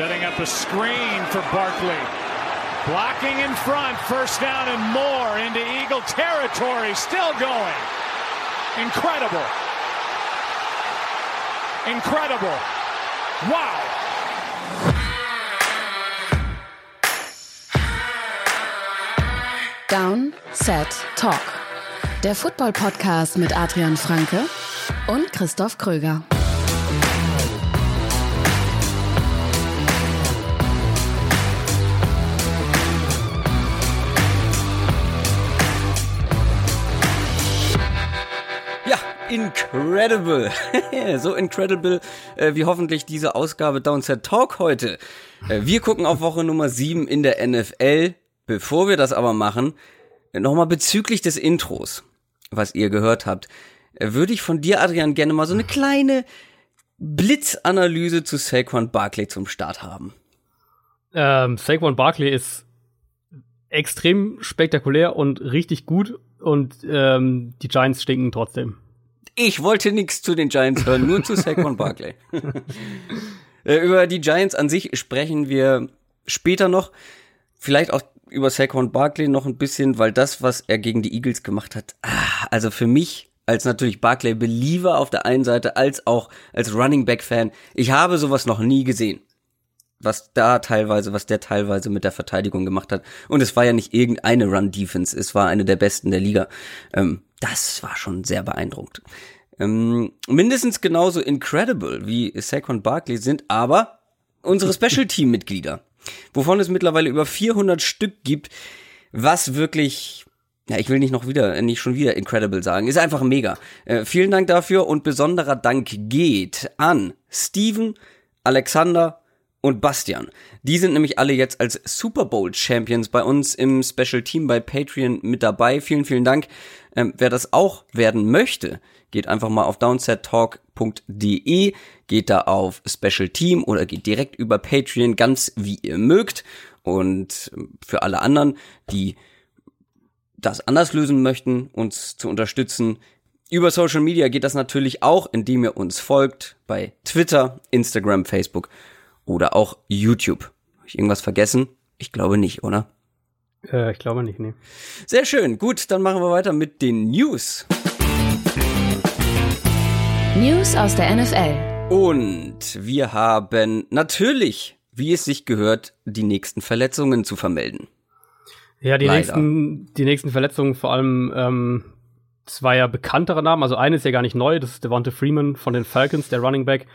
Setting up a screen for Barkley. Blocking in front, first down and more into Eagle territory. Still going. Incredible. Incredible. Wow. Down, Set, Talk. Der Football-Podcast mit Adrian Franke und Christoph Kröger. Incredible. so incredible äh, wie hoffentlich diese Ausgabe Downset Talk heute. Äh, wir gucken auf Woche Nummer 7 in der NFL. Bevor wir das aber machen, nochmal bezüglich des Intros, was ihr gehört habt, äh, würde ich von dir, Adrian, gerne mal so eine kleine Blitzanalyse zu Saquon Barkley zum Start haben. Ähm, Saquon Barkley ist extrem spektakulär und richtig gut und ähm, die Giants stinken trotzdem. Ich wollte nichts zu den Giants hören, nur zu Saquon Barkley. Äh, über die Giants an sich sprechen wir später noch. Vielleicht auch über Saquon Barkley noch ein bisschen, weil das, was er gegen die Eagles gemacht hat, ah, also für mich als natürlich Barkley Believer auf der einen Seite, als auch als Running Back Fan, ich habe sowas noch nie gesehen. Was da teilweise, was der teilweise mit der Verteidigung gemacht hat. Und es war ja nicht irgendeine Run Defense, es war eine der besten der Liga. Ähm, das war schon sehr beeindruckend. Ähm, mindestens genauso incredible wie Saquon Barkley sind aber unsere Special Team Mitglieder wovon es mittlerweile über 400 Stück gibt, was wirklich ja, ich will nicht noch wieder, nicht schon wieder incredible sagen. Ist einfach mega. Äh, vielen Dank dafür und besonderer Dank geht an Steven, Alexander und Bastian. Die sind nämlich alle jetzt als Super Bowl Champions bei uns im Special Team bei Patreon mit dabei. Vielen, vielen Dank. Ähm, wer das auch werden möchte, geht einfach mal auf downsettalk.de, geht da auf Special Team oder geht direkt über Patreon, ganz wie ihr mögt. Und für alle anderen, die das anders lösen möchten, uns zu unterstützen, über Social Media geht das natürlich auch, indem ihr uns folgt bei Twitter, Instagram, Facebook oder auch YouTube. Habe ich irgendwas vergessen? Ich glaube nicht, oder? Äh, ich glaube nicht, nee. Sehr schön. Gut, dann machen wir weiter mit den News. News aus der NFL. Und wir haben natürlich, wie es sich gehört, die nächsten Verletzungen zu vermelden. Ja, die nächsten, die nächsten Verletzungen vor allem ähm, zwei ja bekanntere Namen. Also eine ist ja gar nicht neu, das ist Devonta Freeman von den Falcons, der Running Back,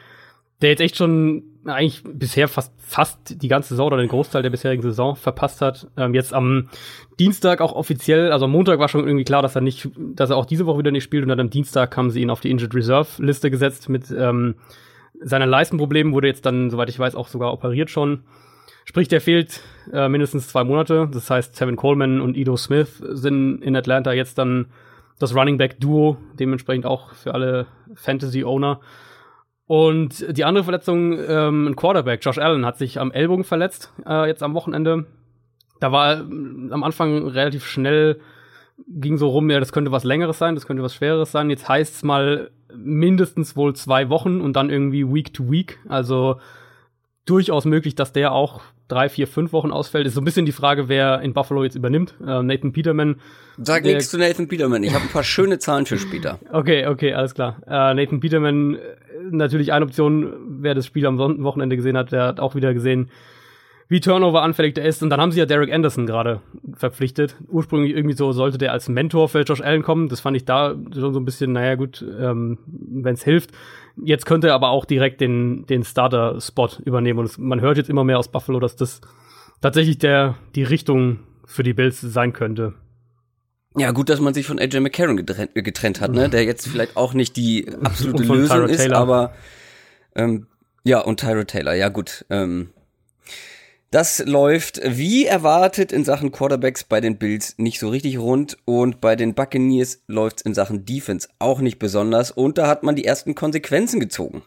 der jetzt echt schon eigentlich bisher fast fast die ganze Saison oder den Großteil der bisherigen Saison verpasst hat. Ähm, jetzt am Dienstag auch offiziell, also am Montag war schon irgendwie klar, dass er nicht, dass er auch diese Woche wieder nicht spielt und dann am Dienstag haben sie ihn auf die Injured Reserve Liste gesetzt mit ähm, seinen Leistenproblemen, wurde jetzt dann, soweit ich weiß, auch sogar operiert schon. Sprich, der fehlt äh, mindestens zwei Monate. Das heißt, Tevin Coleman und Ido Smith sind in Atlanta jetzt dann das Running Back Duo, dementsprechend auch für alle Fantasy Owner. Und die andere Verletzung, ähm, ein Quarterback, Josh Allen, hat sich am Ellbogen verletzt, äh, jetzt am Wochenende. Da war äh, am Anfang relativ schnell, ging so rum, ja, das könnte was Längeres sein, das könnte was Schwereres sein. Jetzt heißt es mal mindestens wohl zwei Wochen und dann irgendwie Week to Week. Also durchaus möglich, dass der auch drei, vier, fünf Wochen ausfällt. Ist so ein bisschen die Frage, wer in Buffalo jetzt übernimmt. Äh, Nathan Peterman. Sag nichts zu Nathan Peterman. Ich habe ein paar schöne Zahlen für später. Okay, okay, alles klar. Äh, Nathan Peterman natürlich eine Option, wer das Spiel am Wochenende gesehen hat, der hat auch wieder gesehen, wie Turnover anfällig der ist. Und dann haben sie ja Derek Anderson gerade verpflichtet. Ursprünglich irgendwie so sollte der als Mentor für Josh Allen kommen. Das fand ich da schon so ein bisschen, naja gut, ähm, wenn es hilft. Jetzt könnte er aber auch direkt den, den Starter-Spot übernehmen. Und es, man hört jetzt immer mehr aus Buffalo, dass das tatsächlich der, die Richtung für die Bills sein könnte. Ja, gut, dass man sich von AJ McCarron getrennt, getrennt hat, ne? Der jetzt vielleicht auch nicht die absolute Lösung Tyra ist, Taylor. aber ähm, ja, und Tyra Taylor, ja gut. Ähm, das läuft wie erwartet in Sachen Quarterbacks bei den Bills nicht so richtig rund und bei den Buccaneers läuft es in Sachen Defense auch nicht besonders und da hat man die ersten Konsequenzen gezogen.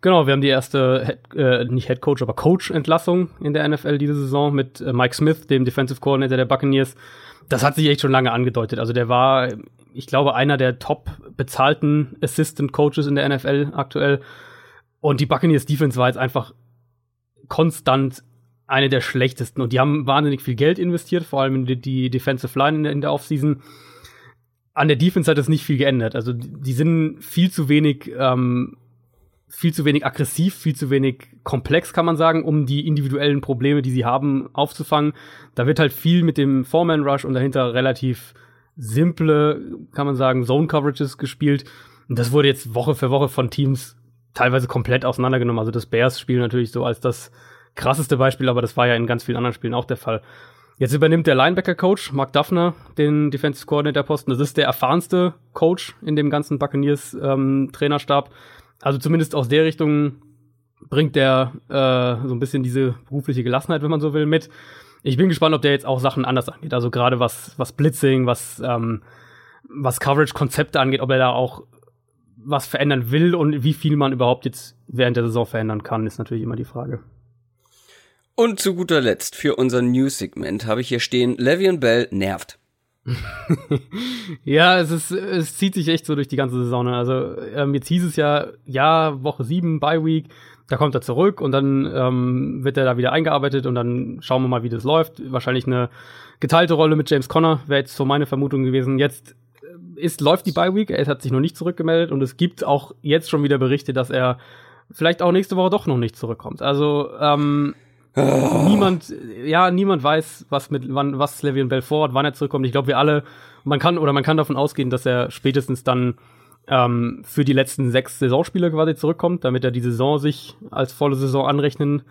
Genau, wir haben die erste, Head, äh, nicht Head Coach, aber Coach-Entlassung in der NFL diese Saison mit äh, Mike Smith, dem Defensive Coordinator der Buccaneers das hat sich echt schon lange angedeutet. Also der war, ich glaube, einer der top bezahlten Assistant Coaches in der NFL aktuell. Und die Buccaneers Defense war jetzt einfach konstant eine der schlechtesten. Und die haben wahnsinnig viel Geld investiert, vor allem in die, die Defensive Line in der, in der Offseason. An der Defense hat es nicht viel geändert. Also die sind viel zu wenig, ähm, viel zu wenig aggressiv, viel zu wenig komplex, kann man sagen, um die individuellen Probleme, die sie haben, aufzufangen. Da wird halt viel mit dem Foreman Rush und dahinter relativ simple, kann man sagen, Zone Coverages gespielt. Und das wurde jetzt Woche für Woche von Teams teilweise komplett auseinandergenommen. Also das Bears-Spiel natürlich so als das krasseste Beispiel, aber das war ja in ganz vielen anderen Spielen auch der Fall. Jetzt übernimmt der Linebacker-Coach Mark Duffner den Defensive Coordinator-Posten. Das ist der erfahrenste Coach in dem ganzen Buccaneers-Trainerstab. Ähm, also zumindest aus der Richtung bringt der äh, so ein bisschen diese berufliche Gelassenheit, wenn man so will, mit. Ich bin gespannt, ob der jetzt auch Sachen anders angeht. Also gerade was, was Blitzing, was, ähm, was Coverage-Konzepte angeht, ob er da auch was verändern will und wie viel man überhaupt jetzt während der Saison verändern kann, ist natürlich immer die Frage. Und zu guter Letzt für unser News-Segment habe ich hier stehen, Le'Veon Bell nervt. ja, es ist, es zieht sich echt so durch die ganze Saison. Ne? Also ähm, jetzt hieß es ja, ja, Woche 7, Bye Week, da kommt er zurück und dann ähm, wird er da wieder eingearbeitet und dann schauen wir mal, wie das läuft. Wahrscheinlich eine geteilte Rolle mit James Conner, wäre jetzt so meine Vermutung gewesen. Jetzt ist, läuft die Bye Week, er hat sich noch nicht zurückgemeldet und es gibt auch jetzt schon wieder Berichte, dass er vielleicht auch nächste Woche doch noch nicht zurückkommt. Also ähm, Oh. Niemand, ja, niemand weiß, was mit, wann, was Le'Veon Bell vorhat, wann er zurückkommt. Ich glaube, wir alle, man kann, oder man kann davon ausgehen, dass er spätestens dann ähm, für die letzten sechs Saisonspiele quasi zurückkommt, damit er die Saison sich als volle Saison anrechnen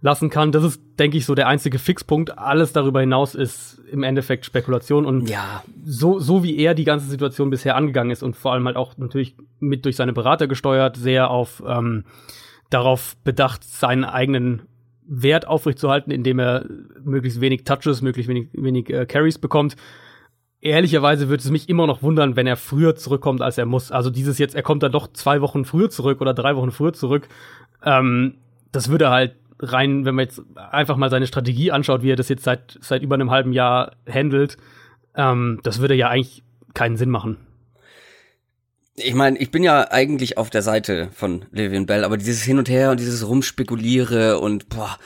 lassen kann. Das ist, denke ich, so der einzige Fixpunkt. Alles darüber hinaus ist im Endeffekt Spekulation und ja. so, so wie er die ganze Situation bisher angegangen ist und vor allem halt auch natürlich mit durch seine Berater gesteuert, sehr auf ähm, darauf bedacht, seinen eigenen Wert aufrechtzuerhalten, indem er möglichst wenig Touches, möglichst wenig, wenig äh, Carries bekommt. Ehrlicherweise würde es mich immer noch wundern, wenn er früher zurückkommt, als er muss. Also dieses jetzt, er kommt dann doch zwei Wochen früher zurück oder drei Wochen früher zurück. Ähm, das würde halt rein, wenn man jetzt einfach mal seine Strategie anschaut, wie er das jetzt seit, seit über einem halben Jahr handelt, ähm, das würde ja eigentlich keinen Sinn machen ich meine, ich bin ja eigentlich auf der Seite von Le'Veon Bell, aber dieses Hin und Her und dieses Rumspekuliere und boah,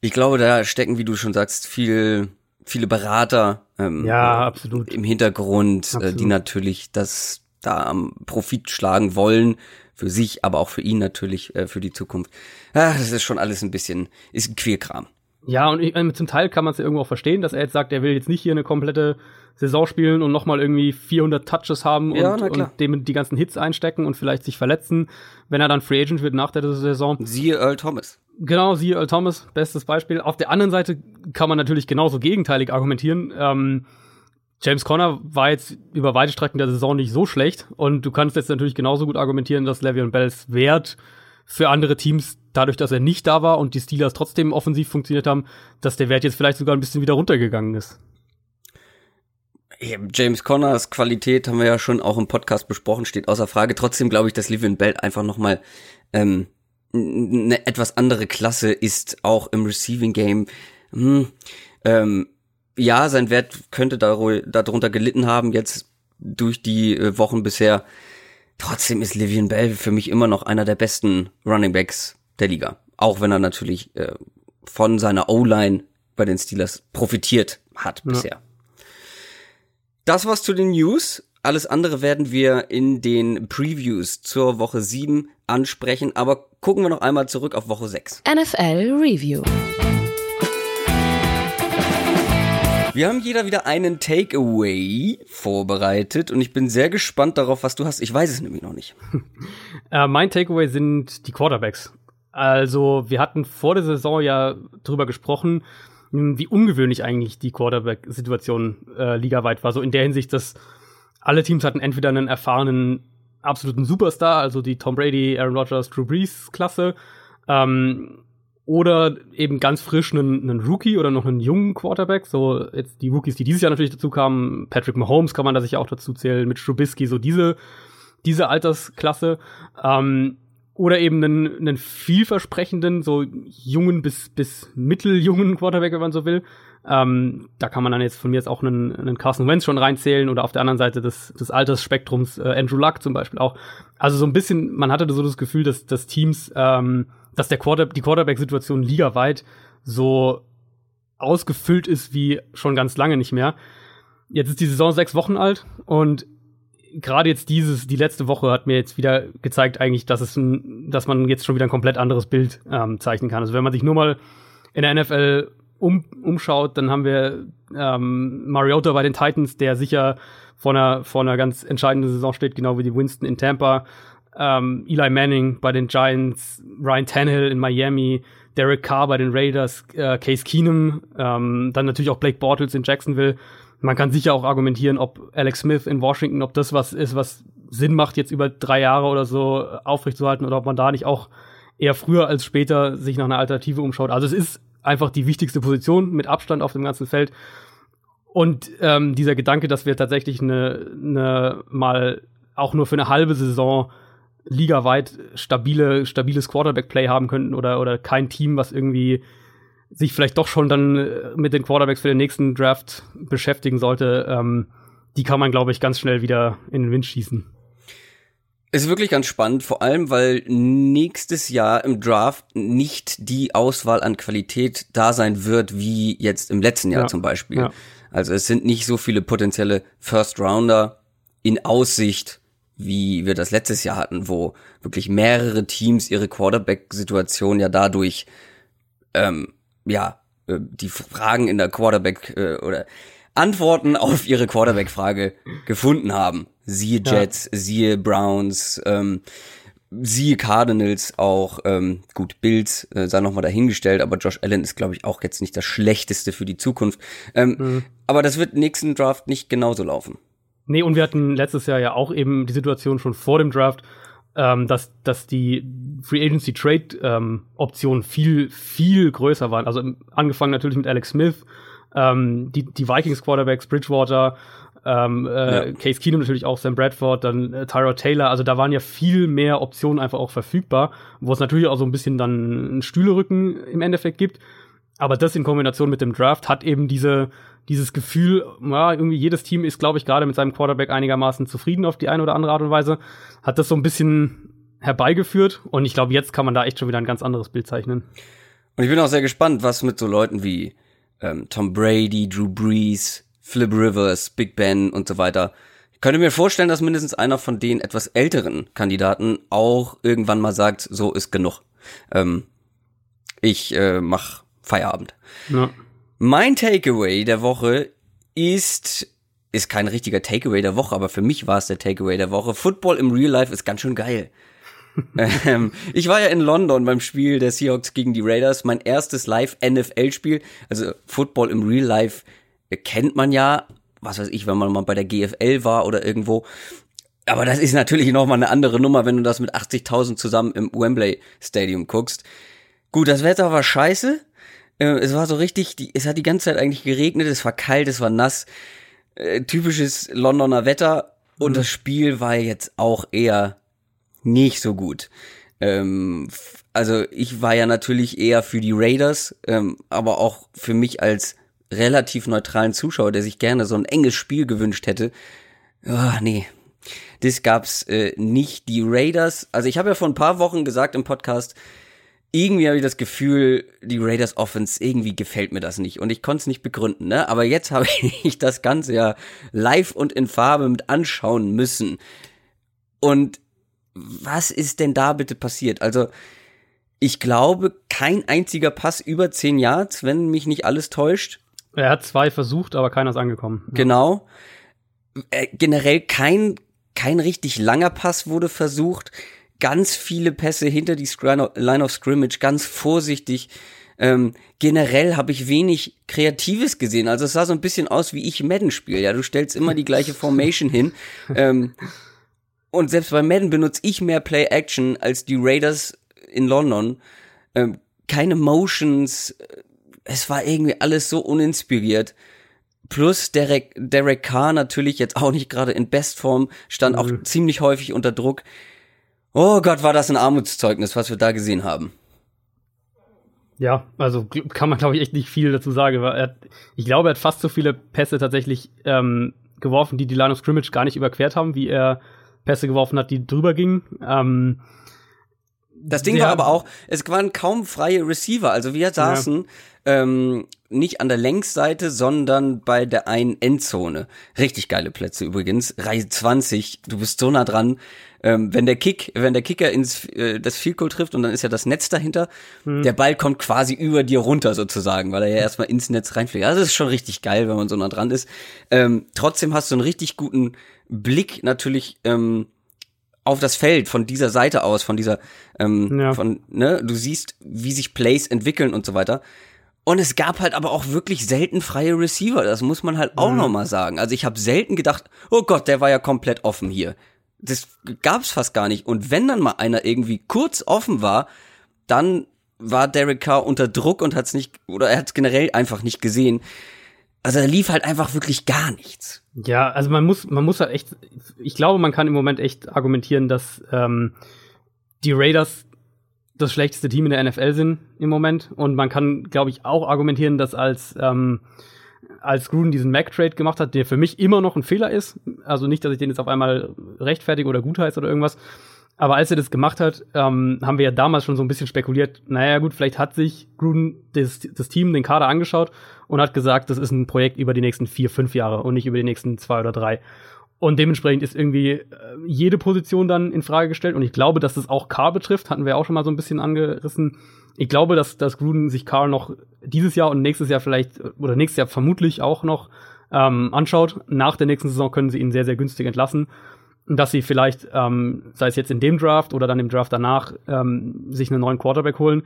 ich glaube, da stecken, wie du schon sagst, viel, viele Berater ähm, ja, absolut. im Hintergrund, äh, die natürlich das da am Profit schlagen wollen für sich, aber auch für ihn natürlich äh, für die Zukunft. Ah, das ist schon alles ein bisschen, ist ein Queerkram. Ja, und ich, zum Teil kann man es ja irgendwo auch verstehen, dass er jetzt sagt, er will jetzt nicht hier eine komplette Saison spielen und nochmal irgendwie 400 Touches haben und, ja, und dem die ganzen Hits einstecken und vielleicht sich verletzen, wenn er dann Free Agent wird nach der Saison. Siehe Earl Thomas. Genau, siehe Earl Thomas, bestes Beispiel. Auf der anderen Seite kann man natürlich genauso gegenteilig argumentieren. Ähm, James Conner war jetzt über weite Strecken der Saison nicht so schlecht und du kannst jetzt natürlich genauso gut argumentieren, dass Le'Veon Bells Wert für andere Teams, dadurch, dass er nicht da war und die Steelers trotzdem offensiv funktioniert haben, dass der Wert jetzt vielleicht sogar ein bisschen wieder runtergegangen ist. James Connors Qualität haben wir ja schon auch im Podcast besprochen, steht außer Frage. Trotzdem glaube ich, dass Livian Bell einfach noch mal ähm, eine etwas andere Klasse ist, auch im Receiving Game. Hm, ähm, ja, sein Wert könnte darunter gelitten haben jetzt durch die äh, Wochen bisher. Trotzdem ist Livian Bell für mich immer noch einer der besten Running Backs der Liga. Auch wenn er natürlich äh, von seiner O-Line bei den Steelers profitiert hat ja. bisher. Das war's zu den News. Alles andere werden wir in den Previews zur Woche 7 ansprechen, aber gucken wir noch einmal zurück auf Woche 6. NFL Review. Wir haben jeder wieder einen Takeaway vorbereitet und ich bin sehr gespannt darauf, was du hast. Ich weiß es nämlich noch nicht. äh, mein Takeaway sind die Quarterbacks. Also, wir hatten vor der Saison ja drüber gesprochen, wie ungewöhnlich eigentlich die Quarterback-Situation äh, ligaweit war. So in der Hinsicht, dass alle Teams hatten entweder einen erfahrenen, absoluten Superstar, also die Tom Brady, Aaron Rodgers, Drew Brees-Klasse, ähm, oder eben ganz frisch einen, einen Rookie oder noch einen jungen Quarterback. So jetzt die Rookies, die dieses Jahr natürlich dazu kamen, Patrick Mahomes kann man da sich auch dazu zählen, mit Trubisky, so diese, diese Altersklasse. Ähm, oder eben einen, einen vielversprechenden, so jungen bis, bis mitteljungen Quarterback, wenn man so will. Ähm, da kann man dann jetzt von mir jetzt auch einen, einen Carson Wentz schon reinzählen oder auf der anderen Seite des, des Altersspektrums äh, Andrew Luck zum Beispiel auch. Also so ein bisschen, man hatte so das Gefühl, dass, dass Teams, ähm, dass der Quarter, die Quarterback-Situation ligaweit so ausgefüllt ist wie schon ganz lange nicht mehr. Jetzt ist die Saison sechs Wochen alt und gerade jetzt dieses, die letzte Woche hat mir jetzt wieder gezeigt, eigentlich, dass es ein, dass man jetzt schon wieder ein komplett anderes Bild ähm, zeichnen kann. Also wenn man sich nur mal in der NFL um, umschaut, dann haben wir ähm, Mariota bei den Titans, der sicher vor einer, vor einer ganz entscheidenden Saison steht, genau wie die Winston in Tampa. Ähm, Eli Manning bei den Giants, Ryan Tannehill in Miami, Derek Carr bei den Raiders, äh, Case Keenum, ähm, dann natürlich auch Blake Bortles in Jacksonville man kann sicher auch argumentieren, ob Alex Smith in Washington, ob das was ist, was Sinn macht, jetzt über drei Jahre oder so aufrechtzuerhalten oder ob man da nicht auch eher früher als später sich nach einer Alternative umschaut. Also es ist einfach die wichtigste Position mit Abstand auf dem ganzen Feld. Und ähm, dieser Gedanke, dass wir tatsächlich eine, eine mal auch nur für eine halbe Saison ligaweit stabile, stabiles Quarterback-Play haben könnten oder, oder kein Team, was irgendwie sich vielleicht doch schon dann äh, mit den Quarterbacks für den nächsten Draft beschäftigen sollte, ähm, die kann man, glaube ich, ganz schnell wieder in den Wind schießen. Ist wirklich ganz spannend, vor allem, weil nächstes Jahr im Draft nicht die Auswahl an Qualität da sein wird, wie jetzt im letzten Jahr ja, zum Beispiel. Ja. Also es sind nicht so viele potenzielle First Rounder in Aussicht, wie wir das letztes Jahr hatten, wo wirklich mehrere Teams ihre Quarterback-Situation ja dadurch ähm, ja, äh, die Fragen in der Quarterback äh, oder Antworten auf ihre Quarterback-Frage gefunden haben. Siehe Jets, ja. siehe Browns, ähm, siehe Cardinals auch, ähm, gut, Bills äh, sei nochmal dahingestellt, aber Josh Allen ist, glaube ich, auch jetzt nicht das Schlechteste für die Zukunft. Ähm, mhm. Aber das wird nächsten Draft nicht genauso laufen. Nee, und wir hatten letztes Jahr ja auch eben die Situation schon vor dem Draft, ähm, dass, dass die Free Agency Trade ähm, Optionen viel, viel größer waren. Also angefangen natürlich mit Alex Smith, ähm, die, die Vikings Quarterbacks, Bridgewater, ähm, äh, ja. Case Keenum natürlich auch, Sam Bradford, dann äh, Tyrod Taylor. Also da waren ja viel mehr Optionen einfach auch verfügbar, wo es natürlich auch so ein bisschen dann ein Stühlerücken im Endeffekt gibt. Aber das in Kombination mit dem Draft hat eben diese, dieses Gefühl, ja, irgendwie jedes Team ist, glaube ich, gerade mit seinem Quarterback einigermaßen zufrieden auf die eine oder andere Art und Weise, hat das so ein bisschen herbeigeführt und ich glaube, jetzt kann man da echt schon wieder ein ganz anderes Bild zeichnen. Und ich bin auch sehr gespannt, was mit so Leuten wie ähm, Tom Brady, Drew Brees, Flip Rivers, Big Ben und so weiter. Ich könnte mir vorstellen, dass mindestens einer von den etwas älteren Kandidaten auch irgendwann mal sagt, so ist genug. Ähm, ich äh, mach Feierabend. Ja. Mein Takeaway der Woche ist, ist kein richtiger Takeaway der Woche, aber für mich war es der Takeaway der Woche. Football im Real Life ist ganz schön geil. ähm, ich war ja in London beim Spiel der Seahawks gegen die Raiders, mein erstes Live-NFL-Spiel. Also Football im Real Life kennt man ja, was weiß ich, wenn man mal bei der GFL war oder irgendwo. Aber das ist natürlich nochmal eine andere Nummer, wenn du das mit 80.000 zusammen im Wembley Stadium guckst. Gut, das Wetter war scheiße, es war so richtig, die, es hat die ganze Zeit eigentlich geregnet, es war kalt, es war nass. Äh, typisches Londoner Wetter. Und mhm. das Spiel war jetzt auch eher nicht so gut. Ähm, also ich war ja natürlich eher für die Raiders, ähm, aber auch für mich als relativ neutralen Zuschauer, der sich gerne so ein enges Spiel gewünscht hätte. Oh, nee, das gab's äh, nicht. Die Raiders, also ich habe ja vor ein paar Wochen gesagt im Podcast, irgendwie habe ich das Gefühl, die Raiders Offense, irgendwie gefällt mir das nicht. Und ich konnte es nicht begründen, ne? Aber jetzt habe ich das Ganze ja live und in Farbe mit anschauen müssen. Und was ist denn da bitte passiert? Also, ich glaube, kein einziger Pass über zehn Yards, wenn mich nicht alles täuscht. Er hat zwei versucht, aber keiner ist angekommen. Genau. Äh, generell kein, kein richtig langer Pass wurde versucht ganz viele Pässe hinter die Line of Scrimmage, ganz vorsichtig. Ähm, generell habe ich wenig Kreatives gesehen. Also es sah so ein bisschen aus, wie ich Madden spiele. Ja, du stellst immer die gleiche Formation hin. Ähm, und selbst bei Madden benutze ich mehr Play-Action als die Raiders in London. Ähm, keine Motions. Es war irgendwie alles so uninspiriert. Plus Derek, Derek Carr natürlich jetzt auch nicht gerade in Bestform, stand auch ziemlich häufig unter Druck. Oh Gott, war das ein Armutszeugnis, was wir da gesehen haben. Ja, also kann man, glaube ich, echt nicht viel dazu sagen. Weil er, ich glaube, er hat fast so viele Pässe tatsächlich ähm, geworfen, die die Line of Scrimmage gar nicht überquert haben, wie er Pässe geworfen hat, die drüber gingen. Ähm, das Ding war aber auch, es waren kaum freie Receiver. Also wir saßen ja. ähm, nicht an der Längsseite, sondern bei der einen Endzone. Richtig geile Plätze übrigens. Reihe 20, du bist so nah dran. Ähm, wenn der Kick, wenn der Kicker ins äh, das Field Goal trifft und dann ist ja das Netz dahinter, hm. der Ball kommt quasi über dir runter sozusagen, weil er ja erstmal ins Netz reinfliegt. Also das ist schon richtig geil, wenn man so nah dran ist. Ähm, trotzdem hast du einen richtig guten Blick natürlich ähm, auf das Feld von dieser Seite aus, von dieser, ähm, ja. von, ne, du siehst, wie sich Plays entwickeln und so weiter. Und es gab halt aber auch wirklich selten freie Receiver. Das muss man halt auch mhm. noch mal sagen. Also ich habe selten gedacht, oh Gott, der war ja komplett offen hier. Das gab's fast gar nicht. Und wenn dann mal einer irgendwie kurz offen war, dann war Derek Carr unter Druck und hat's nicht, oder er hat's generell einfach nicht gesehen. Also da lief halt einfach wirklich gar nichts. Ja, also man muss, man muss halt echt, ich glaube, man kann im Moment echt argumentieren, dass ähm, die Raiders das schlechteste Team in der NFL sind im Moment. Und man kann, glaube ich, auch argumentieren, dass als ähm, als Gruden diesen Mac-Trade gemacht hat, der für mich immer noch ein Fehler ist. Also nicht, dass ich den jetzt auf einmal rechtfertige oder gutheiße oder irgendwas. Aber als er das gemacht hat, ähm, haben wir ja damals schon so ein bisschen spekuliert, naja gut, vielleicht hat sich Gruden das, das Team, den Kader angeschaut und hat gesagt, das ist ein Projekt über die nächsten vier, fünf Jahre und nicht über die nächsten zwei oder drei. Und dementsprechend ist irgendwie äh, jede Position dann in Frage gestellt. Und ich glaube, dass das auch Carr betrifft, hatten wir auch schon mal so ein bisschen angerissen. Ich glaube, dass, dass Gruden sich Carr noch dieses Jahr und nächstes Jahr vielleicht, oder nächstes Jahr vermutlich auch noch ähm, anschaut. Nach der nächsten Saison können sie ihn sehr, sehr günstig entlassen dass sie vielleicht, ähm, sei es jetzt in dem Draft oder dann im Draft danach, ähm, sich einen neuen Quarterback holen.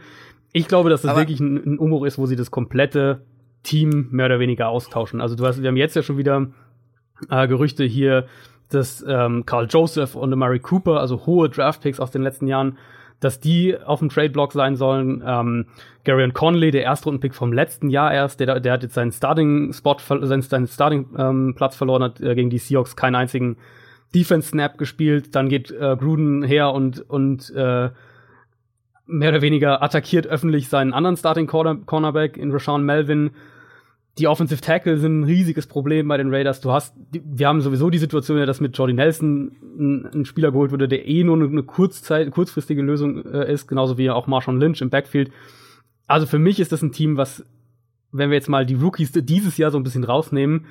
Ich glaube, dass das Aber wirklich ein, ein Umbruch ist, wo sie das komplette Team mehr oder weniger austauschen. Also du hast, wir haben jetzt ja schon wieder äh, Gerüchte hier, dass ähm, Carl Joseph und Murray Cooper, also hohe Draftpicks aus den letzten Jahren, dass die auf dem Trade-Block sein sollen. Ähm, Gary Conley, der Erstrundenpick vom letzten Jahr erst, der, der hat jetzt seinen Starting-Spot, seinen, seinen Starting-Platz ähm, verloren, hat äh, gegen die Seahawks keinen einzigen Defense-Snap gespielt, dann geht äh, Gruden her und, und äh, mehr oder weniger attackiert öffentlich seinen anderen Starting Cornerback in Rashawn Melvin. Die Offensive Tackle sind ein riesiges Problem bei den Raiders. Du hast, wir haben sowieso die Situation, dass mit Jordy Nelson ein, ein Spieler geholt wurde, der eh nur eine, eine Kurzzeit, kurzfristige Lösung äh, ist, genauso wie auch Marshawn Lynch im Backfield. Also für mich ist das ein Team, was, wenn wir jetzt mal die Rookies dieses Jahr so ein bisschen rausnehmen,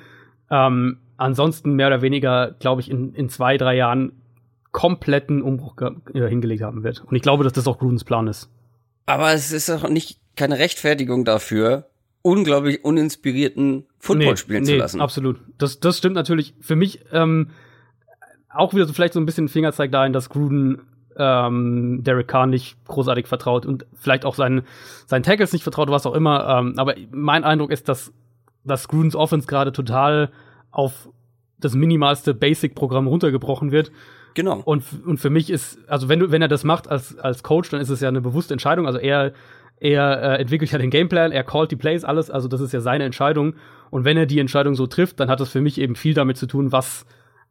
ähm, ansonsten mehr oder weniger, glaube ich, in, in zwei, drei Jahren kompletten Umbruch äh, hingelegt haben wird. Und ich glaube, dass das auch Grudens Plan ist. Aber es ist auch nicht keine Rechtfertigung dafür, unglaublich uninspirierten Football nee, spielen nee, zu lassen. Absolut. Das, das stimmt natürlich. Für mich ähm, auch wieder so vielleicht so ein bisschen Fingerzeig dahin, dass Gruden ähm, Derek Carr nicht großartig vertraut und vielleicht auch seinen, seinen Tackles nicht vertraut, was auch immer. Ähm, aber mein Eindruck ist, dass, dass Grudens Offense gerade total auf das minimalste Basic-Programm runtergebrochen wird. Genau. Und, und für mich ist, also wenn du, wenn er das macht als, als Coach, dann ist es ja eine bewusste Entscheidung. Also er, er äh, entwickelt ja den Gameplan, er callt die Plays, alles, also das ist ja seine Entscheidung. Und wenn er die Entscheidung so trifft, dann hat das für mich eben viel damit zu tun, was,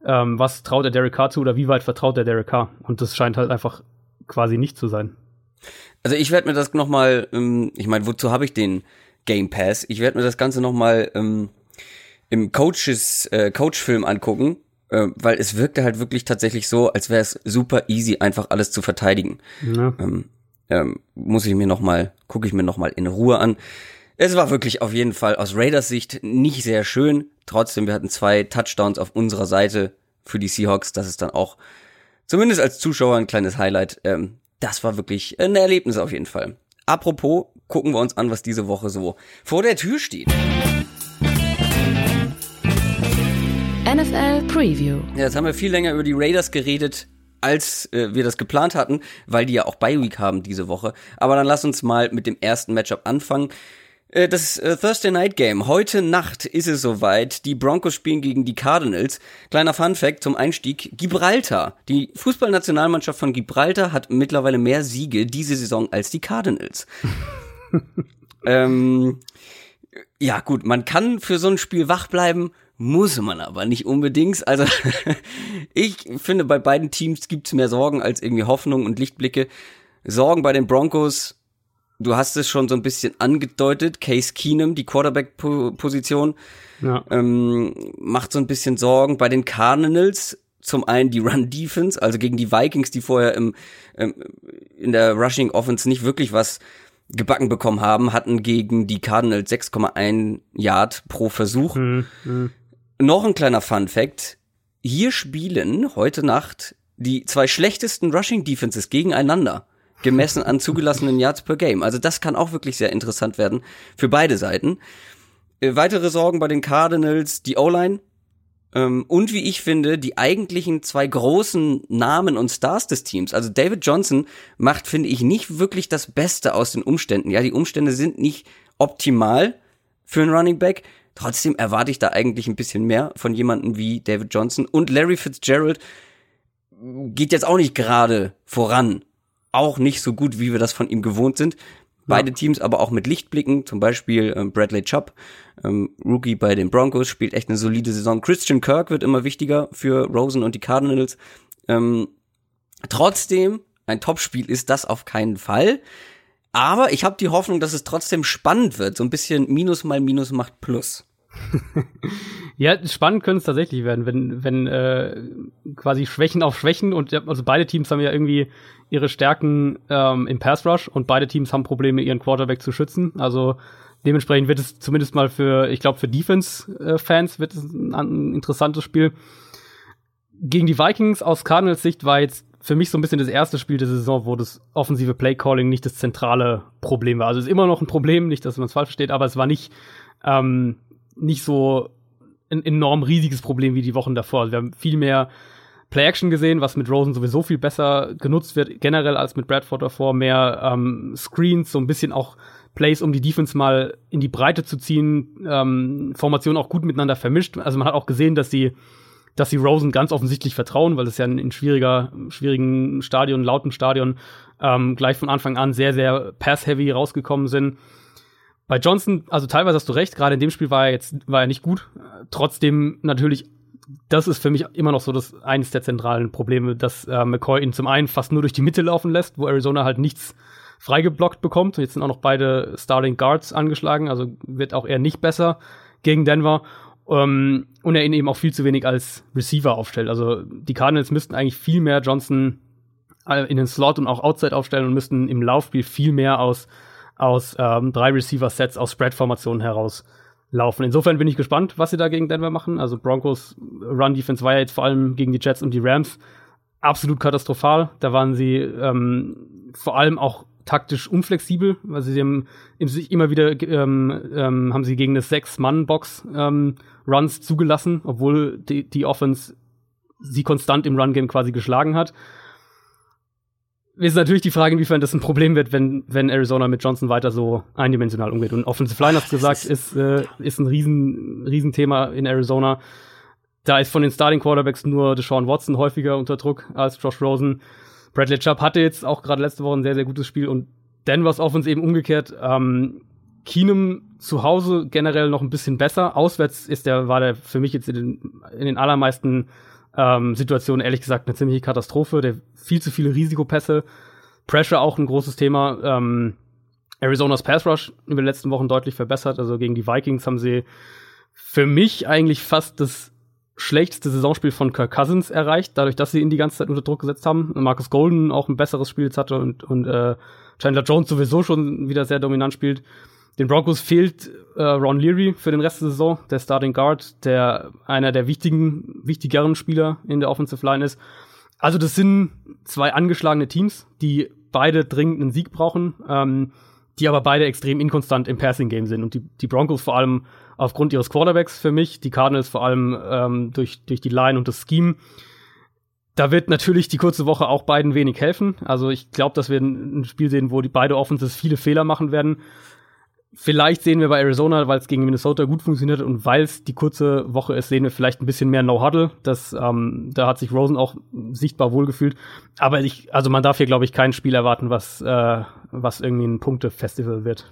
ähm, was traut er Derek Carr zu oder wie weit vertraut er Derek Carr. Und das scheint halt einfach quasi nicht zu sein. Also ich werde mir das nochmal, ähm, ich meine, wozu habe ich den Game Pass? Ich werde mir das Ganze nochmal ähm, im Coaches, äh, Coach-Film angucken, äh, weil es wirkte halt wirklich tatsächlich so, als wäre es super easy, einfach alles zu verteidigen. Ja. Ähm, ähm, muss ich mir noch mal, gucke ich mir noch mal in Ruhe an. Es war wirklich auf jeden Fall aus Raiders Sicht nicht sehr schön. Trotzdem, wir hatten zwei Touchdowns auf unserer Seite für die Seahawks. Das ist dann auch zumindest als Zuschauer ein kleines Highlight. Ähm, das war wirklich ein Erlebnis auf jeden Fall. Apropos, gucken wir uns an, was diese Woche so vor der Tür steht. NFL Preview. Ja, jetzt haben wir viel länger über die Raiders geredet, als äh, wir das geplant hatten, weil die ja auch Bye Week haben diese Woche. Aber dann lass uns mal mit dem ersten Matchup anfangen. Äh, das äh, Thursday Night Game. Heute Nacht ist es soweit. Die Broncos spielen gegen die Cardinals. Kleiner Fun Fact zum Einstieg. Gibraltar. Die Fußballnationalmannschaft von Gibraltar hat mittlerweile mehr Siege diese Saison als die Cardinals. ähm, ja, gut, man kann für so ein Spiel wach bleiben, Muss man aber nicht unbedingt. Also ich finde, bei beiden Teams gibt's mehr Sorgen als irgendwie Hoffnung und Lichtblicke. Sorgen bei den Broncos, du hast es schon so ein bisschen angedeutet, Case Keenum, die Quarterback-Position, ja. ähm, macht so ein bisschen Sorgen. Bei den Cardinals zum einen die Run-Defense, also gegen die Vikings, die vorher im, ähm, in der Rushing Offense nicht wirklich was gebacken bekommen haben, hatten gegen die Cardinals 6,1 Yard pro Versuch. Mhm. Mhm. Noch ein kleiner Fun Fact. Hier spielen heute Nacht die zwei schlechtesten Rushing Defenses gegeneinander, gemessen an zugelassenen Yards per Game. Also das kann auch wirklich sehr interessant werden für beide Seiten. Äh, weitere Sorgen bei den Cardinals, die O-Line. Ähm, und wie ich finde, die eigentlichen zwei großen Namen und Stars des Teams. Also David Johnson macht, finde ich, nicht wirklich das Beste aus den Umständen. Ja, die Umstände sind nicht optimal für einen Running Back. Trotzdem erwarte ich da eigentlich ein bisschen mehr von jemandem wie David Johnson. Und Larry Fitzgerald geht jetzt auch nicht gerade voran. Auch nicht so gut, wie wir das von ihm gewohnt sind. Beide ja. Teams aber auch mit Lichtblicken, zum Beispiel ähm, Bradley Chubb, ähm, Rookie bei den Broncos, spielt echt eine solide Saison. Christian Kirk wird immer wichtiger für Rosen und die Cardinals. Ähm, trotzdem, ein Topspiel ist das auf keinen Fall. Aber ich habe die Hoffnung, dass es trotzdem spannend wird. So ein bisschen Minus mal Minus macht Plus. ja, spannend könnte es tatsächlich werden, wenn, wenn äh, quasi Schwächen auf Schwächen und also beide Teams haben ja irgendwie ihre Stärken ähm, im Pass Rush und beide Teams haben Probleme, ihren Quarterback zu schützen. Also dementsprechend wird es zumindest mal für, ich glaube, für Defense-Fans wird es ein, ein interessantes Spiel. Gegen die Vikings aus Cardinals Sicht war jetzt für mich so ein bisschen das erste Spiel der Saison, wo das offensive Playcalling nicht das zentrale Problem war. Also es ist immer noch ein Problem, nicht, dass man es falsch versteht, aber es war nicht, ähm, nicht so ein enorm riesiges Problem wie die Wochen davor. Also wir haben viel mehr Play-Action gesehen, was mit Rosen sowieso viel besser genutzt wird, generell als mit Bradford davor. Mehr ähm, Screens, so ein bisschen auch Plays, um die Defense mal in die Breite zu ziehen, ähm, Formationen auch gut miteinander vermischt. Also man hat auch gesehen, dass sie dass sie Rosen ganz offensichtlich vertrauen, weil es ja in, schwieriger, schwierigen Stadion, lauten Stadion, ähm, gleich von Anfang an sehr, sehr pass-heavy rausgekommen sind. Bei Johnson, also teilweise hast du recht, gerade in dem Spiel war er jetzt, war er nicht gut. Trotzdem natürlich, das ist für mich immer noch so das eines der zentralen Probleme, dass äh, McCoy ihn zum einen fast nur durch die Mitte laufen lässt, wo Arizona halt nichts freigeblockt bekommt. Jetzt sind auch noch beide Starting Guards angeschlagen, also wird auch eher nicht besser gegen Denver. Ähm, und er ihn eben auch viel zu wenig als Receiver aufstellt. Also die Cardinals müssten eigentlich viel mehr Johnson äh, in den Slot und auch Outside aufstellen und müssten im Laufspiel viel mehr aus, aus ähm, drei Receiver-Sets aus Spread-Formationen heraus laufen. Insofern bin ich gespannt, was sie da gegen Denver machen. Also Broncos Run-Defense war ja jetzt vor allem gegen die Jets und die Rams absolut katastrophal. Da waren sie ähm, vor allem auch taktisch unflexibel. Also sie haben sich immer wieder ähm, ähm, haben sie gegen eine Sechs-Mann-Box ähm, Runs zugelassen, obwohl die, die Offense sie konstant im Run-Game quasi geschlagen hat. Ist natürlich die Frage, inwiefern das ein Problem wird, wenn, wenn Arizona mit Johnson weiter so eindimensional umgeht. Und Offensive Line, hast gesagt, ist, äh, ist ein riesen, riesen Thema in Arizona. Da ist von den Starting Quarterbacks nur Deshaun Watson häufiger unter Druck als Josh Rosen. Bradley Chubb hatte jetzt auch gerade letzte Woche ein sehr, sehr gutes Spiel und Denver's Offense eben umgekehrt. Ähm, Keenum zu Hause generell noch ein bisschen besser. Auswärts ist der, war der für mich jetzt in den, in den allermeisten ähm, Situationen ehrlich gesagt eine ziemliche Katastrophe. Der viel zu viele Risikopässe. Pressure auch ein großes Thema. Ähm, Arizonas Pass Rush über die letzten Wochen deutlich verbessert. Also gegen die Vikings haben sie für mich eigentlich fast das schlechteste Saisonspiel von Kirk Cousins erreicht, dadurch, dass sie ihn die ganze Zeit unter Druck gesetzt haben. Marcus Golden auch ein besseres Spiel jetzt hatte und, und äh, Chandler Jones sowieso schon wieder sehr dominant spielt. Den Broncos fehlt äh, Ron Leary für den Rest der Saison, der Starting Guard, der einer der wichtigen, wichtigeren Spieler in der Offensive Line ist. Also das sind zwei angeschlagene Teams, die beide dringend einen Sieg brauchen, ähm, die aber beide extrem inkonstant im Passing Game sind und die, die Broncos vor allem aufgrund ihres Quarterbacks für mich, die Cardinals vor allem ähm, durch, durch die Line und das Scheme. Da wird natürlich die kurze Woche auch beiden wenig helfen. Also ich glaube, dass wir ein Spiel sehen, wo die beide Offenses viele Fehler machen werden. Vielleicht sehen wir bei Arizona, weil es gegen Minnesota gut funktioniert und weil es die kurze Woche ist, sehen wir vielleicht ein bisschen mehr No-Huddle. Ähm, da hat sich Rosen auch sichtbar wohlgefühlt. Aber ich, also man darf hier, glaube ich, kein Spiel erwarten, was, äh, was irgendwie ein Punktefestival wird.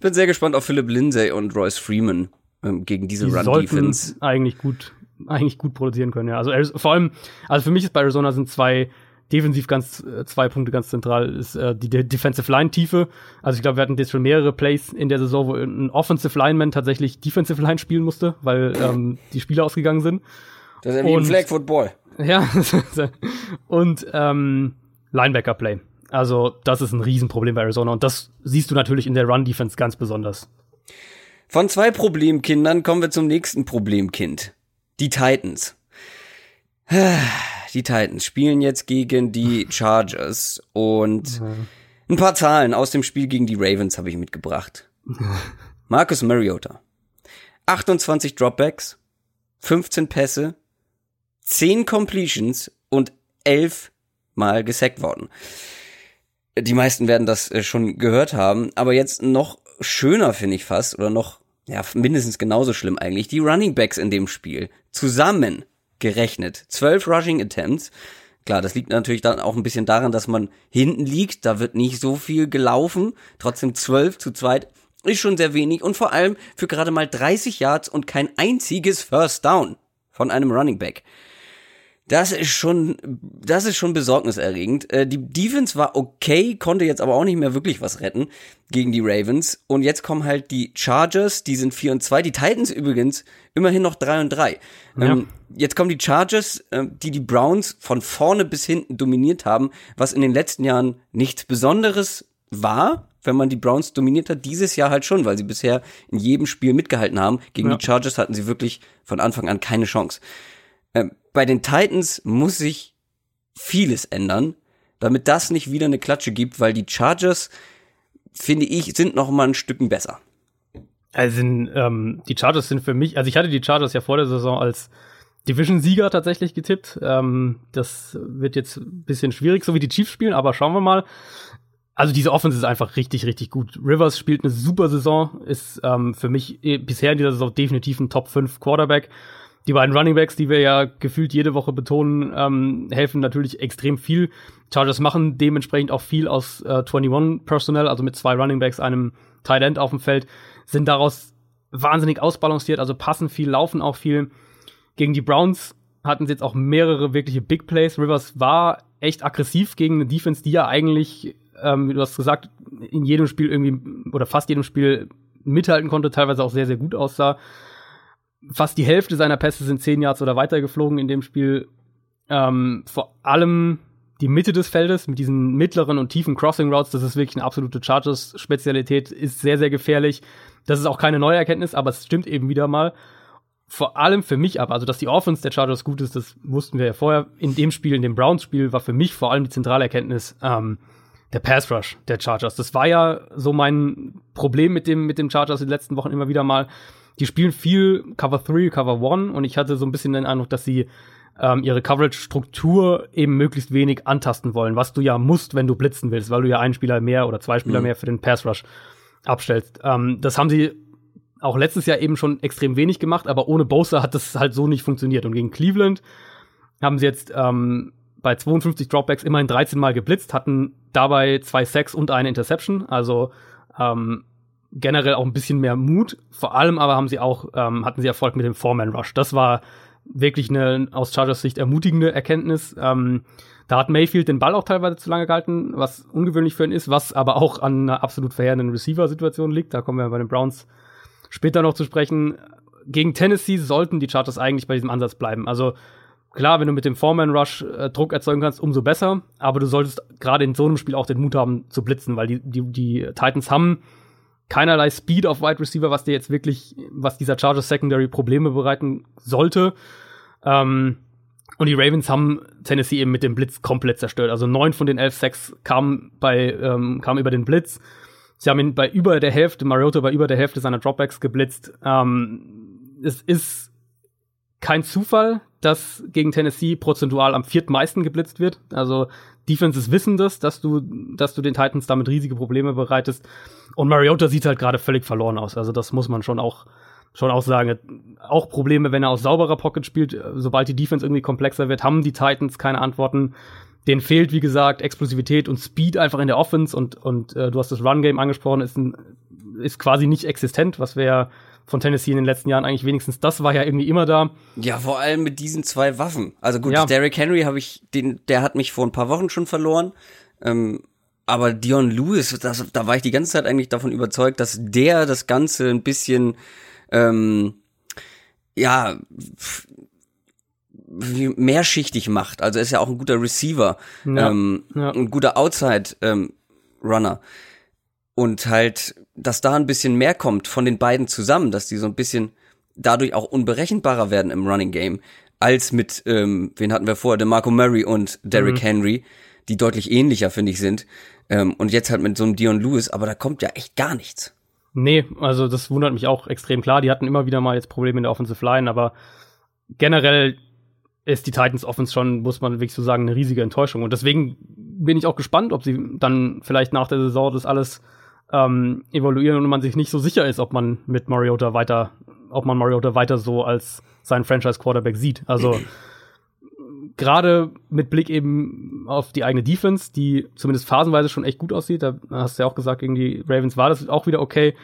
Bin sehr gespannt auf Philipp Lindsay und Royce Freeman. Ähm, gegen diese die Run-Defense. eigentlich gut, eigentlich gut produzieren können, ja. Also vor allem, also für mich ist bei Arizona sind zwei defensiv ganz äh, zwei Punkte ganz zentral ist äh, die De Defensive Line Tiefe. Also ich glaube, wir hatten jetzt schon mehrere Plays in der Saison, wo ein Offensive Lineman tatsächlich Defensive Line spielen musste, weil ähm, die Spiele ausgegangen sind. Das ist ja wie ein Flag Football. Ja, und ähm, Linebacker Play. Also das ist ein Riesenproblem bei Arizona und das siehst du natürlich in der Run Defense ganz besonders. Von zwei Problemkindern kommen wir zum nächsten Problemkind. Die Titans. Die Titans spielen jetzt gegen die Chargers und ein paar Zahlen aus dem Spiel gegen die Ravens habe ich mitgebracht. Marcus Mariota. 28 Dropbacks, 15 Pässe, 10 Completions und 11 Mal gesackt worden. Die meisten werden das äh, schon gehört haben, aber jetzt noch schöner finde ich fast oder noch ja mindestens genauso schlimm eigentlich die Running Backs in dem Spiel zusammen gerechnet. Zwölf Rushing Attempts. Klar, das liegt natürlich dann auch ein bisschen daran, dass man hinten liegt. Da wird nicht so viel gelaufen. Trotzdem zwölf zu zweit ist schon sehr wenig und vor allem für gerade mal 30 Yards und kein einziges First Down von einem Running Back. Das ist schon, das ist schon besorgniserregend. Äh, die Defense war okay, konnte jetzt aber auch nicht mehr wirklich was retten gegen die Ravens. Und jetzt kommen halt die Chargers, die sind 4 und 2. Die Titans übrigens immerhin noch 3 und 3. Ja. Ähm, jetzt kommen die Chargers, äh, die die Browns von vorne bis hinten dominiert haben, was in den letzten Jahren nichts Besonderes war, wenn man die Browns dominiert hat. Dieses Jahr halt schon, weil sie bisher in jedem Spiel mitgehalten haben. Gegen ja. die Chargers hatten sie wirklich von Anfang an keine Chance. Ähm, bei den Titans muss sich vieles ändern, damit das nicht wieder eine Klatsche gibt, weil die Chargers, finde ich, sind noch mal ein Stücken besser. Also ähm, die Chargers sind für mich, also ich hatte die Chargers ja vor der Saison als Division-Sieger tatsächlich getippt. Ähm, das wird jetzt ein bisschen schwierig, so wie die Chiefs spielen, aber schauen wir mal. Also diese Offense ist einfach richtig, richtig gut. Rivers spielt eine super Saison, ist ähm, für mich eh bisher in dieser Saison definitiv ein Top 5 Quarterback die beiden Running Backs, die wir ja gefühlt jede Woche betonen, ähm, helfen natürlich extrem viel. Chargers machen dementsprechend auch viel aus äh, 21 Personnel, also mit zwei Running Backs, einem Tight End auf dem Feld, sind daraus wahnsinnig ausbalanciert, also passen viel, laufen auch viel. Gegen die Browns hatten sie jetzt auch mehrere wirkliche Big Plays. Rivers war echt aggressiv gegen eine Defense, die ja eigentlich, ähm, wie du hast gesagt, in jedem Spiel irgendwie oder fast jedem Spiel mithalten konnte, teilweise auch sehr, sehr gut aussah fast die Hälfte seiner Pässe sind zehn Yards oder weiter geflogen in dem Spiel. Ähm, vor allem die Mitte des Feldes mit diesen mittleren und tiefen Crossing Routes, das ist wirklich eine absolute Chargers-Spezialität, ist sehr, sehr gefährlich. Das ist auch keine neue Erkenntnis, aber es stimmt eben wieder mal. Vor allem für mich aber, also dass die Offense der Chargers gut ist, das wussten wir ja vorher. In dem Spiel, in dem Browns-Spiel, war für mich vor allem die zentrale Erkenntnis ähm, der Pass Rush der Chargers. Das war ja so mein Problem mit dem, mit dem Chargers in den letzten Wochen immer wieder mal die spielen viel Cover 3, Cover 1 und ich hatte so ein bisschen den Eindruck, dass sie ähm, ihre Coverage-Struktur eben möglichst wenig antasten wollen, was du ja musst, wenn du blitzen willst, weil du ja einen Spieler mehr oder zwei Spieler mhm. mehr für den Pass Rush abstellst. Ähm, das haben sie auch letztes Jahr eben schon extrem wenig gemacht, aber ohne Bosa hat das halt so nicht funktioniert. Und gegen Cleveland haben sie jetzt ähm, bei 52 Dropbacks immerhin 13 Mal geblitzt, hatten dabei zwei Sacks und eine Interception. Also ähm, generell auch ein bisschen mehr Mut. Vor allem aber haben sie auch, ähm, hatten sie Erfolg mit dem Foreman Rush. Das war wirklich eine aus Chargers Sicht ermutigende Erkenntnis. Ähm, da hat Mayfield den Ball auch teilweise zu lange gehalten, was ungewöhnlich für ihn ist, was aber auch an einer absolut verheerenden Receiver-Situation liegt. Da kommen wir bei den Browns später noch zu sprechen. Gegen Tennessee sollten die Chargers eigentlich bei diesem Ansatz bleiben. Also klar, wenn du mit dem Foreman Rush äh, Druck erzeugen kannst, umso besser. Aber du solltest gerade in so einem Spiel auch den Mut haben zu blitzen, weil die, die, die Titans haben keinerlei Speed auf Wide Receiver, was dir jetzt wirklich, was dieser Chargers Secondary Probleme bereiten sollte. Ähm, und die Ravens haben Tennessee eben mit dem Blitz komplett zerstört. Also neun von den elf Sacks kamen bei, ähm, kamen über den Blitz. Sie haben ihn bei über der Hälfte, Mariota bei über der Hälfte seiner Dropbacks geblitzt. Ähm, es ist kein Zufall, dass gegen Tennessee prozentual am viertmeisten geblitzt wird. Also Defenses wissen das, dass du, dass du den Titans damit riesige Probleme bereitest. Und Mariota sieht halt gerade völlig verloren aus. Also das muss man schon auch, schon auch sagen. Auch Probleme, wenn er aus sauberer Pocket spielt. Sobald die Defense irgendwie komplexer wird, haben die Titans keine Antworten. Den fehlt, wie gesagt, Explosivität und Speed einfach in der Offense und, und äh, du hast das Run-Game angesprochen, ist ein ist quasi nicht existent, was wir von Tennessee in den letzten Jahren eigentlich wenigstens das war ja irgendwie immer da. Ja, vor allem mit diesen zwei Waffen. Also gut, ja. Derrick Henry habe ich den der hat mich vor ein paar Wochen schon verloren. Ähm, aber Dion Lewis, das, da war ich die ganze Zeit eigentlich davon überzeugt, dass der das Ganze ein bisschen ähm, ja mehrschichtig macht. Also er ist ja auch ein guter Receiver, ja, ähm, ja. ein guter Outside ähm, Runner und halt, dass da ein bisschen mehr kommt von den beiden zusammen, dass die so ein bisschen dadurch auch unberechenbarer werden im Running Game als mit, ähm, wen hatten wir vorher, Marco Murray und Derrick mhm. Henry, die deutlich ähnlicher finde ich sind. Ähm, und jetzt halt mit so einem Dion Lewis, aber da kommt ja echt gar nichts. Nee, also das wundert mich auch extrem klar. Die hatten immer wieder mal jetzt Probleme in der Offensive Line, aber generell ist die Titans Offense schon, muss man wirklich so sagen, eine riesige Enttäuschung. Und deswegen bin ich auch gespannt, ob sie dann vielleicht nach der Saison das alles ähm, evaluieren und man sich nicht so sicher ist, ob man mit Mariota weiter, ob man Mariota weiter so als sein Franchise Quarterback sieht. Also gerade mit Blick eben auf die eigene Defense, die zumindest phasenweise schon echt gut aussieht, da hast du ja auch gesagt, gegen die Ravens war das auch wieder okay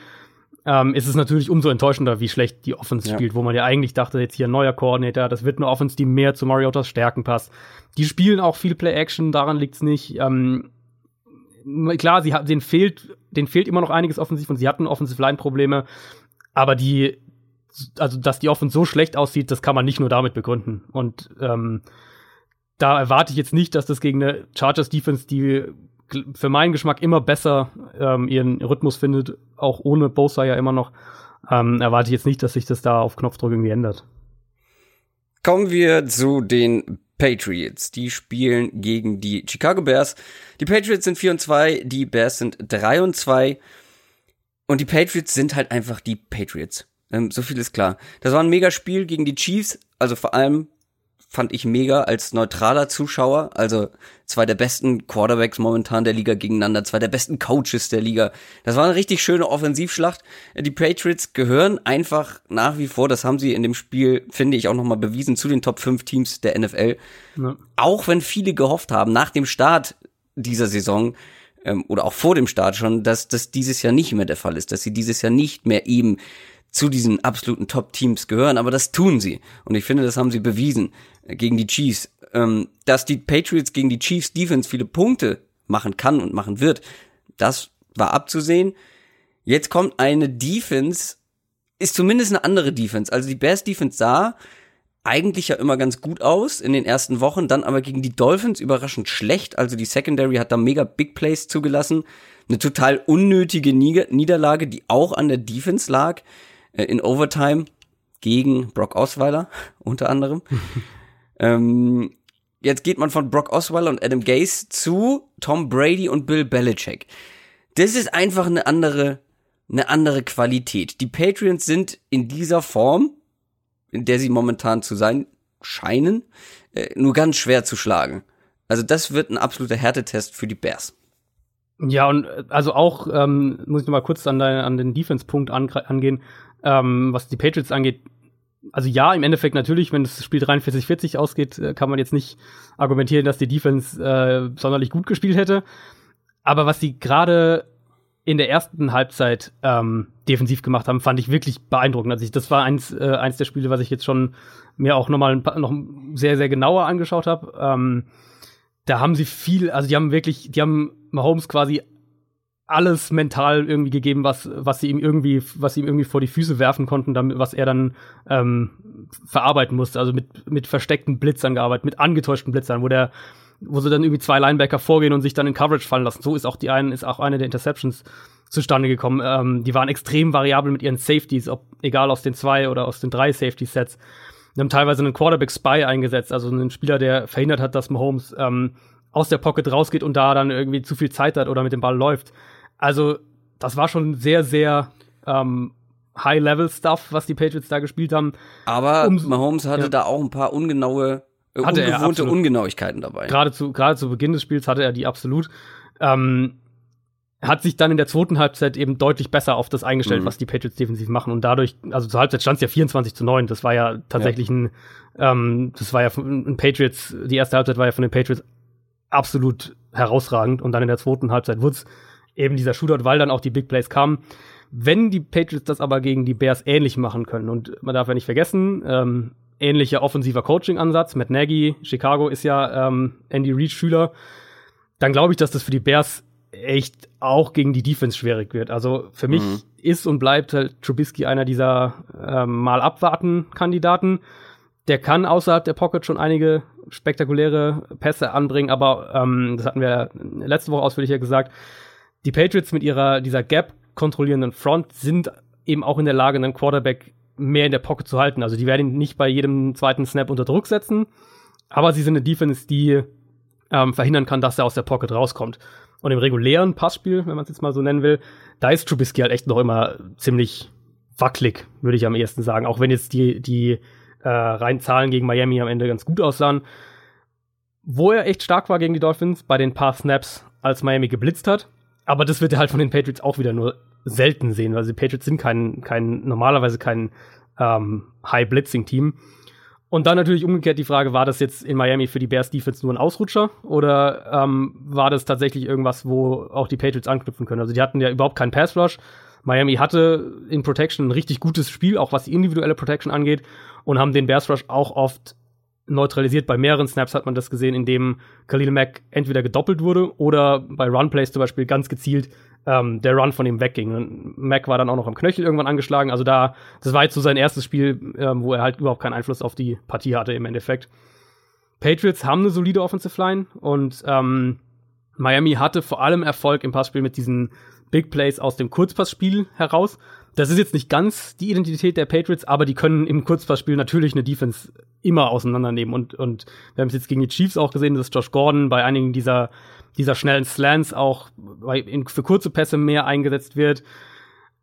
ähm, ist es natürlich umso enttäuschender, wie schlecht die Offense ja. spielt, wo man ja eigentlich dachte, jetzt hier ein neuer Koordinator, das wird eine Offense, die mehr zu Mariotas Stärken passt. Die spielen auch viel Play-Action, daran liegt's nicht. Ähm, klar, sie denen fehlt, denen fehlt immer noch einiges offensiv und sie hatten Offensive-Line-Probleme, aber die, also dass die Offense so schlecht aussieht, das kann man nicht nur damit begründen. Und ähm, da erwarte ich jetzt nicht, dass das gegen eine Chargers-Defense, die für meinen Geschmack immer besser ähm, ihren Rhythmus findet, auch ohne Bosa ja immer noch. Ähm, erwarte ich jetzt nicht, dass sich das da auf Knopfdruck irgendwie ändert. Kommen wir zu den Patriots. Die spielen gegen die Chicago Bears. Die Patriots sind 4 und 2, die Bears sind 3 und 2. Und die Patriots sind halt einfach die Patriots. Ähm, so viel ist klar. Das war ein mega Spiel gegen die Chiefs, also vor allem fand ich mega als neutraler Zuschauer. Also zwei der besten Quarterbacks momentan der Liga gegeneinander, zwei der besten Coaches der Liga. Das war eine richtig schöne Offensivschlacht. Die Patriots gehören einfach nach wie vor, das haben sie in dem Spiel, finde ich, auch nochmal bewiesen, zu den Top 5 Teams der NFL. Ja. Auch wenn viele gehofft haben, nach dem Start dieser Saison, ähm, oder auch vor dem Start schon, dass das dieses Jahr nicht mehr der Fall ist, dass sie dieses Jahr nicht mehr eben zu diesen absoluten Top-Teams gehören, aber das tun sie. Und ich finde, das haben sie bewiesen gegen die Chiefs. Ähm, dass die Patriots gegen die Chiefs Defense viele Punkte machen kann und machen wird, das war abzusehen. Jetzt kommt eine Defense, ist zumindest eine andere Defense. Also die Bears Defense sah eigentlich ja immer ganz gut aus in den ersten Wochen, dann aber gegen die Dolphins überraschend schlecht. Also die Secondary hat da mega Big Plays zugelassen. Eine total unnötige Niederlage, die auch an der Defense lag. Äh, in Overtime gegen Brock Osweiler unter anderem. Ähm, jetzt geht man von Brock Osweiler und Adam Gase zu Tom Brady und Bill Belichick. Das ist einfach eine andere, eine andere Qualität. Die Patriots sind in dieser Form, in der sie momentan zu sein scheinen, äh, nur ganz schwer zu schlagen. Also das wird ein absoluter Härtetest für die Bears. Ja, und äh, also auch, ähm, muss ich noch mal kurz an, dein, an den Defense-Punkt angehen ähm, was die Patriots angeht, also ja, im Endeffekt natürlich, wenn das Spiel 43-40 ausgeht, äh, kann man jetzt nicht argumentieren, dass die Defense äh, sonderlich gut gespielt hätte. Aber was sie gerade in der ersten Halbzeit ähm, defensiv gemacht haben, fand ich wirklich beeindruckend. Also ich, das war eins, äh, eins der Spiele, was ich jetzt schon mir auch nochmal noch sehr, sehr genauer angeschaut habe. Ähm, da haben sie viel, also die haben wirklich, die haben Mahomes quasi alles mental irgendwie gegeben, was, was sie ihm irgendwie, was sie ihm irgendwie vor die Füße werfen konnten, damit, was er dann ähm, verarbeiten musste. Also mit, mit versteckten Blitzern gearbeitet, mit angetäuschten Blitzern, wo der, wo sie dann irgendwie zwei Linebacker vorgehen und sich dann in Coverage fallen lassen. So ist auch die eine, ist auch eine der Interceptions zustande gekommen. Ähm, die waren extrem variabel mit ihren Safeties, ob egal aus den zwei oder aus den drei Safety-Sets. Die haben teilweise einen Quarterback-Spy eingesetzt, also einen Spieler, der verhindert hat, dass Mahomes ähm, aus der Pocket rausgeht und da dann irgendwie zu viel Zeit hat oder mit dem Ball läuft. Also, das war schon sehr, sehr ähm, High-Level-Stuff, was die Patriots da gespielt haben. Aber um, Mahomes hatte ja. da auch ein paar ungenaue, äh, hatte ungewohnte Ungenauigkeiten dabei. Gerade zu, gerade zu Beginn des Spiels hatte er die absolut. Ähm, hat sich dann in der zweiten Halbzeit eben deutlich besser auf das eingestellt, mhm. was die Patriots defensiv machen. Und dadurch, also zur Halbzeit stand es ja 24 zu 9. Das war ja tatsächlich ja. ein, ähm, das war ja ein Patriots, die erste Halbzeit war ja von den Patriots absolut herausragend. Und dann in der zweiten Halbzeit wurde es eben dieser Shootout, weil dann auch die Big Plays kamen. Wenn die Patriots das aber gegen die Bears ähnlich machen können, und man darf ja nicht vergessen, ähm, ähnlicher offensiver Coaching-Ansatz, Matt Nagy, Chicago ist ja ähm, Andy Reid Schüler, dann glaube ich, dass das für die Bears echt auch gegen die Defense schwierig wird. Also für mich mhm. ist und bleibt halt Trubisky einer dieser ähm, mal abwarten Kandidaten. Der kann außerhalb der Pocket schon einige spektakuläre Pässe anbringen, aber ähm, das hatten wir letzte Woche ausführlicher gesagt. Die Patriots mit ihrer dieser Gap kontrollierenden Front sind eben auch in der Lage, einen Quarterback mehr in der Pocket zu halten. Also die werden ihn nicht bei jedem zweiten Snap unter Druck setzen, aber sie sind eine Defense, die ähm, verhindern kann, dass er aus der Pocket rauskommt. Und im regulären Passspiel, wenn man es jetzt mal so nennen will, da ist Trubisky halt echt noch immer ziemlich wackelig, würde ich am ehesten sagen. Auch wenn jetzt die, die äh, rein Zahlen gegen Miami am Ende ganz gut aussahen. Wo er echt stark war gegen die Dolphins, bei den paar Snaps, als Miami geblitzt hat. Aber das wird er halt von den Patriots auch wieder nur selten sehen, weil die Patriots sind kein, kein normalerweise kein ähm, High-Blitzing-Team. Und dann natürlich umgekehrt die Frage, war das jetzt in Miami für die Bears Defense nur ein Ausrutscher oder ähm, war das tatsächlich irgendwas, wo auch die Patriots anknüpfen können? Also die hatten ja überhaupt keinen Pass Rush. Miami hatte in Protection ein richtig gutes Spiel, auch was die individuelle Protection angeht und haben den Bears Rush auch oft neutralisiert. Bei mehreren Snaps hat man das gesehen, indem Khalil Mack entweder gedoppelt wurde oder bei Run Plays zum Beispiel ganz gezielt ähm, der Run von ihm wegging. Und Mac war dann auch noch am Knöchel irgendwann angeschlagen. Also da, das war jetzt so sein erstes Spiel, ähm, wo er halt überhaupt keinen Einfluss auf die Partie hatte im Endeffekt. Patriots haben eine solide Offensive Line und ähm, Miami hatte vor allem Erfolg im Passspiel mit diesen Big Plays aus dem Kurzpassspiel heraus. Das ist jetzt nicht ganz die Identität der Patriots, aber die können im Kurzpassspiel natürlich eine Defense immer auseinandernehmen. Und, und wir haben es jetzt gegen die Chiefs auch gesehen, dass Josh Gordon bei einigen dieser dieser schnellen Slants auch für kurze Pässe mehr eingesetzt wird.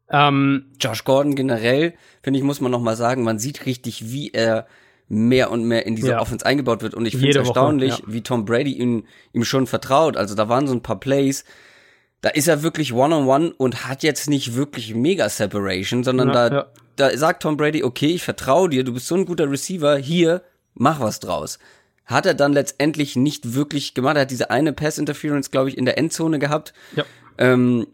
Ähm, Josh Gordon generell, finde ich, muss man noch mal sagen, man sieht richtig, wie er mehr und mehr in diese ja. Offense eingebaut wird. Und ich finde es erstaunlich, Woche, ja. wie Tom Brady ihm, ihm schon vertraut. Also da waren so ein paar Plays, da ist er wirklich One-on-One -on -one und hat jetzt nicht wirklich mega Separation, sondern ja, da, da sagt Tom Brady, okay, ich vertraue dir, du bist so ein guter Receiver, hier, mach was draus hat er dann letztendlich nicht wirklich gemacht. Er hat diese eine Pass-Interference, glaube ich, in der Endzone gehabt. Ja. Ähm,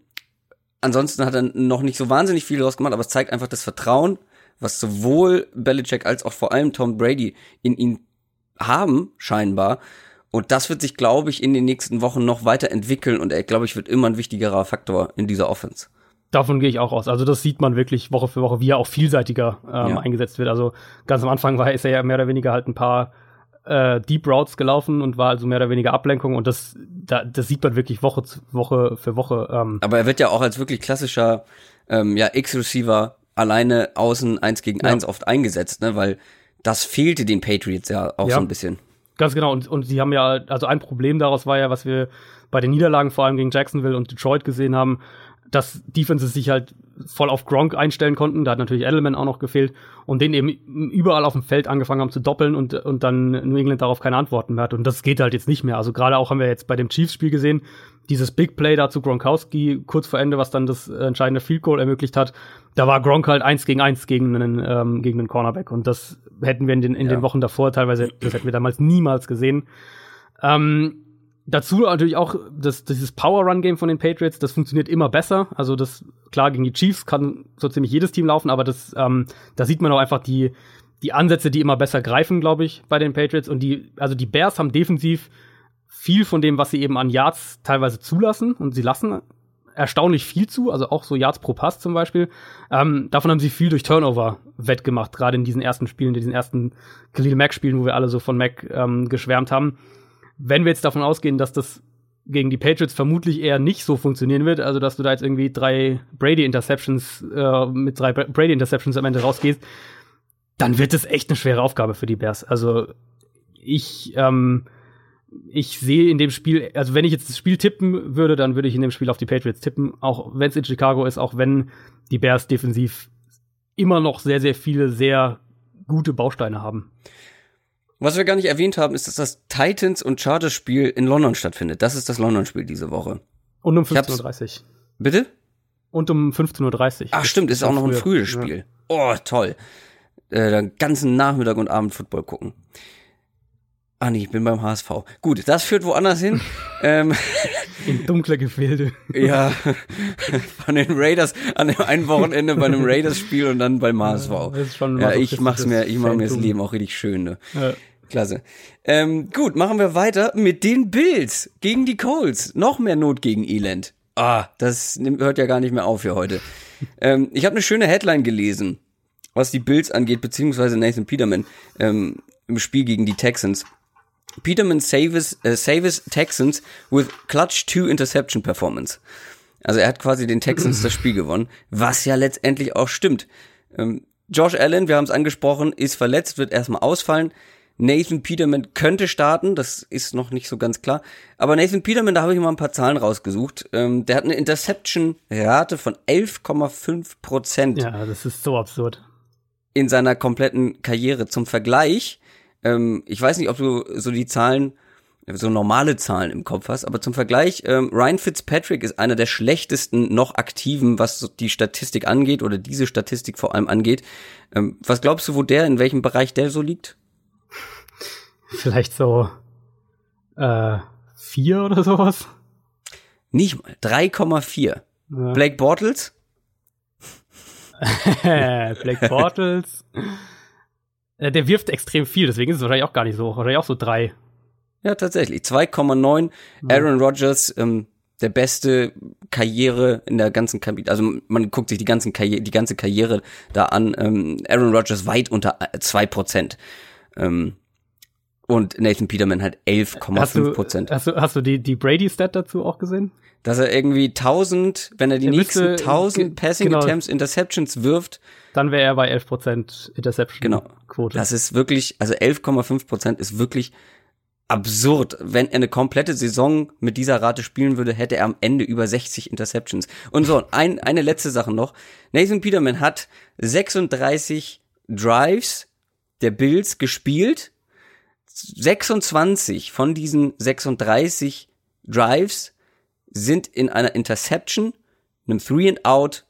ansonsten hat er noch nicht so wahnsinnig viel daraus gemacht, aber es zeigt einfach das Vertrauen, was sowohl Belichick als auch vor allem Tom Brady in ihn haben, scheinbar. Und das wird sich, glaube ich, in den nächsten Wochen noch weiterentwickeln und er, glaube ich, wird immer ein wichtigerer Faktor in dieser Offense. Davon gehe ich auch aus. Also das sieht man wirklich Woche für Woche, wie er auch vielseitiger ähm, ja. eingesetzt wird. Also ganz am Anfang war ist er ja mehr oder weniger halt ein paar äh, Deep Routes gelaufen und war also mehr oder weniger Ablenkung und das, da, das sieht man wirklich Woche zu Woche für Woche. Ähm. Aber er wird ja auch als wirklich klassischer ähm, ja, X-Receiver alleine außen eins gegen ja. eins oft eingesetzt, ne? Weil das fehlte den Patriots ja auch ja. so ein bisschen. Ganz genau. Und, und sie haben ja, also ein Problem daraus war ja, was wir bei den Niederlagen vor allem gegen Jacksonville und Detroit gesehen haben, dass Defenses sich halt voll auf Gronk einstellen konnten. Da hat natürlich Edelman auch noch gefehlt und den eben überall auf dem Feld angefangen haben zu doppeln und, und dann New England darauf keine Antworten mehr hat. Und das geht halt jetzt nicht mehr. Also gerade auch haben wir jetzt bei dem Chiefs-Spiel gesehen, dieses Big Play da zu Gronkowski kurz vor Ende, was dann das entscheidende Field Goal ermöglicht hat. Da war Gronk halt eins gegen eins gegen einen, ähm, gegen einen Cornerback. Und das hätten wir in den, in ja. den Wochen davor teilweise, das hätten wir damals niemals gesehen. Ähm, Dazu natürlich auch das, dieses Power-Run-Game von den Patriots, das funktioniert immer besser. Also das, klar, gegen die Chiefs kann so ziemlich jedes Team laufen, aber das, ähm, da sieht man auch einfach die, die Ansätze, die immer besser greifen, glaube ich, bei den Patriots. Und die, also die Bears haben defensiv viel von dem, was sie eben an Yards teilweise zulassen. Und sie lassen erstaunlich viel zu, also auch so Yards pro Pass zum Beispiel. Ähm, davon haben sie viel durch Turnover wettgemacht, gerade in diesen ersten Spielen, in diesen ersten Khalil Mack-Spielen, wo wir alle so von Mack ähm, geschwärmt haben wenn wir jetzt davon ausgehen, dass das gegen die Patriots vermutlich eher nicht so funktionieren wird, also dass du da jetzt irgendwie drei Brady-Interceptions äh, mit drei Brady-Interceptions am Ende rausgehst, dann wird es echt eine schwere Aufgabe für die Bears. Also ich, ähm, ich sehe in dem Spiel, also wenn ich jetzt das Spiel tippen würde, dann würde ich in dem Spiel auf die Patriots tippen, auch wenn es in Chicago ist, auch wenn die Bears defensiv immer noch sehr, sehr viele sehr gute Bausteine haben. Was wir gar nicht erwähnt haben, ist, dass das Titans und Chargers Spiel in London stattfindet. Das ist das London Spiel diese Woche. Und um 15.30 Uhr. Bitte? Und um 15.30 Uhr. Ach stimmt, ist auch noch ein frühes Spiel. Ja. Oh, toll. Äh, den ganzen Nachmittag und Abend Football gucken. Ah nee, ich bin beim HSV. Gut, das führt woanders hin. ähm, In dunkle Gefilde. ja, von den Raiders an dem einen Wochenende bei einem Raiders-Spiel und dann beim HSV. ist ja, ich mach's mir, ich mache mir das. Leben auch richtig schön. Ne? Ja. Klasse. Ähm, gut, machen wir weiter mit den Bills gegen die Colts. Noch mehr Not gegen Elend. Ah, das hört ja gar nicht mehr auf für heute. ähm, ich habe eine schöne Headline gelesen, was die Bills angeht, beziehungsweise Nathan Peterman ähm, im Spiel gegen die Texans. Peterman saves, äh, saves Texans with clutch two interception performance. Also er hat quasi den Texans das Spiel gewonnen, was ja letztendlich auch stimmt. Ähm, Josh Allen, wir haben es angesprochen, ist verletzt, wird erstmal ausfallen. Nathan Peterman könnte starten, das ist noch nicht so ganz klar. Aber Nathan Peterman, da habe ich mal ein paar Zahlen rausgesucht. Ähm, der hat eine Interception-Rate von 11,5 Prozent Ja, das ist so absurd. in seiner kompletten Karriere. Zum Vergleich, ähm, ich weiß nicht, ob du so die Zahlen, so normale Zahlen im Kopf hast, aber zum Vergleich, ähm, Ryan Fitzpatrick ist einer der schlechtesten noch aktiven, was die Statistik angeht oder diese Statistik vor allem angeht. Ähm, was glaubst du, wo der, in welchem Bereich der so liegt? Vielleicht so äh, vier oder sowas. Nicht mal, 3,4. Ja. Blake Bortles? Black Bortles. Äh, Der wirft extrem viel, deswegen ist es wahrscheinlich auch gar nicht so hoch. Wahrscheinlich auch so drei. Ja, tatsächlich. 2,9. Aaron Rodgers, ähm, der beste Karriere in der ganzen Karriere. Also man guckt sich die, ganzen Karriere, die ganze Karriere da an. Ähm, Aaron Rodgers weit unter äh, 2%. Ähm, und Nathan Peterman du, 11,5%. hast du, hast du die, die Brady-Stat dazu auch gesehen? Dass er irgendwie 1000, wenn er die Er nächsten müsste- 1000 ge- Passing genau. Attempts, Interceptions wirft, Dann wäre er bei 11% Interception-Quote. Das ist wirklich, also 11,5 Prozent ist wirklich absurd. Wenn er eine komplette Saison mit dieser Rate spielen würde, hätte er am Ende über 60 Interceptions. Und so, ein, eine letzte Sache noch. Nathan Peterman hat 36 Drives der Bills gespielt. 26 von diesen 36 Drives sind in einer Interception, einem Three and Out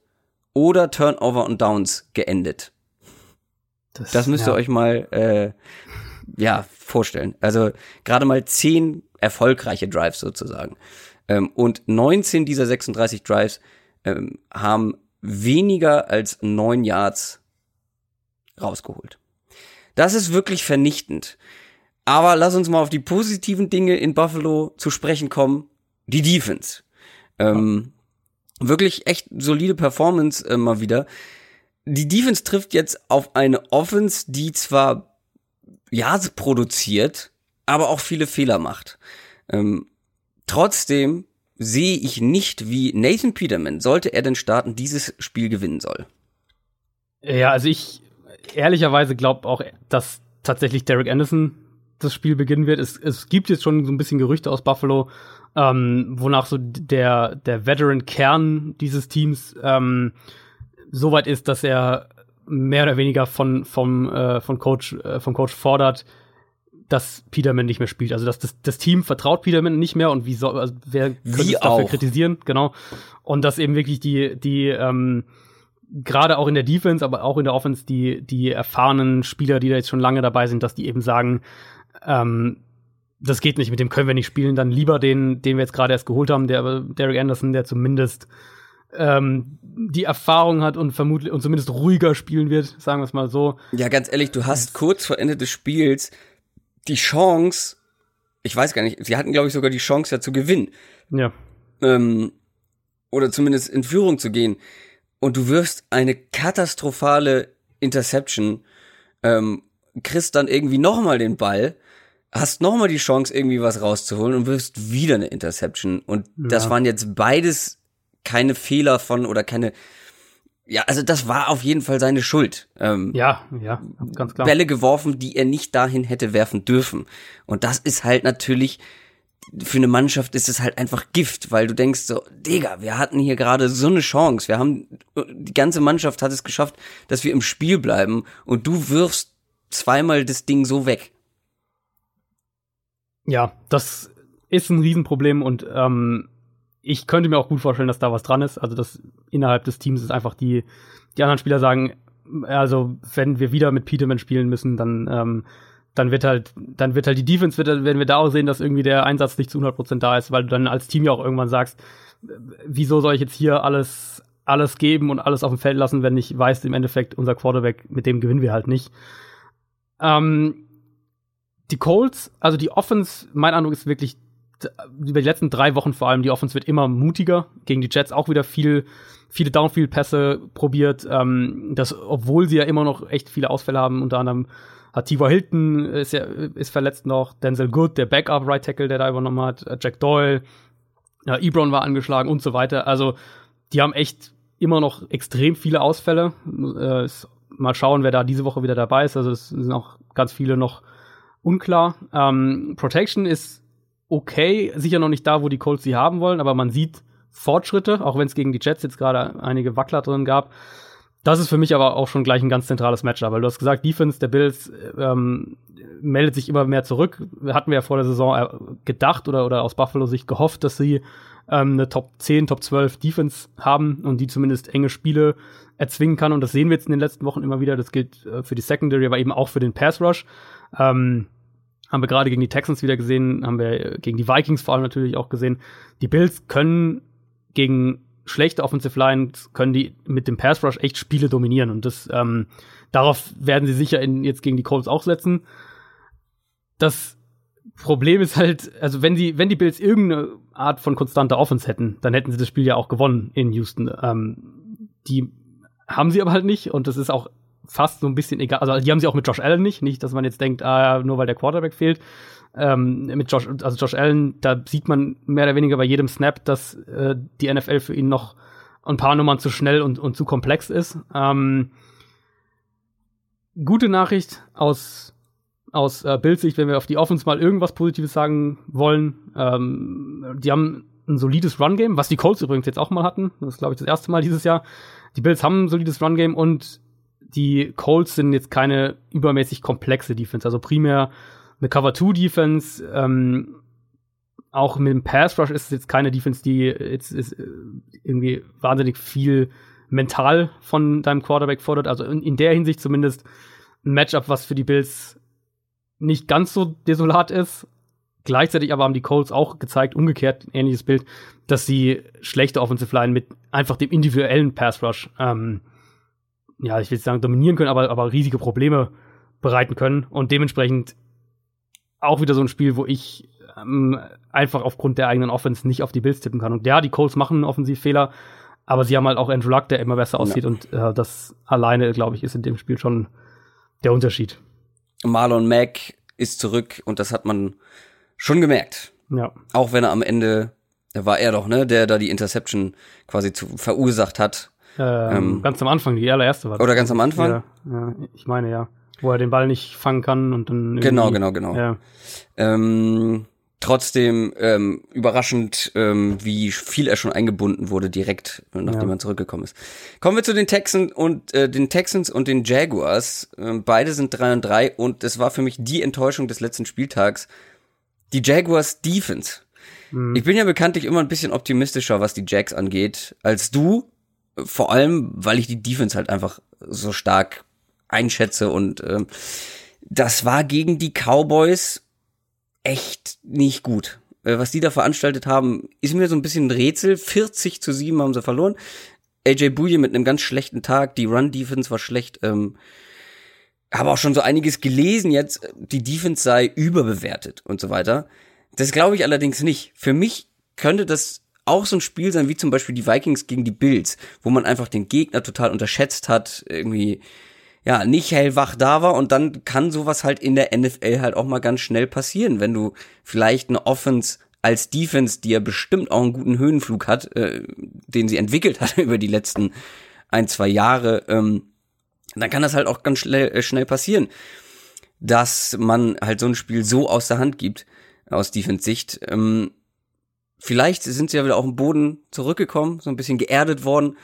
oder Turnover und Downs geendet. Das müsst ihr ja. euch mal äh, ja vorstellen. Also gerade mal zehn erfolgreiche Drives sozusagen. Ähm, und 19 dieser 36 Drives ähm, haben weniger als neun Yards rausgeholt. Das ist wirklich vernichtend. Aber lass uns mal auf die positiven Dinge in Buffalo zu sprechen kommen. Die Defense. Ähm, wirklich echt solide Performance äh, mal wieder die Defense trifft jetzt auf eine Offense, die zwar ja produziert, aber auch viele Fehler macht. Ähm, trotzdem sehe ich nicht, wie Nathan Peterman, sollte er denn starten, dieses Spiel gewinnen soll. Ja, also ich ehrlicherweise glaube auch, dass tatsächlich Derek Anderson das Spiel beginnen wird. Es, es gibt jetzt schon so ein bisschen Gerüchte aus Buffalo, ähm, wonach so der, der Veteran-Kern dieses Teams ähm, so weit ist, dass er mehr oder weniger von, vom, äh, von Coach, äh, vom Coach fordert, dass Peterman nicht mehr spielt. Also dass das, das Team vertraut Peterman nicht mehr und wie soll, also wer könnte Wie es dafür kritisieren, genau. Und dass eben wirklich die, die, ähm, gerade auch in der Defense, aber auch in der Offense, die, die erfahrenen Spieler, die da jetzt schon lange dabei sind, dass die eben sagen, ähm, das geht nicht, mit dem können wir nicht spielen, dann lieber den, den wir jetzt gerade erst geholt haben, der Derek Anderson, der zumindest ähm, die Erfahrung hat und vermutlich und zumindest ruhiger spielen wird, sagen wir es mal so. Ja, ganz ehrlich, du hast kurz vor Ende des Spiels die Chance, ich weiß gar nicht, sie hatten, glaube ich, sogar die Chance ja zu gewinnen. Ja. ähm, oder zumindest in Führung zu gehen und du wirfst eine katastrophale Interception, ähm, kriegst dann irgendwie nochmal den Ball, hast nochmal die Chance, irgendwie was rauszuholen und wirfst wieder eine Interception. Und das Ja. waren jetzt beides keine Fehler von oder keine. Ja, also das war auf jeden Fall seine Schuld. Ähm, Ja, ja, ganz klar. Bälle geworfen, die er nicht dahin hätte werfen dürfen. Und das ist halt natürlich, für eine Mannschaft ist es halt einfach Gift, weil du denkst so, Digga, wir hatten hier gerade so eine Chance. Wir haben, die ganze Mannschaft hat es geschafft, dass wir im Spiel bleiben und du wirfst zweimal das Ding so weg. Ja, das ist ein Riesenproblem und ähm, ich könnte mir auch gut vorstellen, dass da was dran ist. Also, dass innerhalb des Teams ist einfach die, die anderen Spieler sagen, also, wenn wir wieder mit Peterman spielen müssen, dann, ähm, dann wird halt, dann wird halt die Defense, wird, werden wir da auch sehen, dass irgendwie der Einsatz nicht zu 100% da ist, weil du dann als Team ja auch irgendwann sagst, wieso soll ich jetzt hier alles, alles geben und alles auf dem Feld lassen, wenn ich weiß, im Endeffekt unser Quarterback, mit dem gewinnen wir halt nicht. Ähm, die Colts, also die Offense, mein Eindruck ist wirklich, über die letzten drei Wochen vor allem, die Offense wird immer mutiger. Gegen die Jets auch wieder viel, viele Downfield-Pässe probiert. Ähm, das, obwohl sie ja immer noch echt viele Ausfälle haben, unter anderem hat Tiva Hilton ist, ja, ist verletzt noch, Denzel Good, der Backup Right Tackle, der da übernommen hat, äh, Jack Doyle, ja, Ebron war angeschlagen und so weiter. Also die haben echt immer noch extrem viele Ausfälle. Äh, mal schauen, wer da diese Woche wieder dabei ist. Also es sind auch ganz viele noch unklar. Ähm, Protection ist okay, sicher noch nicht da, wo die Colts sie haben wollen, aber man sieht Fortschritte, auch wenn es gegen die Jets jetzt gerade einige Wackler drin gab. Das ist für mich aber auch schon gleich ein ganz zentrales Matchup, weil du hast gesagt, Defense der Bills ähm, meldet sich immer mehr zurück. Hatten wir ja vor der Saison äh, gedacht oder, oder aus Buffalo Sicht gehofft, dass sie ähm, eine Top 10, Top 12 Defense haben und die zumindest enge Spiele erzwingen kann. Und das sehen wir jetzt in den letzten Wochen immer wieder. Das gilt äh, für die Secondary, aber eben auch für den Pass Rush. Ähm, haben wir gerade gegen die Texans wieder gesehen, haben wir gegen die Vikings vor allem natürlich auch gesehen. Die Bills können gegen schlechte Offensive Lines können die mit dem Pass Rush echt Spiele dominieren und das ähm, darauf werden sie sicher in, jetzt gegen die Colts auch setzen. Das Problem ist halt, also wenn sie, wenn die Bills irgendeine Art von konstanter Offense hätten, dann hätten sie das Spiel ja auch gewonnen in Houston. Ähm, die haben sie aber halt nicht und das ist auch fast so ein bisschen egal. Also die haben sie auch mit Josh Allen nicht, nicht, dass man jetzt denkt, ah, nur weil der Quarterback fehlt ähm, mit Josh, also Josh Allen, da sieht man mehr oder weniger bei jedem Snap, dass äh, die NFL für ihn noch ein paar Nummern zu schnell und, und zu komplex ist. Ähm, gute Nachricht aus, aus äh, Bildsicht, wenn wir auf die Offense mal irgendwas Positives sagen wollen. Ähm, die haben ein solides Run-Game, was die Colts übrigens jetzt auch mal hatten. Das ist, glaube ich, das erste Mal dieses Jahr. Die Bills haben ein solides Run-Game und die Colts sind jetzt keine übermäßig komplexe Defense. Also primär eine Cover-2-Defense. Ähm, auch mit dem Pass-Rush ist es jetzt keine Defense, die jetzt ist, äh, irgendwie wahnsinnig viel mental von deinem Quarterback fordert. Also in, in der Hinsicht zumindest ein Matchup, was für die Bills nicht ganz so desolat ist. Gleichzeitig aber haben die Colts auch gezeigt, umgekehrt, ein ähnliches Bild, dass sie schlechte Offensive Line mit einfach dem individuellen Pass Rush, ähm, ja, ich will sagen, dominieren können, aber, aber riesige Probleme bereiten können. Und dementsprechend auch wieder so ein Spiel, wo ich ähm, einfach aufgrund der eigenen Offense nicht auf die Bills tippen kann. Und ja, die Colts machen einen Offensivfehler, aber sie haben halt auch Andrew Luck, der immer besser aussieht. Ja. Und äh, das alleine, glaube ich, ist in dem Spiel schon der Unterschied. Marlon Mack ist zurück und das hat man schon gemerkt. Ja. Auch wenn er am Ende, war er doch, ne, der da die Interception quasi zu, verursacht hat. Ähm, ähm, ganz am Anfang, die allererste war. Oder ganz am Anfang? Ja, ja, ich meine ja wo er den Ball nicht fangen kann und dann genau genau genau ja. ähm, trotzdem ähm, überraschend ähm, wie viel er schon eingebunden wurde direkt nachdem ja. er zurückgekommen ist kommen wir zu den Texans und äh, den Texans und den Jaguars ähm, beide sind drei und drei und es war für mich die Enttäuschung des letzten Spieltags die Jaguars Defense mhm. ich bin ja bekanntlich immer ein bisschen optimistischer was die Jags angeht als du vor allem weil ich die Defense halt einfach so stark einschätze. Und ähm, das war gegen die Cowboys echt nicht gut. Äh, was die da veranstaltet haben, ist mir so ein bisschen ein Rätsel. 40 zu 7 haben sie verloren. AJ Bouye mit einem ganz schlechten Tag, die Run-Defense war schlecht. Ähm, habe auch schon so einiges gelesen jetzt, die Defense sei überbewertet und so weiter. Das glaube ich allerdings nicht. Für mich könnte das auch so ein Spiel sein, wie zum Beispiel die Vikings gegen die Bills, wo man einfach den Gegner total unterschätzt hat, irgendwie ja, nicht hellwach da war und dann kann sowas halt in der NFL halt auch mal ganz schnell passieren, wenn du vielleicht eine Offense als Defense, die ja bestimmt auch einen guten Höhenflug hat, äh, den sie entwickelt hat über die letzten ein, zwei Jahre, ähm, dann kann das halt auch ganz schnell, äh, schnell passieren, dass man halt so ein Spiel so aus der Hand gibt, aus Defense-Sicht. Ähm, vielleicht sind sie ja wieder auf den Boden zurückgekommen, so ein bisschen geerdet worden.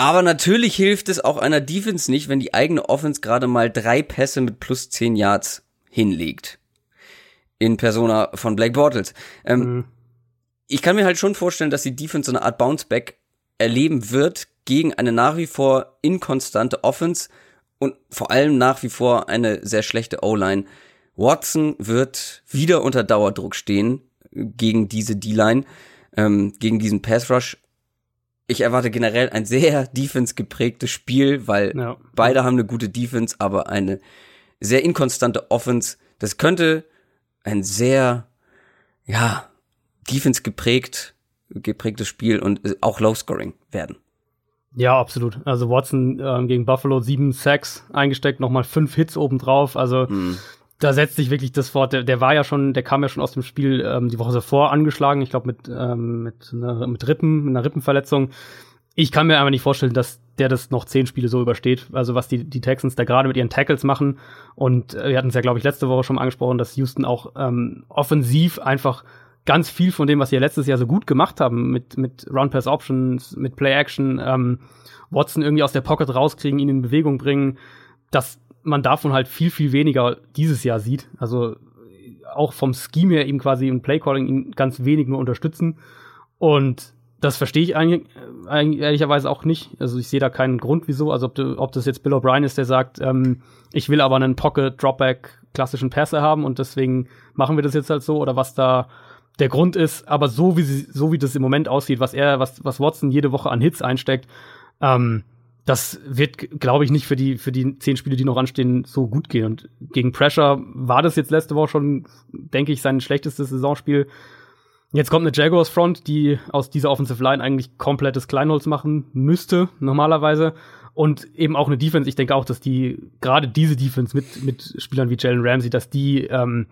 Aber natürlich hilft es auch einer Defense nicht, wenn die eigene Offense gerade mal drei Pässe mit plus zehn Yards hinlegt. In Persona von Blake Bortles. Ähm, mhm. Ich kann mir halt schon vorstellen, dass die Defense so eine Art Bounceback erleben wird gegen eine nach wie vor inkonstante Offense und vor allem nach wie vor eine sehr schlechte O-Line. Watson wird wieder unter Dauerdruck stehen gegen diese D-Line, ähm, gegen diesen Pass Rush. Ich erwarte generell ein sehr defense geprägtes Spiel, weil ja. beide haben eine gute Defense, aber eine sehr inkonstante Offense. Das könnte ein sehr, ja, defense geprägt, geprägtes Spiel und auch Low Scoring werden. Ja, absolut. Also Watson ähm, gegen Buffalo sieben Sacks eingesteckt, nochmal fünf Hits obendrauf. Also mm. Da setzt sich wirklich das Wort. Der, der war ja schon, der kam ja schon aus dem Spiel ähm, die Woche davor angeschlagen. Ich glaube mit ähm, mit, einer, mit Rippen, mit einer Rippenverletzung. Ich kann mir aber nicht vorstellen, dass der das noch zehn Spiele so übersteht. Also was die, die Texans da gerade mit ihren Tackles machen. Und äh, wir hatten es ja, glaube ich, letzte Woche schon angesprochen, dass Houston auch ähm, offensiv einfach ganz viel von dem, was sie ja letztes Jahr so gut gemacht haben, mit, mit Run-Pass-Options, mit Play-Action, ähm, Watson irgendwie aus der Pocket rauskriegen, ihn in Bewegung bringen, dass man davon halt viel, viel weniger dieses Jahr sieht. Also auch vom Scheme her ihm quasi im Play-Calling ihn ganz wenig nur unterstützen. Und das verstehe ich eigentlich, ehrlicherweise auch nicht. Also ich sehe da keinen Grund, wieso. Also ob, du, ob das jetzt Bill O'Brien ist, der sagt, ähm, ich will aber einen Pocket Dropback klassischen Pässe haben und deswegen machen wir das jetzt halt so oder was da der Grund ist, aber so wie sie, so wie das im Moment aussieht, was er, was, was Watson jede Woche an Hits einsteckt, ähm, das wird, glaube ich, nicht für die, für die zehn Spiele, die noch anstehen, so gut gehen. Und gegen Pressure war das jetzt letzte Woche schon, denke ich, sein schlechtestes Saisonspiel. Jetzt kommt eine Jaguars Front, die aus dieser Offensive Line eigentlich komplettes Kleinholz machen müsste, normalerweise. Und eben auch eine Defense. Ich denke auch, dass die, gerade diese Defense mit, mit Spielern wie Jalen Ramsey, dass die, ähm,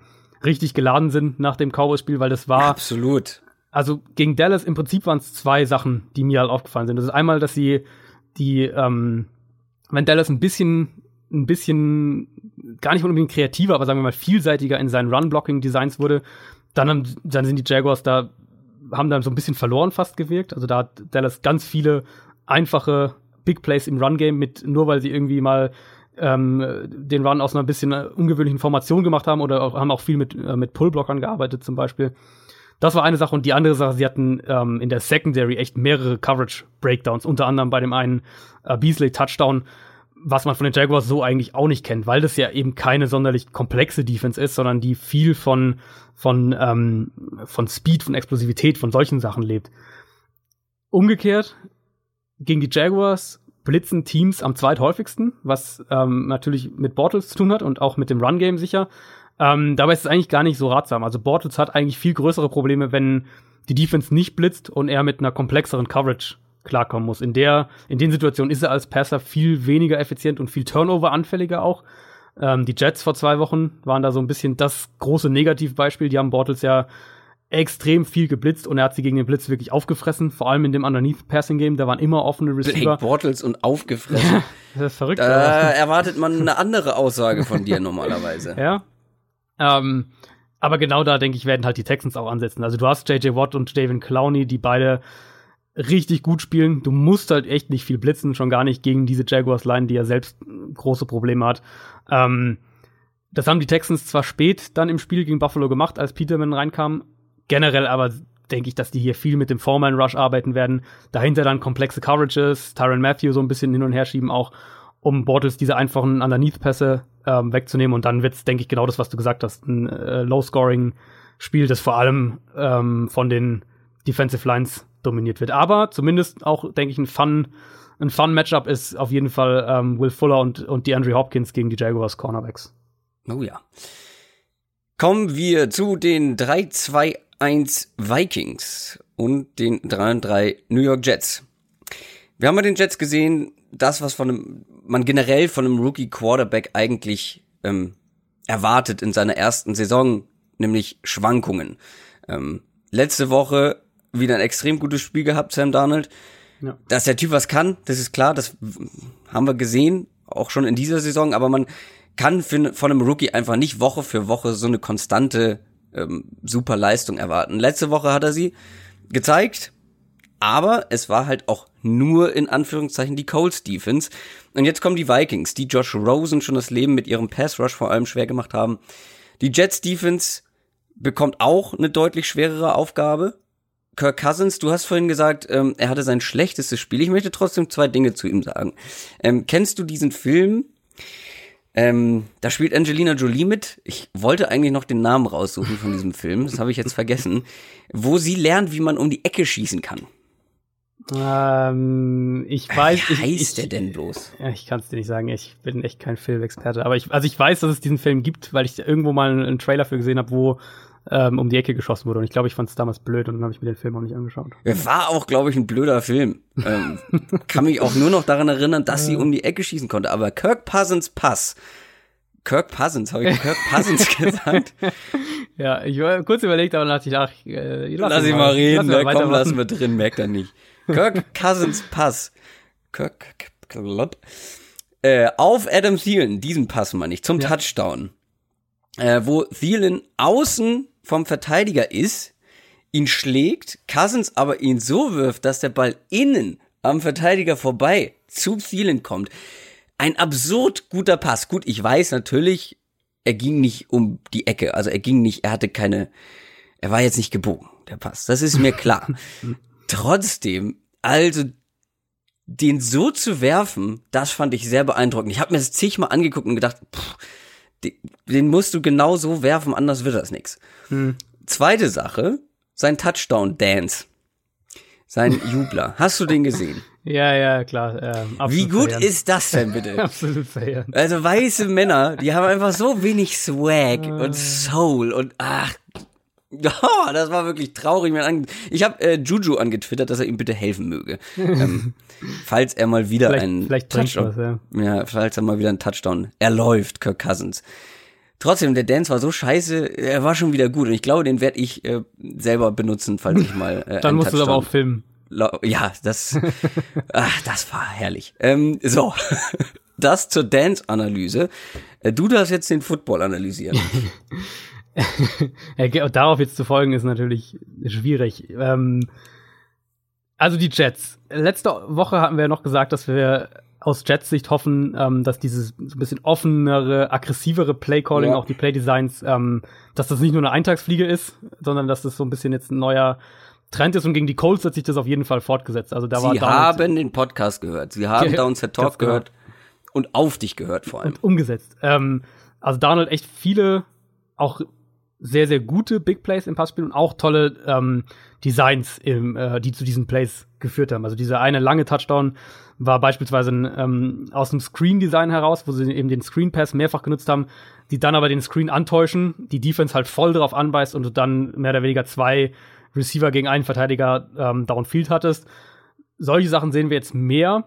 richtig geladen sind nach dem Cowboys-Spiel, weil das war. Absolut. Also gegen Dallas im Prinzip waren es zwei Sachen, die mir halt aufgefallen sind. Das ist einmal, dass sie die, ähm, wenn Dallas ein bisschen, ein bisschen, gar nicht unbedingt kreativer, aber sagen wir mal vielseitiger in seinen Run-Blocking-Designs wurde, dann, haben, dann sind die Jaguars da, haben dann so ein bisschen verloren fast gewirkt. Also da hat Dallas ganz viele einfache Big Plays im Run-Game mit, nur weil sie irgendwie mal ähm, den Run aus einer bisschen ungewöhnlichen Formation gemacht haben oder auch, haben auch viel mit, äh, mit Pullblockern gearbeitet zum Beispiel. Das war eine Sache und die andere Sache, sie hatten ähm, in der Secondary echt mehrere Coverage-Breakdowns, unter anderem bei dem einen äh, Beasley-Touchdown, was man von den Jaguars so eigentlich auch nicht kennt, weil das ja eben keine sonderlich komplexe Defense ist, sondern die viel von, von, ähm, von Speed, von Explosivität, von solchen Sachen lebt. Umgekehrt, gegen die Jaguars blitzen Teams am zweithäufigsten, was ähm, natürlich mit Bortles zu tun hat und auch mit dem Run-Game sicher. Ähm, dabei ist es eigentlich gar nicht so ratsam. Also Bortles hat eigentlich viel größere Probleme, wenn die Defense nicht blitzt und er mit einer komplexeren Coverage klarkommen muss. In der, in den Situationen ist er als Passer viel weniger effizient und viel Turnover-anfälliger auch. Ähm, die Jets vor zwei Wochen waren da so ein bisschen das große Negativbeispiel. Die haben Bortles ja extrem viel geblitzt und er hat sie gegen den Blitz wirklich aufgefressen, vor allem in dem Underneath Passing Game, da waren immer offene Receiver. Blake Bortles und aufgefressen. das ist verrückt. Da erwartet man eine andere Aussage von dir normalerweise. Ja. Ähm, aber genau da denke ich werden halt die Texans auch ansetzen. Also du hast JJ Watt und David Clowney, die beide richtig gut spielen. Du musst halt echt nicht viel blitzen, schon gar nicht gegen diese Jaguars Line, die ja selbst große Probleme hat. Ähm, das haben die Texans zwar spät dann im Spiel gegen Buffalo gemacht, als Peterman reinkam, Generell aber denke ich, dass die hier viel mit dem Foreman Rush arbeiten werden. Dahinter dann komplexe Coverages, Tyron Matthew so ein bisschen hin und her schieben auch, um Bortles diese einfachen Underneath-Pässe ähm, wegzunehmen. Und dann wird's, denke ich, genau das, was du gesagt hast, ein äh, Low-Scoring-Spiel, das vor allem ähm, von den Defensive Lines dominiert wird. Aber zumindest auch, denke ich, ein Fun, ein Fun-Matchup ist auf jeden Fall ähm, Will Fuller und, und die Andrew Hopkins gegen die Jaguars Cornerbacks. Oh ja. Kommen wir zu den 3-2 1 Vikings und den 3 und 3 New York Jets. Wir haben bei den Jets gesehen, das, was von einem, man generell von einem Rookie Quarterback eigentlich ähm, erwartet in seiner ersten Saison, nämlich Schwankungen. Ähm, letzte Woche wieder ein extrem gutes Spiel gehabt, Sam Darnold. Ja. Dass der Typ was kann, das ist klar, das haben wir gesehen, auch schon in dieser Saison, aber man kann für, von einem Rookie einfach nicht Woche für Woche so eine konstante ähm, super Leistung erwarten. Letzte Woche hat er sie gezeigt, aber es war halt auch nur in Anführungszeichen die Colts Defense. Und jetzt kommen die Vikings, die Josh Rosen schon das Leben mit ihrem Pass Rush vor allem schwer gemacht haben. Die Jets Defense bekommt auch eine deutlich schwerere Aufgabe. Kirk Cousins, du hast vorhin gesagt, ähm, er hatte sein schlechtestes Spiel. Ich möchte trotzdem zwei Dinge zu ihm sagen. Ähm, kennst du diesen Film Ähm, da spielt Angelina Jolie mit. Ich wollte eigentlich noch den Namen raussuchen von diesem Film. Das habe ich jetzt vergessen. Wo sie lernt, wie man um die Ecke schießen kann. Ähm, ich weiß. Wie heißt ich, ich, der denn bloß? Ja, ich kann es dir nicht sagen. Ich bin echt kein Filmexperte. Aber ich, also ich weiß, dass es diesen Film gibt, weil ich irgendwo mal einen, einen Trailer für gesehen habe, wo ähm, um die Ecke geschossen wurde. Und ich glaube, ich fand es damals blöd und dann habe ich mir den Film auch nicht angeschaut. War auch, glaube ich, ein blöder Film. Ähm, kann mich auch nur noch daran erinnern, dass sie um die Ecke schießen konnte. Aber Kirk Cousins Pass. Kirk Cousins, habe ich Kirk Cousins gesagt? Ja, ich war kurz überlegt, aber dann dachte ich, ach, äh, lass, lass ihn mal reden, lass komm, lassen wir drin, merkt er nicht. Kirk Cousins Pass. Kirk, äh, auf Adam Thielen, diesen Pass meine ich, zum ja. Touchdown. Äh, wo Thielen außen vom Verteidiger ist, ihn schlägt, Cousins aber ihn so wirft, dass der Ball innen am Verteidiger vorbei zu Thielen kommt. Ein absurd guter Pass. Gut, ich weiß natürlich, er ging nicht um die Ecke, also er ging nicht, er hatte keine, er war jetzt nicht gebogen, der Pass. Das ist mir klar. Trotzdem, also den so zu werfen, das fand ich sehr beeindruckend. Ich habe mir das zigmal angeguckt und gedacht, pff, den musst du genau so werfen, anders wird das nix. Hm. Zweite Sache, sein Touchdown-Dance. Sein Jubler. Hast du den gesehen? Ja, ja, klar. Ähm, Wie gut verheerend. ist das denn bitte? absolut verheerend. Also weiße Männer, die haben einfach so wenig Swag und ah. Soul und ach, Oh, das war wirklich traurig. Ich habe äh, Juju angetwittert, dass er ihm bitte helfen möge. ähm, falls er mal wieder vielleicht, einen vielleicht Touchdown, was, ja. ja, falls er mal wieder einen Touchdown erläuft, Kirk Cousins. Trotzdem, der Dance war so scheiße, er war schon wieder gut und ich glaube, den werde ich äh, selber benutzen, falls ich mal. Äh, Dann musst du aber auch filmen. Ja, das, ach, das war herrlich. Ähm, so, das zur Dance-Analyse. Äh, du darfst jetzt den Football analysieren. Ja, darauf jetzt zu folgen ist natürlich schwierig. Ähm, also die Jets. Letzte Woche hatten wir ja noch gesagt, dass wir aus Jets Sicht hoffen, ähm, dass dieses so ein bisschen offenere, aggressivere Playcalling, ja. auch die Playdesigns, ähm, dass das nicht nur eine Eintagsfliege ist, sondern dass das so ein bisschen jetzt ein neuer Trend ist und gegen die Colts hat sich das auf jeden Fall fortgesetzt. Also da Sie war haben den Podcast gehört. Sie haben Downset Talk gehört und auf dich gehört vor allem. Und umgesetzt. Ähm, also Donald echt viele auch sehr, sehr gute Big Plays im Passspiel und auch tolle ähm, Designs, im, äh, die zu diesen Plays geführt haben. Also dieser eine lange Touchdown war beispielsweise ein, ähm, aus dem Screen-Design heraus, wo sie eben den Screen Pass mehrfach genutzt haben, die dann aber den Screen antäuschen, die Defense halt voll drauf anbeißt und du dann mehr oder weniger zwei Receiver gegen einen Verteidiger ähm, downfield hattest. Solche Sachen sehen wir jetzt mehr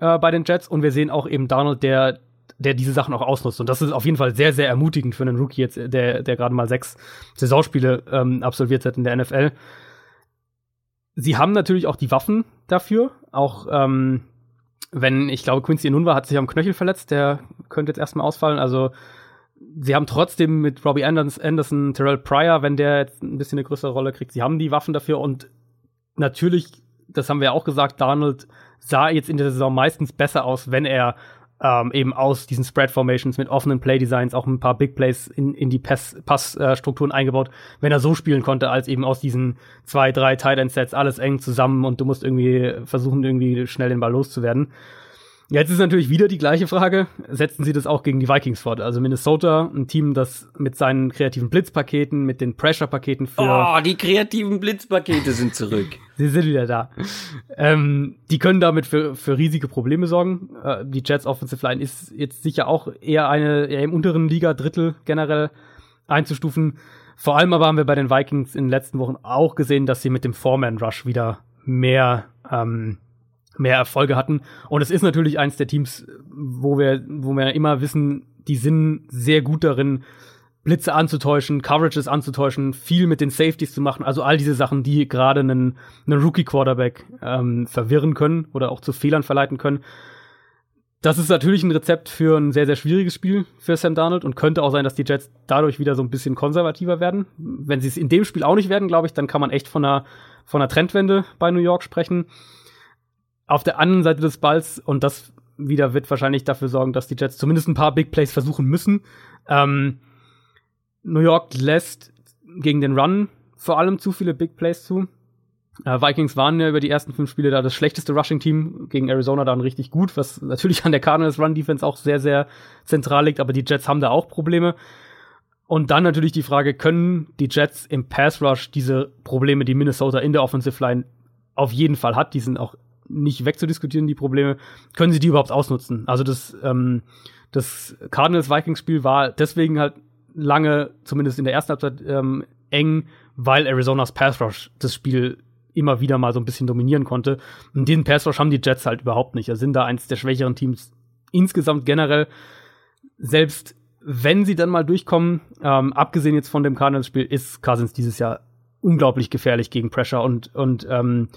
äh, bei den Jets und wir sehen auch eben Donald, der der diese Sachen auch ausnutzt. Und das ist auf jeden Fall sehr, sehr ermutigend für einen Rookie jetzt, der, der gerade mal sechs Saisonspiele ähm, absolviert hat in der NFL. Sie haben natürlich auch die Waffen dafür. Auch ähm, wenn, ich glaube, Quincy Enunwa hat sich am Knöchel verletzt, der könnte jetzt erstmal ausfallen. Also sie haben trotzdem mit Robbie Anderson, Terrell Pryor, wenn der jetzt ein bisschen eine größere Rolle kriegt, sie haben die Waffen dafür und natürlich, das haben wir ja auch gesagt, Donald sah jetzt in der Saison meistens besser aus, wenn er ähm, eben aus diesen Spread Formations mit offenen Play Designs auch ein paar Big Plays in, in die Passstrukturen Pass, äh, eingebaut, wenn er so spielen konnte, als eben aus diesen zwei, drei Tight End Sets alles eng zusammen und du musst irgendwie versuchen, irgendwie schnell den Ball loszuwerden. Jetzt ist natürlich wieder die gleiche Frage. Setzen Sie das auch gegen die Vikings fort? Also Minnesota, ein Team, das mit seinen kreativen Blitzpaketen, mit den Pressure-Paketen für. Oh, die kreativen Blitzpakete sind zurück. Sie sind wieder da. Ähm, die können damit für, für riesige Probleme sorgen. Äh, die Jets Offensive Line ist jetzt sicher auch eher eine, eher im unteren Liga, Drittel generell einzustufen. Vor allem aber haben wir bei den Vikings in den letzten Wochen auch gesehen, dass sie mit dem Foreman Rush wieder mehr, ähm, mehr Erfolge hatten. Und es ist natürlich eins der Teams, wo wir, wo wir immer wissen, die sind sehr gut darin, Blitze anzutäuschen, Coverages anzutäuschen, viel mit den Safeties zu machen, also all diese Sachen, die gerade einen, einen Rookie-Quarterback ähm, verwirren können oder auch zu Fehlern verleiten können. Das ist natürlich ein Rezept für ein sehr, sehr schwieriges Spiel für Sam Darnold und könnte auch sein, dass die Jets dadurch wieder so ein bisschen konservativer werden. Wenn sie es in dem Spiel auch nicht werden, glaube ich, dann kann man echt von einer, von einer Trendwende bei New York sprechen. Auf der anderen Seite des Balls, und das wieder wird wahrscheinlich dafür sorgen, dass die Jets zumindest ein paar Big Plays versuchen müssen. Ähm, New York lässt gegen den Run vor allem zu viele Big Plays zu. Äh, Vikings waren ja über die ersten fünf Spiele da das schlechteste Rushing-Team gegen Arizona dann richtig gut, was natürlich an der Cardinals Run-Defense auch sehr, sehr zentral liegt, aber die Jets haben da auch Probleme. Und dann natürlich die Frage, können die Jets im Pass Rush diese Probleme, die Minnesota in der Offensive Line auf jeden Fall hat, die sind auch nicht wegzudiskutieren, die Probleme, können sie die überhaupt ausnutzen? Also das, ähm, das Cardinals-Vikings-Spiel war deswegen halt lange, zumindest in der ersten Halbzeit, ähm, eng, weil Arizonas Pass Rush das Spiel immer wieder mal so ein bisschen dominieren konnte. Und diesen Pass Rush haben die Jets halt überhaupt nicht. Also sind da eins der schwächeren Teams insgesamt generell. Selbst wenn sie dann mal durchkommen, ähm, abgesehen jetzt von dem Cardinals-Spiel, ist Cousins dieses Jahr unglaublich gefährlich gegen Pressure und, und ähm,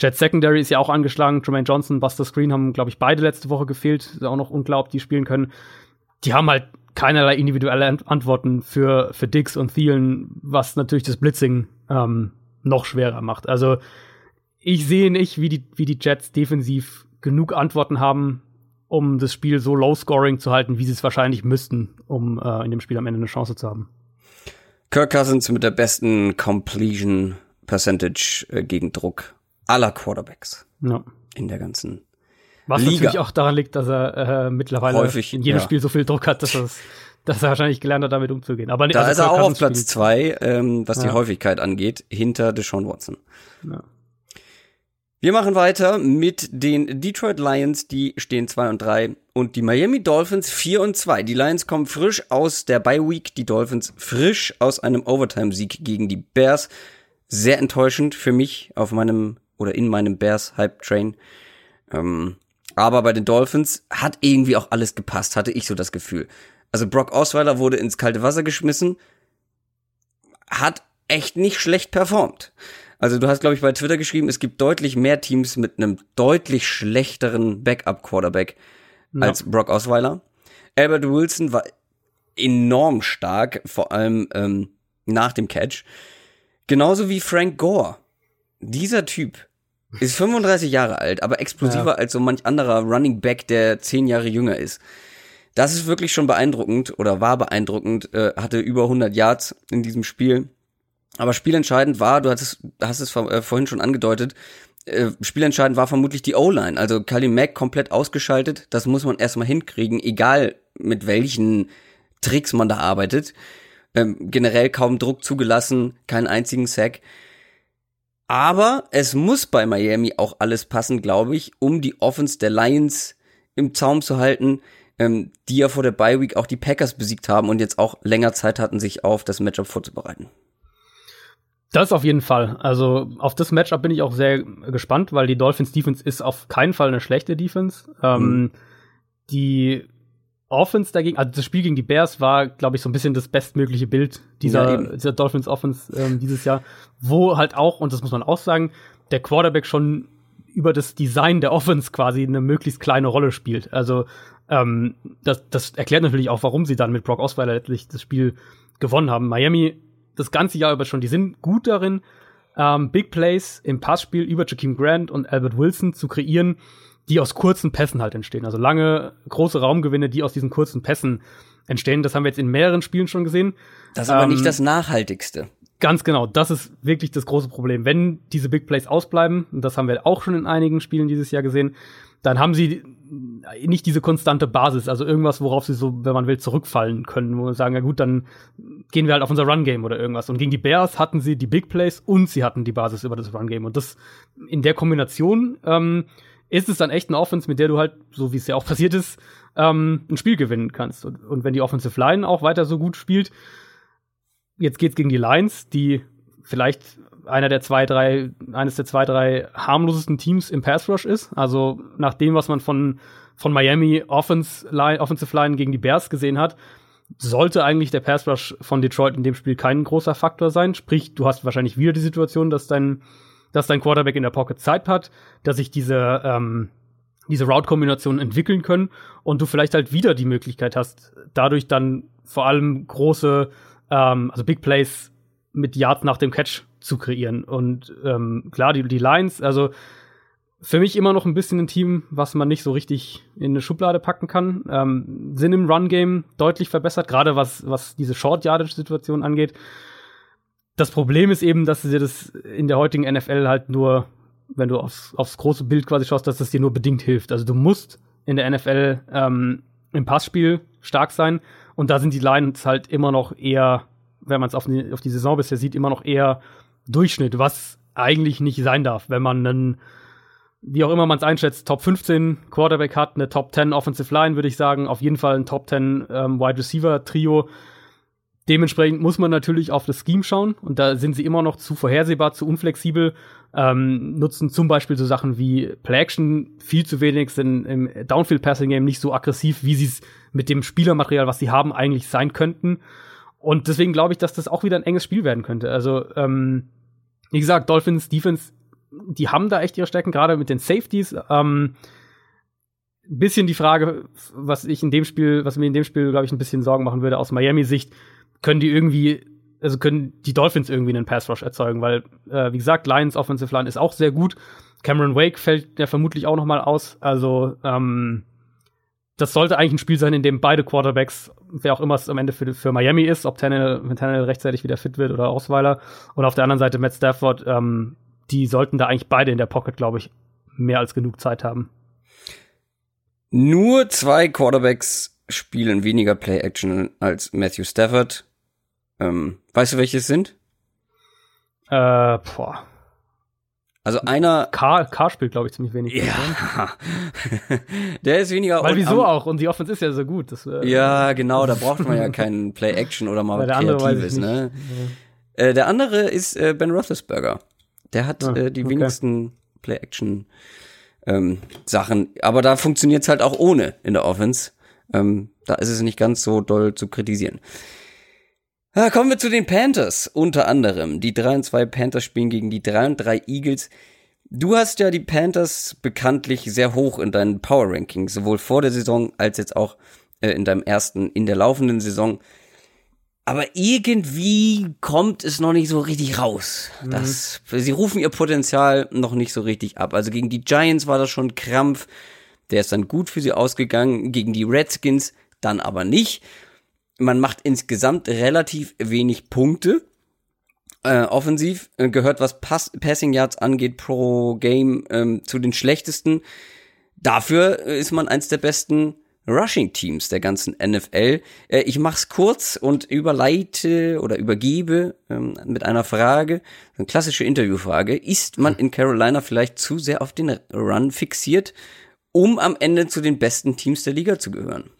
Jet Secondary ist ja auch angeschlagen. Tremaine Johnson, Buster Screen haben, glaube ich, beide letzte Woche gefehlt. Ist auch noch unglaublich, die spielen können. Die haben halt keinerlei individuelle Antworten für, für Dix und Thielen, was natürlich das Blitzing ähm, noch schwerer macht. Also ich sehe nicht, wie die, wie die Jets defensiv genug Antworten haben, um das Spiel so low scoring zu halten, wie sie es wahrscheinlich müssten, um äh, in dem Spiel am Ende eine Chance zu haben. Kirk Cousins mit der besten Completion Percentage äh, gegen Druck aller Quarterbacks ja. in der ganzen Was Liga. natürlich auch daran liegt, dass er äh, mittlerweile Häufig, in jedem ja. Spiel so viel Druck hat, dass, es, dass er wahrscheinlich gelernt hat, damit umzugehen. Aber Da also ist er auch auf Platz spielt- zwei, ähm, was die Ja. Häufigkeit angeht, hinter Deshaun Watson. Ja. Wir machen weiter mit den Detroit Lions, die stehen 2 und 3 und die Miami Dolphins 4 und 2. Die Lions kommen frisch aus der Bye Week, die Dolphins frisch aus einem Overtime Sieg gegen die Bears. Sehr enttäuschend für mich auf meinem oder in meinem Bears Hype Train. Ähm, aber bei den Dolphins hat irgendwie auch alles gepasst, hatte ich so das Gefühl. Also Brock Osweiler wurde ins kalte Wasser geschmissen, hat echt nicht schlecht performt. Also du hast, glaube ich, bei Twitter geschrieben, es gibt deutlich mehr Teams mit einem deutlich schlechteren Backup-Quarterback Ja. als Brock Osweiler. Albert Wilson war enorm stark, vor allem ähm, nach dem Catch. Genauso wie Frank Gore. Dieser Typ ist 35 Jahre alt, aber explosiver Ja. als so manch anderer Running Back, der 10 Jahre jünger ist. Das ist wirklich schon beeindruckend oder war beeindruckend, äh, hatte über 100 Yards in diesem Spiel. Aber spielentscheidend war, du hattest, hast es vor, äh, vorhin schon angedeutet, äh, spielentscheidend war vermutlich die O-Line. Also Kali Mack komplett ausgeschaltet. Das muss man erstmal hinkriegen, egal mit welchen Tricks man da arbeitet. Ähm, generell kaum Druck zugelassen, keinen einzigen Sack. Aber es muss bei Miami auch alles passen, glaube ich, um die Offense der Lions im Zaum zu halten, ähm, die ja vor der Bye Week auch die Packers besiegt haben und jetzt auch länger Zeit hatten, sich auf das Matchup vorzubereiten. Das auf jeden Fall. Also auf das Matchup bin ich auch sehr gespannt, weil die Dolphins Defense ist auf keinen Fall eine schlechte Defense. Ähm, die Offense dagegen, also das Spiel gegen die Bears war, glaube ich, so ein bisschen das bestmögliche Bild Ja, dieser, eben. dieser Dolphins Offense ähm, dieses Jahr, wo halt auch, und das muss man auch sagen, der Quarterback schon über das Design der Offense quasi eine möglichst kleine Rolle spielt. Also ähm, das, das erklärt natürlich auch, warum sie dann mit Brock Osweiler letztlich das Spiel gewonnen haben. Miami das ganze Jahr über schon, die sind gut darin, ähm, Big Plays im Passspiel über Jakeem Grant und Albert Wilson zu kreieren, die aus kurzen Pässen halt entstehen. Also lange, große Raumgewinne, die aus diesen kurzen Pässen entstehen. Das haben wir jetzt in mehreren Spielen schon gesehen. Das ist aber Ähm, nicht das Nachhaltigste. Ganz genau, das ist wirklich das große Problem. Wenn diese Big Plays ausbleiben, und das haben wir auch schon in einigen Spielen dieses Jahr gesehen, dann haben sie nicht diese konstante Basis, also irgendwas, worauf sie so, wenn man will, zurückfallen können, wo wir sagen, ja gut, dann gehen wir halt auf unser Run-Game oder irgendwas. Und gegen die Bears hatten sie die Big Plays und sie hatten die Basis über das Run-Game. Und das in der Kombination ähm, ist es dann echt eine Offense, mit der du halt, so wie es ja auch passiert ist, ähm, ein Spiel gewinnen kannst. Und, und wenn die Offensive Line auch weiter so gut spielt, jetzt geht's gegen die Lions, die vielleicht einer der zwei, drei, eines der zwei, drei harmlosesten Teams im Pass Rush ist. Also nach dem, was man von, von Miami Offense Line, Offensive Line gegen die Bears gesehen hat, sollte eigentlich der Pass Rush von Detroit in dem Spiel kein großer Faktor sein. Sprich, du hast wahrscheinlich wieder die Situation, dass dein, dass dein Quarterback in der Pocket Zeit hat, dass sich diese, ähm, diese Route-Kombinationen entwickeln können und du vielleicht halt wieder die Möglichkeit hast, dadurch dann vor allem große, ähm, also Big Plays mit Yards nach dem Catch zu kreieren. Und ähm, klar, die, die Lions, also für mich immer noch ein bisschen ein Team, was man nicht so richtig in eine Schublade packen kann. Ähm, sind im Run-Game deutlich verbessert, gerade was, was diese Short-Yardage-Situation angeht. Das Problem ist eben, dass dir das in der heutigen NFL halt nur, wenn du aufs, aufs große Bild quasi schaust, dass das dir nur bedingt hilft. Also du musst in der NFL ähm, im Passspiel stark sein und da sind die Lions halt immer noch eher, wenn man es auf die, auf die Saison bisher sieht, immer noch eher Durchschnitt, was eigentlich nicht sein darf, wenn man einen wie auch immer man es einschätzt, Top 15 Quarterback hat, eine Top 10 Offensive Line, würde ich sagen, auf jeden Fall ein Top 10 ähm, Wide Receiver Trio. Dementsprechend muss man natürlich auf das Scheme schauen und da sind sie immer noch zu vorhersehbar, zu unflexibel, ähm, nutzen zum Beispiel so Sachen wie Play Action viel zu wenig, sind im Downfield Passing Game nicht so aggressiv, wie sie es mit dem Spielermaterial, was sie haben, eigentlich sein könnten. Und deswegen glaube ich, dass das auch wieder ein enges Spiel werden könnte. Also, ähm, wie gesagt, Dolphins Defense die haben da echt ihre Stärken, gerade mit den Safeties. Ähm, bisschen die Frage, was ich in dem Spiel, was mir in dem Spiel, glaube ich, ein bisschen Sorgen machen würde aus Miami-Sicht, können die irgendwie, also können die Dolphins irgendwie einen Pass-Rush erzeugen, weil, äh, wie gesagt, Lions Offensive Line ist auch sehr gut. Cameron Wake fällt ja vermutlich auch noch mal aus. Also, ähm, das sollte eigentlich ein Spiel sein, in dem beide Quarterbacks, wer auch immer es am Ende für, für Miami ist, ob Tannehill, Tannehill rechtzeitig wieder fit wird oder Ausweiler, und auf der anderen Seite Matt Stafford, ähm, die sollten da eigentlich beide in der Pocket, glaube ich, mehr als genug Zeit haben. Nur zwei Quarterbacks spielen weniger Play-Action als Matthew Stafford. Ähm, weißt du, welche es sind? Äh, boah. Also einer. K, K spielt, glaube ich, ziemlich wenig. Ja. der ist weniger. Weil wieso auch? Und die Offense ist ja so gut. Das, äh, ja, genau, da braucht man ja keinen Play-Action oder mal Kreatives, ne? Ja. Äh, der andere ist äh, Ben Roethlisberger. Der hat ah, äh, die okay. wenigsten Play-Action ähm, Sachen. Aber da funktioniert's halt auch ohne in der Offense. Ähm, da ist es nicht ganz so doll zu kritisieren. Ja, kommen wir zu den Panthers unter anderem. Die 3 und 2 Panthers spielen gegen die 3 und 3 Eagles. Du hast ja die Panthers bekanntlich sehr hoch in deinen Power Rankings, sowohl vor der Saison als jetzt auch äh, in deinem ersten, in der laufenden Saison. Aber irgendwie kommt es noch nicht so richtig raus. Mhm. Das, sie rufen ihr Potenzial noch nicht so richtig ab. Also gegen die Giants war das schon Krampf. Der ist dann gut für sie ausgegangen. Gegen die Redskins dann aber nicht. Man macht insgesamt relativ wenig Punkte. Äh, offensiv äh, gehört, was Pass Passing Yards angeht, pro Game ähm, zu den schlechtesten. Dafür ist man eins der besten Rushing-Teams der ganzen NFL. Äh, ich mach's kurz und überleite oder übergebe ähm, mit einer Frage, eine klassische Interviewfrage. Ist man in Carolina vielleicht zu sehr auf den Run fixiert, um am Ende zu den besten Teams der Liga zu gehören?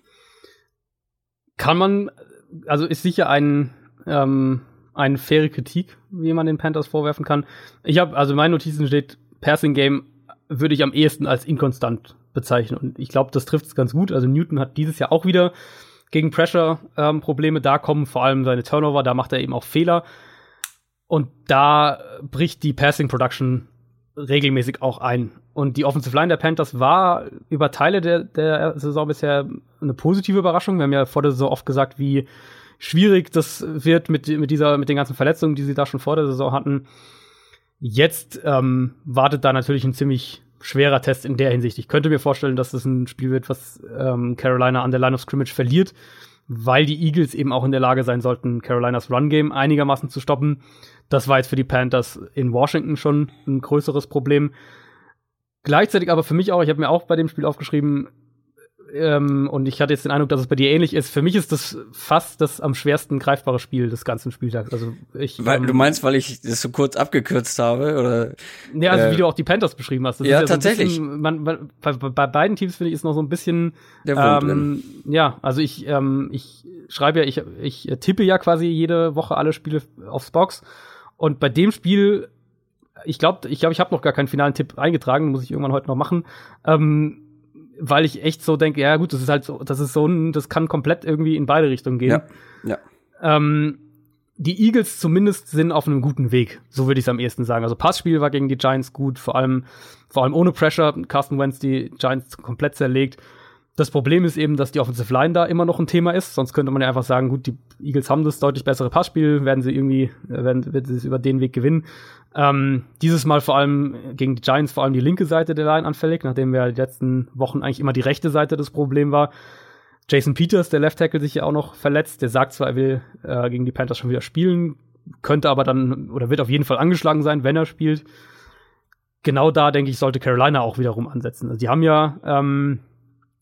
Kann man, also ist sicher ein, ähm, eine faire Kritik, wie man den Panthers vorwerfen kann. Ich habe, also in meinen Notizen steht, Passing Game würde ich am ehesten als inkonstant bezeichnen. Und ich glaube, das trifft es ganz gut. Also Newton hat dieses Jahr auch wieder gegen Pressure ähm, Probleme. Da kommen vor allem seine Turnover, da macht er eben auch Fehler. Und da bricht die Passing Production regelmäßig auch ein. Und die Offensive Line der Panthers war über Teile der, der Saison bisher eine positive Überraschung. Wir haben ja vor der Saison oft gesagt, wie schwierig das wird mit, mit dieser, mit den ganzen Verletzungen, die sie da schon vor der Saison hatten. Jetzt ähm, wartet da natürlich ein ziemlich schwerer Test in der Hinsicht. Ich könnte mir vorstellen, dass das ein Spiel wird, was ähm, Carolina an der Line of Scrimmage verliert, weil die Eagles eben auch in der Lage sein sollten, Carolinas Run-Game einigermaßen zu stoppen. Das war jetzt für die Panthers in Washington schon ein größeres Problem. Gleichzeitig aber für mich auch, ich habe mir auch bei dem Spiel aufgeschrieben, ähm, und ich hatte jetzt den Eindruck, dass es bei dir ähnlich ist. Für mich ist das fast das am schwersten greifbare Spiel des ganzen Spieltags. Also ich, weil, ähm, du meinst, weil ich das so kurz abgekürzt habe, oder? Ja, also äh, wie du auch die Panthers beschrieben hast. Das ja, ja tatsächlich. So bisschen, man, man, bei, bei, beiden Teams finde ich ist noch so ein bisschen. Der ähm, ja, also ich, ähm, ich schreibe ja, ich, ich tippe ja quasi jede Woche alle Spiele aufs Box. Und bei dem Spiel ich glaube, ich glaube, ich habe noch gar keinen finalen Tipp eingetragen, muss ich irgendwann heute noch machen. Ähm, weil ich echt so denke, ja gut, das ist halt so, das ist so ein, das kann komplett irgendwie in beide Richtungen gehen. Ja. ja. Ähm, die Eagles zumindest sind auf einem guten Weg, so würde ich es am ehesten sagen. Also Passspiel war gegen die Giants gut, vor allem vor allem ohne Pressure. Carsten Wentz die Giants komplett zerlegt. Das Problem ist eben, dass die Offensive Line da immer noch ein Thema ist. Sonst könnte man ja einfach sagen, gut, die Eagles haben das deutlich bessere Passspiel, werden sie irgendwie, äh, werden, werden sie es über den Weg gewinnen. Ähm, dieses Mal vor allem gegen die Giants vor allem die linke Seite der Line anfällig, nachdem wir die letzten Wochen eigentlich immer die rechte Seite des Problems war. Jason Peters, der Left Tackle, sich ja auch noch verletzt. Der sagt zwar, er will äh, gegen die Panthers schon wieder spielen. könnte aber dann oder wird auf jeden Fall angeschlagen sein, wenn er spielt. Genau da, denke ich, sollte Carolina auch wiederum ansetzen. Also die haben ja ähm,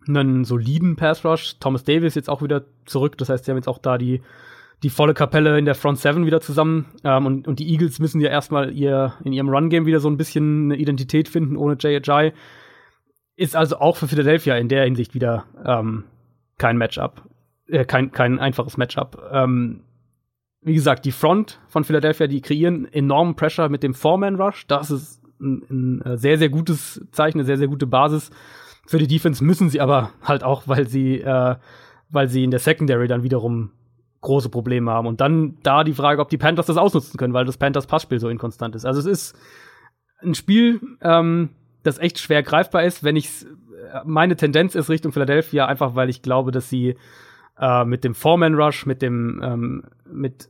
einen soliden Pass Rush. Thomas Davis jetzt auch wieder zurück. Das heißt, sie haben jetzt auch da die, die volle Kapelle in der Front Seven wieder zusammen. Ähm, und, und die Eagles müssen ja erstmal ihr, in ihrem Run-Game wieder so ein bisschen eine Identität finden ohne Ajay. Ist also auch für Philadelphia in der Hinsicht wieder ähm, kein Matchup. Äh, kein, kein einfaches Matchup. Ähm, wie gesagt, die Front von Philadelphia, die kreieren enormen Pressure mit dem Four-Man-Rush. Das ist ein, ein sehr, sehr gutes Zeichen, eine sehr, sehr gute Basis für die Defense müssen sie aber halt auch, weil sie, äh, weil sie in der Secondary dann wiederum große Probleme haben. Und dann da die Frage, ob die Panthers das ausnutzen können, weil das Panthers Passspiel so inkonstant ist. Also es ist ein Spiel, ähm, das echt schwer greifbar ist, wenn ich meine Tendenz ist Richtung Philadelphia, einfach weil ich glaube, dass sie äh, mit dem Foreman Rush, mit dem, ähm, mit,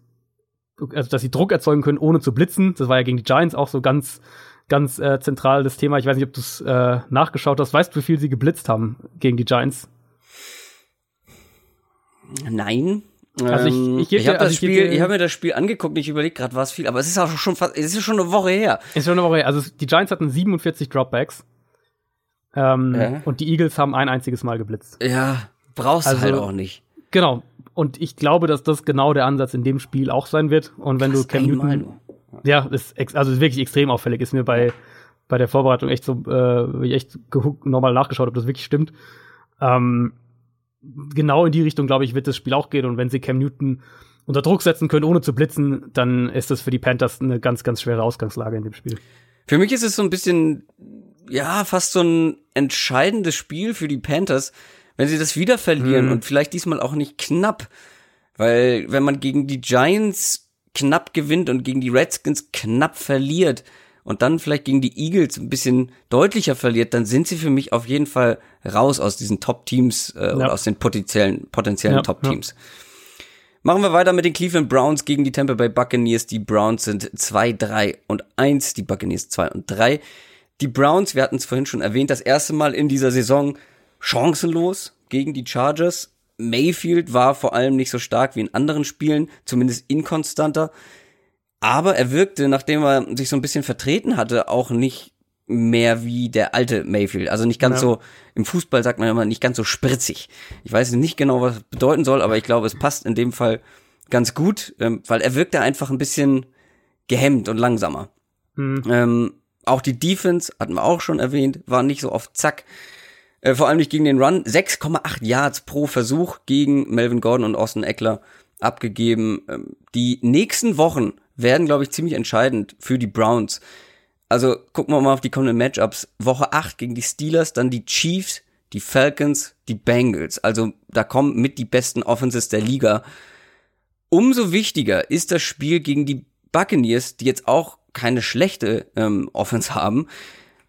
also dass sie Druck erzeugen können, ohne zu blitzen. Das war ja gegen die Giants auch so ganz ganz äh, zentral das Thema. Ich weiß nicht, ob du es äh, nachgeschaut hast. Weißt du, wie viel sie geblitzt haben gegen die Giants? Nein. Also ich, ich, ich habe also das Spiel, ich habe mir das Spiel angeguckt, ich überlege gerade, was viel, aber es ist auch schon fast, es ist schon eine Woche her. Es ist schon eine Woche her. Also die Giants hatten 47 Dropbacks. Ähm, ja. Und die Eagles haben ein einziges Mal geblitzt. Ja, brauchst also, halt auch nicht. Genau. Und ich glaube, dass das genau der Ansatz in dem Spiel auch sein wird. Und wenn Krass, du Cam Newton, ja, ist also ist wirklich extrem auffällig. Ist mir bei, bei der Vorbereitung echt so, äh, echt nochmal nachgeschaut, ob das wirklich stimmt. Ähm, genau in die Richtung, glaube ich, wird das Spiel auch gehen. Und wenn sie Cam Newton unter Druck setzen können, ohne zu blitzen, dann ist das für die Panthers eine ganz, ganz schwere Ausgangslage in dem Spiel. Für mich ist es so ein bisschen, ja, fast so ein entscheidendes Spiel für die Panthers, wenn sie das wieder verlieren hm. und vielleicht diesmal auch nicht knapp. Weil wenn man gegen die Giants knapp gewinnt und gegen die Redskins knapp verliert und dann vielleicht gegen die Eagles ein bisschen deutlicher verliert, dann sind sie für mich auf jeden Fall raus aus diesen Top-Teams äh, ja. oder aus den potenziellen, potenziellen ja, Top-Teams. Ja. Machen wir weiter mit den Cleveland Browns gegen die Tampa Bay Buccaneers. Die Browns sind 2, 3 und 1, die Buccaneers 2 und 3. Die Browns, wir hatten es vorhin schon erwähnt, das erste Mal in dieser Saison chancenlos gegen die Chargers. Mayfield war vor allem nicht so stark wie in anderen Spielen, zumindest inkonstanter. Aber er wirkte, nachdem er sich so ein bisschen vertreten hatte, auch nicht mehr wie der alte Mayfield. Also nicht ganz ja. so, im Fußball sagt man immer nicht ganz so spritzig. Ich weiß nicht genau, was das bedeuten soll, aber ich glaube, es passt in dem Fall ganz gut, ähm, weil er wirkte einfach ein bisschen gehemmt und langsamer. Mhm. Ähm, auch die Defense, hatten wir auch schon erwähnt, war nicht so oft zack. Äh, vor allem nicht gegen den Run. 6,8 Yards pro Versuch gegen Melvin Gordon und Austin Eckler abgegeben. Ähm, die nächsten Wochen werden, glaube ich, ziemlich entscheidend für die Browns. Also gucken wir mal auf die kommenden Matchups. Woche 8 gegen die Steelers, dann die Chiefs, die Falcons, die Bengals. Also da kommen mit die besten Offenses der Liga. Umso wichtiger ist das Spiel gegen die Buccaneers, die jetzt auch keine schlechte ähm, Offense haben,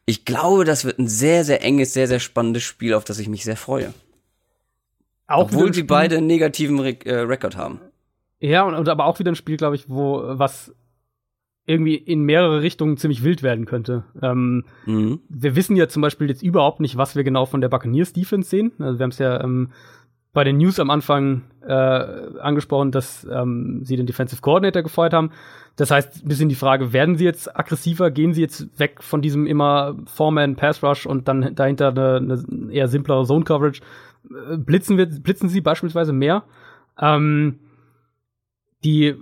ich glaube, das wird ein sehr, sehr enges, sehr, sehr spannendes Spiel, auf das ich mich sehr freue. Auch Obwohl sie beide einen negativen Re äh, Rekord haben. Ja, und, und aber auch wieder ein Spiel, glaube ich, wo was irgendwie in mehrere Richtungen ziemlich wild werden könnte. Ähm, mhm. Wir wissen ja zum Beispiel jetzt überhaupt nicht, was wir genau von der Buccaneers Defense sehen. Also wir haben es ja ähm, bei den News am Anfang äh, angesprochen, dass ähm, sie den Defensive Coordinator gefeuert haben. Das heißt, ein bisschen die Frage, werden sie jetzt aggressiver? Gehen sie jetzt weg von diesem immer Foreman Pass Rush und dann dahinter eine, eine eher simplere Zone Coverage? Äh, blitzen wir, blitzen sie beispielsweise mehr? Ähm, die,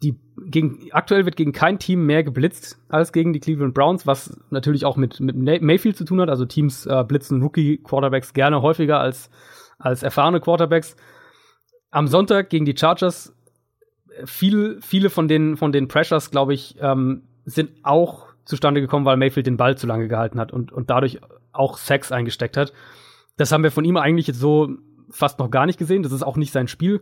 die gegen, aktuell wird gegen kein Team mehr geblitzt als gegen die Cleveland Browns, was natürlich auch mit, mit Mayfield zu tun hat. Also Teams äh, blitzen Rookie Quarterbacks gerne häufiger als, als erfahrene Quarterbacks. Am Sonntag gegen die Chargers viel, viele von den, von den Pressures, glaube ich, ähm, sind auch zustande gekommen, weil Mayfield den Ball zu lange gehalten hat und, und dadurch auch Sex eingesteckt hat. Das haben wir von ihm eigentlich jetzt so fast noch gar nicht gesehen. Das ist auch nicht sein Spiel.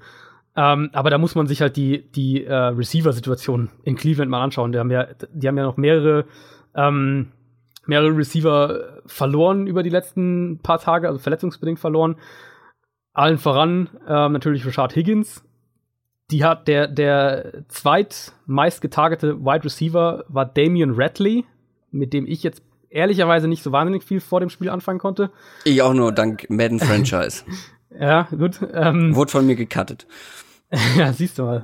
Ähm, aber da muss man sich halt die, die äh, Receiver-Situation in Cleveland mal anschauen. Die haben ja, die haben ja noch mehrere, ähm, mehrere Receiver verloren über die letzten paar Tage, also verletzungsbedingt verloren. Allen voran ähm, natürlich Rashad Higgins, die hat der, der zweitmeist getargete Wide Receiver war Damian Ratley, mit dem ich jetzt ehrlicherweise nicht so wahnsinnig viel vor dem Spiel anfangen konnte. Ich auch nur dank Madden Franchise. ja, gut. Ähm, Wurde von mir gecuttet. ja, siehst du mal.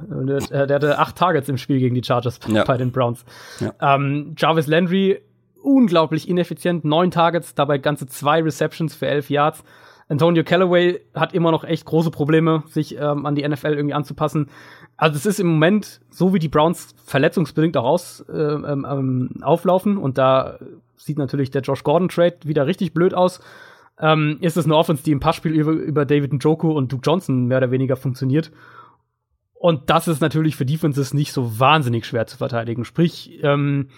Der, der, hatte acht Targets im Spiel gegen die Chargers ja. bei den Browns. Ja. Ähm, Jarvis Landry, unglaublich ineffizient, neun Targets, dabei ganze zwei Receptions für elf Yards. Antonio Callaway hat immer noch echt große Probleme, sich ähm, an die NFL irgendwie anzupassen. Also es ist im Moment, so wie die Browns verletzungsbedingt auch aus, äh, ähm, auflaufen, und da sieht natürlich der Josh Gordon-Trade wieder richtig blöd aus, ähm, ist es eine Offense, die im Passspiel über, über David Njoku und Duke Johnson mehr oder weniger funktioniert. Und das ist natürlich für Defenses nicht so wahnsinnig schwer zu verteidigen. Sprich, ähm,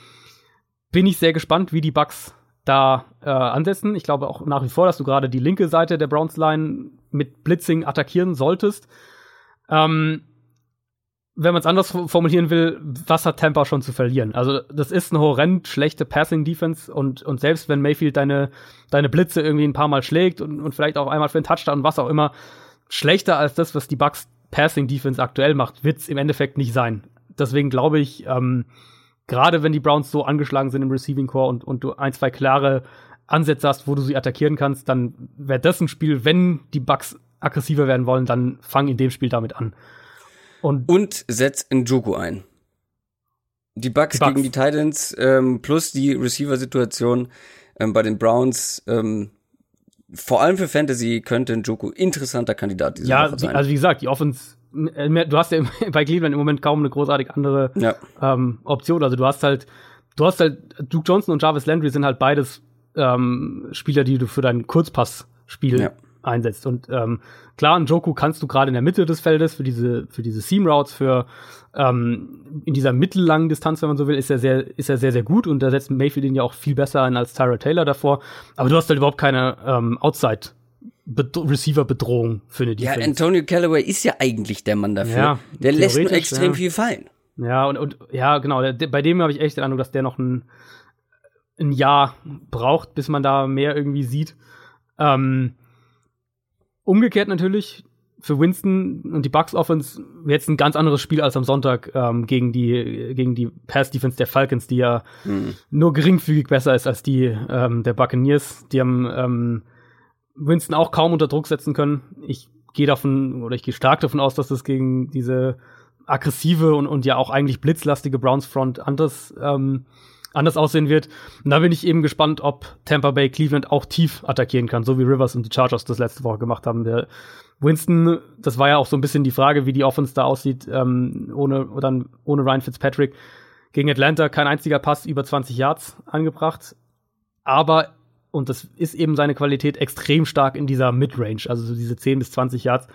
bin ich sehr gespannt, wie die Bucks da äh, ansetzen. Ich glaube auch nach wie vor, dass du gerade die linke Seite der Browns Line mit Blitzing attackieren solltest. Ähm, wenn man es anders formulieren will, was hat Tampa schon zu verlieren? Also, das ist eine horrend schlechte Passing-Defense und, und selbst wenn Mayfield deine, deine Blitze irgendwie ein paar Mal schlägt und, und vielleicht auch einmal für einen Touchdown und was auch immer, schlechter als das, was die Bucks Passing-Defense aktuell macht, wird's im Endeffekt nicht sein. Deswegen glaube ich, ähm, gerade wenn die Browns so angeschlagen sind im Receiving Core und, und du ein, zwei klare Ansätze hast, wo du sie attackieren kannst, dann wäre das ein Spiel, wenn die Bucks aggressiver werden wollen, dann fang in dem Spiel damit an. Und, und setz Njoku ein. Die Bucks, die Bucks. gegen die Titans ähm, plus die Receiver-Situation ähm, bei den Browns. Ähm, vor allem für Fantasy könnte Njoku interessanter Kandidat diese ja, Woche sein. Ja, also wie gesagt, die Offense du hast ja bei Cleveland im Moment kaum eine großartig andere ja. ähm, Option. Also du hast halt, du hast halt, Duke Johnson und Jarvis Landry sind halt beides ähm, Spieler, die du für dein Kurzpassspiel ja einsetzt. Und ähm, klar, ein Joku kannst du gerade in der Mitte des Feldes für diese, für diese Seam Routes, für ähm, in dieser mittellangen Distanz, wenn man so will, ist er sehr, ist er sehr, sehr gut und da setzt Mayfield ihn ja auch viel besser ein als Tyra Taylor davor. Aber du hast halt überhaupt keine ähm, Outside Receiver-Bedrohung für eine Defense. Ja, Antonio Callaway ist ja eigentlich der Mann dafür. Ja, der lässt nur extrem ja. viel fallen. Ja, und, und ja, genau. Der, bei dem habe ich echt den Eindruck, dass der noch ein, ein Jahr braucht, bis man da mehr irgendwie sieht. Ähm, Umgekehrt natürlich, für Winston und die Bucks Offense jetzt ein ganz anderes Spiel als am Sonntag ähm, gegen die gegen die Pass Defense der Falcons, die ja mhm. nur geringfügig besser ist als die ähm, der Buccaneers. Die haben ähm, Winston auch kaum unter Druck setzen können. Ich gehe davon oder ich gehe stark davon aus, dass das gegen diese aggressive und, und ja auch eigentlich blitzlastige Browns Front anders ähm, anders aussehen wird. Und da bin ich eben gespannt, ob Tampa Bay Cleveland auch tief attackieren kann, so wie Rivers und die Chargers das letzte Woche gemacht haben. Der Winston, das war ja auch so ein bisschen die Frage, wie die Offense da aussieht, ähm, ohne, dann ohne Ryan Fitzpatrick. Gegen Atlanta kein einziger Pass über 20 Yards angebracht. Aber, und das ist eben seine Qualität, extrem stark in dieser Midrange, also so diese 10 bis 20 Yards.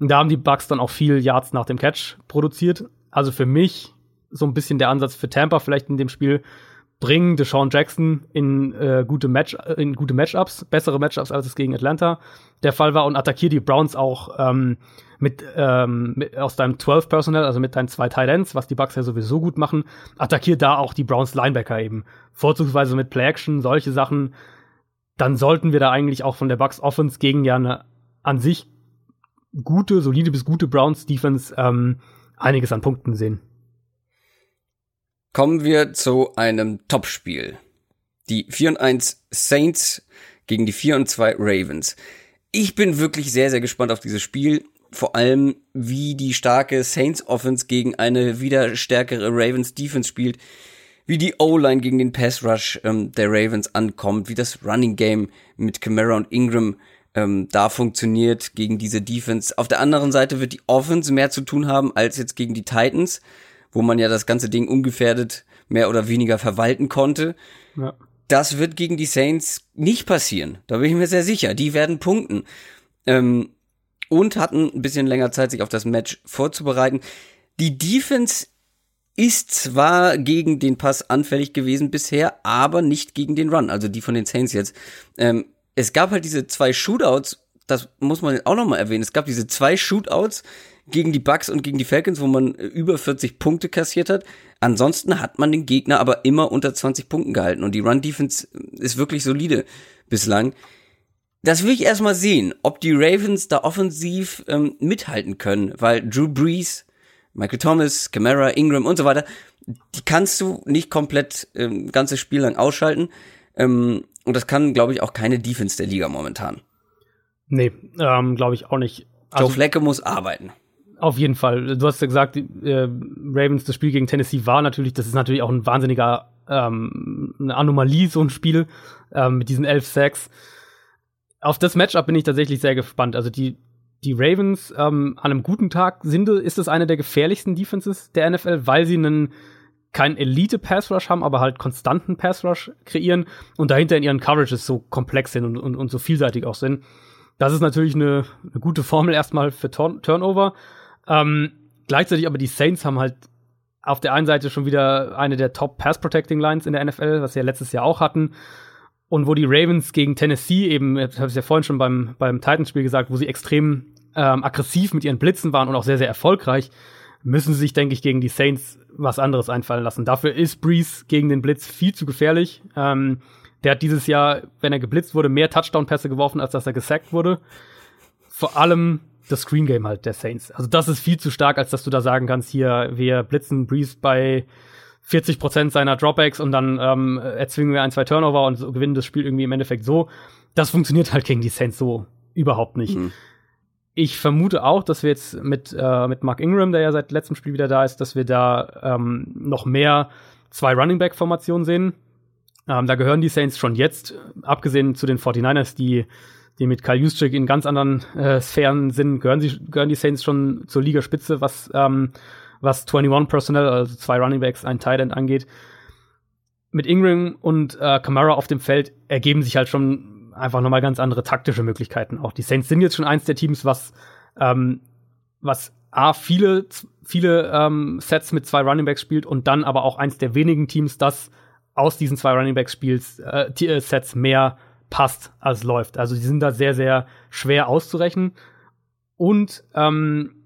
Und da haben die Bucks dann auch viel Yards nach dem Catch produziert. Also für mich so ein bisschen der Ansatz für Tampa vielleicht in dem Spiel, bringen Deshaun Jackson in äh, gute Match in gute Matchups, bessere Matchups als es gegen Atlanta der Fall war und attackier die Browns auch ähm, mit, ähm, mit aus deinem 12 Personnel, also mit deinen zwei Tight Ends, was die Bucks ja sowieso gut machen, attackier da auch die Browns Linebacker eben, vorzugsweise mit Play Action, solche Sachen, dann sollten wir da eigentlich auch von der Bucks Offense gegen ja eine an sich gute, solide bis gute Browns Defense ähm, einiges an Punkten sehen. Kommen wir zu einem Topspiel. Die 4 und 1 Saints gegen die 4 und 2 Ravens. Ich bin wirklich sehr, sehr gespannt auf dieses Spiel. Vor allem, wie die starke Saints Offense gegen eine wieder stärkere Ravens Defense spielt. Wie die O-Line gegen den Pass Rush ähm, der Ravens ankommt. Wie das Running Game mit Camara und Ingram ähm, da funktioniert gegen diese Defense. Auf der anderen Seite wird die Offense mehr zu tun haben als jetzt gegen die Titans wo man ja das ganze Ding ungefährdet mehr oder weniger verwalten konnte. Ja. Das wird gegen die Saints nicht passieren. Da bin ich mir sehr sicher. Die werden punkten. Ähm, und hatten ein bisschen länger Zeit, sich auf das Match vorzubereiten. Die Defense ist zwar gegen den Pass anfällig gewesen bisher, aber nicht gegen den Run, also die von den Saints jetzt. Ähm, es gab halt diese zwei Shootouts, das muss man auch nochmal erwähnen. Es gab diese zwei Shootouts, gegen die Bucks und gegen die Falcons, wo man äh, über 40 Punkte kassiert hat. Ansonsten hat man den Gegner aber immer unter 20 Punkten gehalten und die Run Defense ist wirklich solide bislang. Das will ich erstmal sehen, ob die Ravens da offensiv ähm, mithalten können, weil Drew Brees, Michael Thomas, Camara, Ingram und so weiter, die kannst du nicht komplett ähm, ganzes Spiel lang ausschalten. Ähm, und das kann, glaube ich, auch keine Defense der Liga momentan. Nee, ähm, glaube ich auch nicht. Also, Joe Flecke muss arbeiten Auf jeden Fall. Du hast ja gesagt, äh, Ravens, das Spiel gegen Tennessee war natürlich, das ist natürlich auch ein wahnsinniger, ähm, eine Anomalie, so ein Spiel, ähm, mit diesen elf Sacks. Auf das Matchup bin ich tatsächlich sehr gespannt. Also die, die Ravens ähm, an einem guten Tag sind, ist es eine der gefährlichsten Defenses der NFL, weil sie einen keinen Elite-Pass-Rush haben, aber halt konstanten Pass-Rush kreieren und dahinter in ihren Coverages so komplex sind und, und, und so vielseitig auch sind. Das ist natürlich eine, eine gute Formel erstmal für Turn Turnover. Ähm, gleichzeitig aber die Saints haben halt auf der einen Seite schon wieder eine der Top Pass Protecting Lines in der NFL, was sie ja letztes Jahr auch hatten. Und wo die Ravens gegen Tennessee eben, ich habe es ja vorhin schon beim, beim Titans-Spiel gesagt, wo sie extrem ähm, aggressiv mit ihren Blitzen waren und auch sehr, sehr erfolgreich, müssen sie sich, denke ich, gegen die Saints was anderes einfallen lassen. Dafür ist Breeze gegen den Blitz viel zu gefährlich. Ähm, der hat dieses Jahr, wenn er geblitzt wurde, mehr Touchdown-Pässe geworfen, als dass er gesackt wurde. Vor allem das Screen Game halt der Saints. Also das ist viel zu stark, als dass du da sagen kannst, hier, wir blitzen Breeze bei 40 Prozent seiner Dropbacks und dann ähm, erzwingen wir ein, zwei Turnover und so gewinnen das Spiel irgendwie im Endeffekt so. Das funktioniert halt gegen die Saints so überhaupt nicht. Mhm. Ich vermute auch, dass wir jetzt mit, äh, mit Mark Ingram, der ja seit letztem Spiel wieder da ist, dass wir da ähm, noch mehr zwei Running Back Formationen sehen. Ähm, da gehören die Saints schon jetzt, abgesehen zu den 49ers, die die mit Kyle Juszczyk in ganz anderen äh, Sphären sind, gehören, sie, gehören die Saints schon zur Ligaspitze, was, ähm, was 21 Personnel, also zwei Running Backs, ein Tight End angeht. Mit Ingram und äh, Kamara auf dem Feld ergeben sich halt schon einfach nochmal ganz andere taktische Möglichkeiten. Auch die Saints sind jetzt schon eins der Teams, was, ähm, was A, viele, viele ähm, Sets mit zwei Running Backs spielt und dann aber auch eins der wenigen Teams, das aus diesen zwei Running Backs Spiels äh, äh Sets mehr passt, als läuft. Also die sind da sehr, sehr schwer auszurechnen. Und ähm,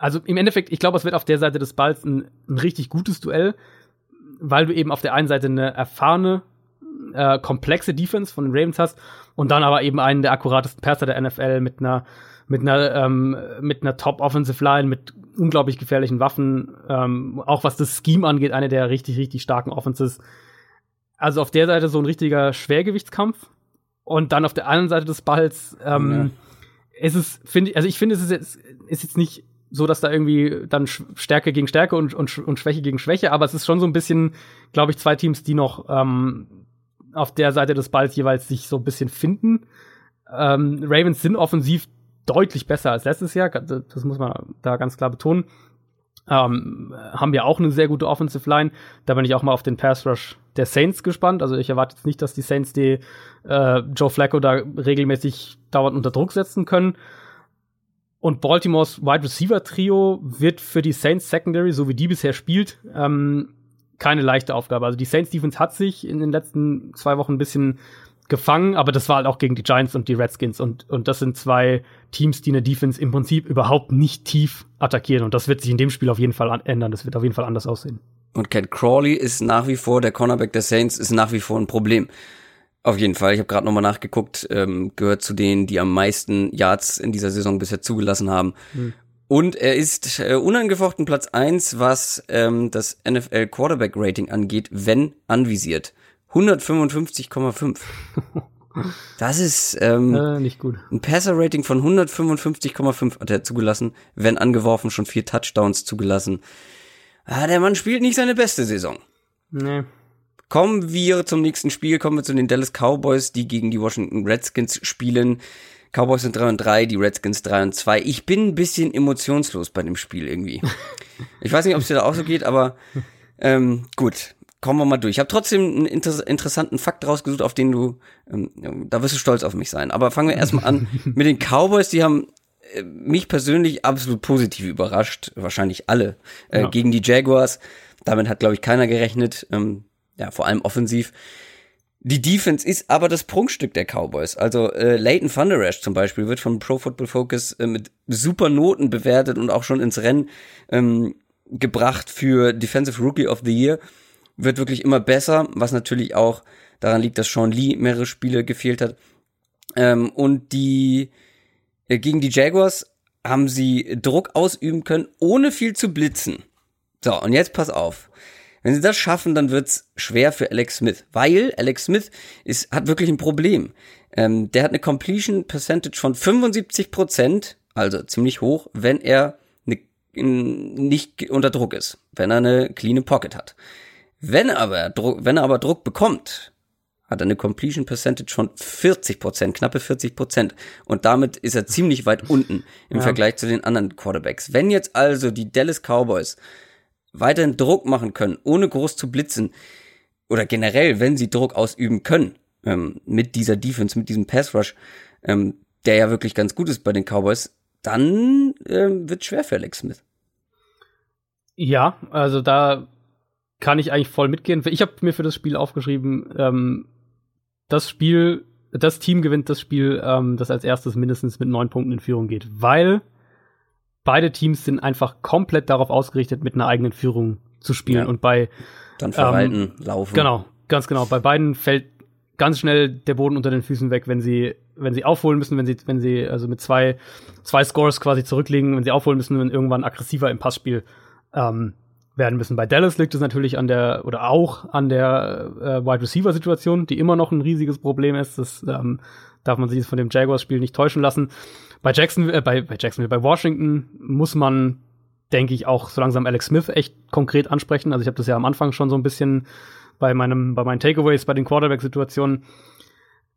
also im Endeffekt, ich glaube, es wird auf der Seite des Balls ein, ein, richtig gutes Duell, weil du eben auf der einen Seite eine erfahrene, äh, komplexe Defense von den Ravens hast und dann aber eben einen der akkuratesten Passer der NFL mit einer mit einer ähm, mit einer Top Offensive Line mit unglaublich gefährlichen Waffen, ähm, auch was das Scheme angeht, eine der richtig richtig starken Offenses also auf der Seite so ein richtiger Schwergewichtskampf und dann auf der anderen Seite des Balls ähm, ja. ist es, finde ich, also ich finde, es ist jetzt, ist jetzt nicht so, dass da irgendwie dann Stärke gegen Stärke und, und, und Schwäche gegen Schwäche, aber es ist schon so ein bisschen, glaube ich, zwei Teams, die noch ähm, auf der Seite des Balls jeweils sich so ein bisschen finden. Ähm, Ravens sind offensiv deutlich besser als letztes Jahr, das muss man da ganz klar betonen. Ähm, haben ja auch eine sehr gute Offensive Line. Da bin ich auch mal auf den Pass Rush der Saints gespannt. Also ich erwarte jetzt nicht, dass die Saints die äh, Joe Flacco da regelmäßig dauernd unter Druck setzen können. Und Baltimores Wide Receiver Trio wird für die Saints Secondary, so wie die bisher spielt, ähm, keine leichte Aufgabe. Also die Saints Defense hat sich in den letzten zwei Wochen ein bisschen gefangen, aber das war halt auch gegen die Giants und die Redskins und, und das sind zwei Teams, die eine Defense im Prinzip überhaupt nicht tief attackieren und das wird sich in dem Spiel auf jeden Fall ändern, das wird auf jeden Fall anders aussehen. Und Cat Crawley ist nach wie vor, der Cornerback der Saints ist nach wie vor ein Problem. Auf jeden Fall, ich habe gerade nochmal nachgeguckt, ähm, gehört zu denen, die am meisten Yards in dieser Saison bisher zugelassen haben. Hm. Und er ist äh, unangefochten Platz eins, was ähm, das NFL Quarterback Rating angeht, wenn anvisiert. 155,5. Das ist ähm, äh, nicht gut. ein Passer-Rating von 155,5 hat er zugelassen, wenn angeworfen schon vier Touchdowns zugelassen. Ah, der Mann spielt nicht seine beste Saison. Nee. Kommen wir zum nächsten Spiel, kommen wir zu den Dallas Cowboys, die gegen die Washington Redskins spielen. Cowboys sind 3 und 3, die Redskins 3 und 2. Ich bin ein bisschen emotionslos bei dem Spiel irgendwie. ich weiß nicht, ob es dir da auch so geht, aber ähm, gut kommen wir mal durch. Ich habe trotzdem einen inter interessanten Fakt rausgesucht, auf den du, ähm, da wirst du stolz auf mich sein. Aber fangen wir erstmal an mit den Cowboys. Die haben äh, mich persönlich absolut positiv überrascht, wahrscheinlich alle, äh, ja. gegen die Jaguars. Damit hat, glaube ich, keiner gerechnet, ähm, ja, vor allem offensiv. Die Defense ist aber das Prunkstück der Cowboys. Also äh, Leighton Thunder Rash zum Beispiel wird von Pro Football Focus äh, mit super Noten bewertet und auch schon ins Rennen ähm, gebracht für Defensive Rookie of the Year wird wirklich immer besser, was natürlich auch daran liegt, dass Sean Lee mehrere Spiele gefehlt hat. Ähm, und die äh, gegen die Jaguars haben sie Druck ausüben können, ohne viel zu blitzen. So, und jetzt pass auf. Wenn sie das schaffen, dann wird's schwer für Alex Smith, weil Alex Smith ist, hat wirklich ein Problem. Ähm, der hat eine Completion Percentage von 75 Prozent, also ziemlich hoch, wenn er in, nicht unter Druck ist, wenn er eine clean Pocket hat. Wenn aber Druck, wenn er aber Druck bekommt, hat er eine Completion Percentage von 40 Prozent, knappe 40 Prozent. Und damit ist er ziemlich weit unten im ja. Vergleich zu den anderen Quarterbacks. Wenn jetzt also die Dallas Cowboys weiterhin Druck machen können, ohne groß zu blitzen, oder generell, wenn sie Druck ausüben können, ähm, mit dieser Defense, mit diesem Pass Rush, ähm, der ja wirklich ganz gut ist bei den Cowboys, dann ähm, wird schwer für Alex Smith. Ja, also da kann ich eigentlich voll mitgehen. Ich habe mir für das Spiel aufgeschrieben, ähm, das Spiel, das Team gewinnt das Spiel, ähm, das als erstes mindestens mit neun Punkten in Führung geht, weil beide Teams sind einfach komplett darauf ausgerichtet, mit einer eigenen Führung zu spielen. Ja. Und bei dann verwalten, ähm, laufen. Genau, ganz genau. Bei beiden fällt ganz schnell der Boden unter den Füßen weg, wenn sie, wenn sie aufholen müssen, wenn sie, wenn sie also mit zwei, zwei Scores quasi zurückliegen, wenn sie aufholen müssen, wenn irgendwann aggressiver im Passspiel ähm, werden müssen. Bei Dallas liegt es natürlich an der oder auch an der äh, Wide Receiver Situation, die immer noch ein riesiges Problem ist. Das ähm, darf man sich jetzt von dem Jaguars Spiel nicht täuschen lassen. Bei Jackson, äh, bei, bei Jacksonville, bei Washington muss man, denke ich, auch so langsam Alex Smith echt konkret ansprechen. Also ich habe das ja am Anfang schon so ein bisschen bei meinem, bei meinen Takeaways, bei den Quarterback-Situationen.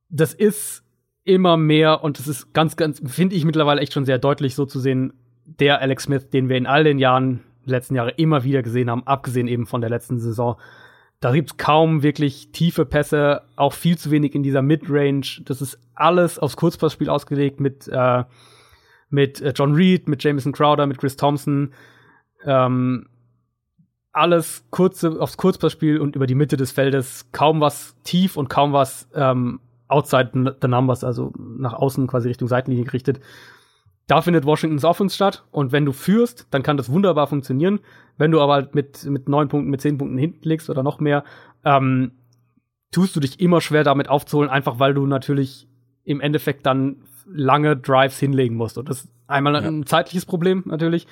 Das ist immer mehr und das ist ganz, ganz, finde ich mittlerweile echt schon sehr deutlich so zu sehen, der Alex Smith, den wir in all den Jahren, letzten Jahre immer wieder gesehen haben, abgesehen eben von der letzten Saison. Da gibt's kaum wirklich tiefe Pässe, auch viel zu wenig in dieser Midrange. Das ist alles aufs Kurzpassspiel ausgelegt mit, äh, mit äh, John Reed, mit Jameson Crowder, mit Chris Thompson. Ähm, alles kurze, aufs Kurzpassspiel und über die Mitte des Feldes kaum was tief und kaum was ähm, outside the numbers, also nach außen quasi Richtung Seitenlinie gerichtet. Da findet Washingtons Offense statt und wenn du führst, dann kann das wunderbar funktionieren. Wenn du aber mit, mit neun Punkten, mit zehn Punkten hinten liegst oder noch mehr, ähm, tust du dich immer schwer damit aufzuholen, einfach weil du natürlich im Endeffekt dann lange Drives hinlegen musst. Und das ist einmal ein ja. zeitliches Problem natürlich.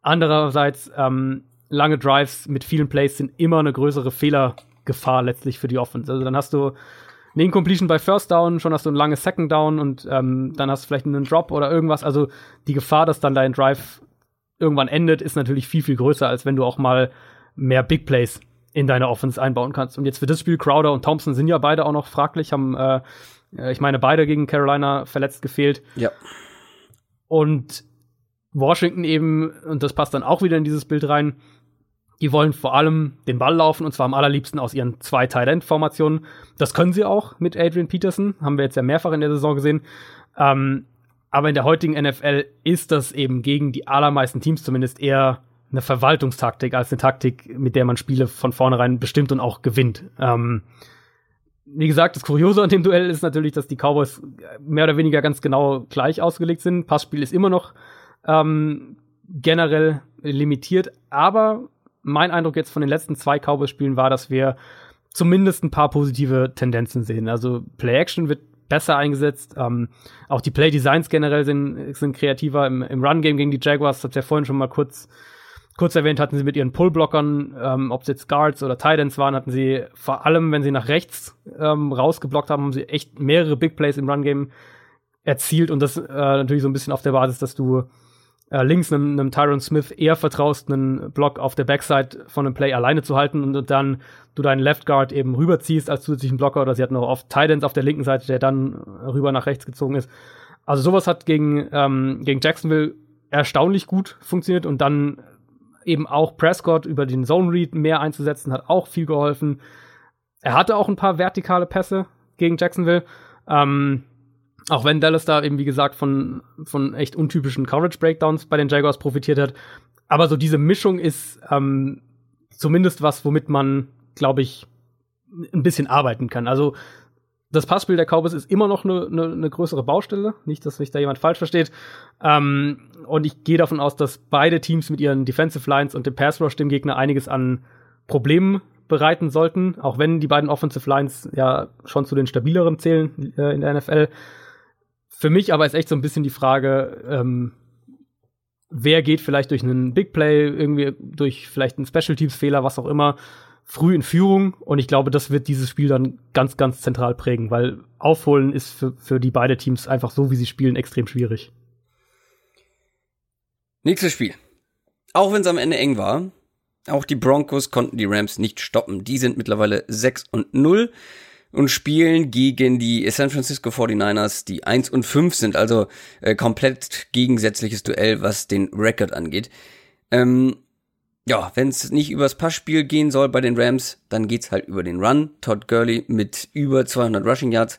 Andererseits ähm, lange Drives mit vielen Plays sind immer eine größere Fehlergefahr letztlich für die Offense. Also dann hast du eine Incompletion bei First Down, schon hast du ein langes Second Down und ähm, dann hast du vielleicht einen Drop oder irgendwas. Also die Gefahr, dass dann dein Drive irgendwann endet, ist natürlich viel, viel größer, als wenn du auch mal mehr Big Plays in deine Offense einbauen kannst. Und jetzt für das Spiel, Crowder und Thompson sind ja beide auch noch fraglich, haben, äh, ich meine, beide gegen Carolina verletzt gefehlt. Ja. Und Washington eben, und das passt dann auch wieder in dieses Bild rein, die wollen vor allem den Ball laufen und zwar am allerliebsten aus ihren zwei Tight End Formationen. Das können sie auch mit Adrian Peterson, haben wir jetzt ja mehrfach in der Saison gesehen. Ähm, aber in der heutigen NFL ist das eben gegen die allermeisten Teams zumindest eher eine Verwaltungstaktik als eine Taktik, mit der man Spiele von vornherein bestimmt und auch gewinnt. Ähm, wie gesagt, das Kuriose an dem Duell ist natürlich, dass die Cowboys mehr oder weniger ganz genau gleich ausgelegt sind. Passspiel ist immer noch ähm, generell limitiert, aber mein Eindruck jetzt von den letzten zwei Cowboys-Spielen war, dass wir zumindest ein paar positive Tendenzen sehen. Also Play-Action wird besser eingesetzt. Ähm, auch die Play-Designs generell sind, sind kreativer. Im, im Run-Game gegen die Jaguars, das ja vorhin schon mal kurz, kurz erwähnt, hatten sie mit ihren Pull-Blockern, ähm, ob es jetzt Guards oder Titans waren, hatten sie vor allem, wenn sie nach rechts ähm, rausgeblockt haben, haben sie echt mehrere Big Plays im Run-Game erzielt. Und das äh, natürlich so ein bisschen auf der Basis, dass du äh, links einem, einem Tyron Smith eher vertraust, einen Block auf der Backside von einem Play alleine zu halten und dann du deinen Left Guard eben rüberziehst als zusätzlichen Blocker oder sie hatten auch oft Titans auf der linken Seite, der dann rüber nach rechts gezogen ist. Also sowas hat gegen, ähm, gegen Jacksonville erstaunlich gut funktioniert und dann eben auch Prescott über den Zone Read mehr einzusetzen, hat auch viel geholfen. Er hatte auch ein paar vertikale Pässe gegen Jacksonville. Ähm, auch wenn Dallas da eben, wie gesagt, von, von echt untypischen Coverage-Breakdowns bei den Jaguars profitiert hat. Aber so diese Mischung ist ähm, zumindest was, womit man, glaube ich, ein bisschen arbeiten kann. Also das Passspiel der Cowboys ist immer noch eine, eine, eine größere Baustelle. Nicht, dass sich da jemand falsch versteht. Ähm, und ich gehe davon aus, dass beide Teams mit ihren Defensive Lines und dem Pass Rush dem Gegner einiges an Problemen bereiten sollten. Auch wenn die beiden Offensive Lines ja schon zu den stabileren zählen äh, in der NFL. Für mich aber ist echt so ein bisschen die Frage, ähm, wer geht vielleicht durch einen Big Play, irgendwie durch vielleicht einen Special Teams Fehler, was auch immer, früh in Führung. Und ich glaube, das wird dieses Spiel dann ganz, ganz zentral prägen, weil aufholen ist für, für die beide Teams einfach so, wie sie spielen, extrem schwierig. Nächstes Spiel. Auch wenn es am Ende eng war, auch die Broncos konnten die Rams nicht stoppen. Die sind mittlerweile 6 und 0 und spielen gegen die San Francisco 49ers, die 1 und 5 sind, also äh, komplett gegensätzliches Duell, was den Rekord angeht. Ähm, ja, wenn es nicht übers Passspiel gehen soll bei den Rams, dann geht's halt über den Run. Todd Gurley mit über 200 Rushing Yards.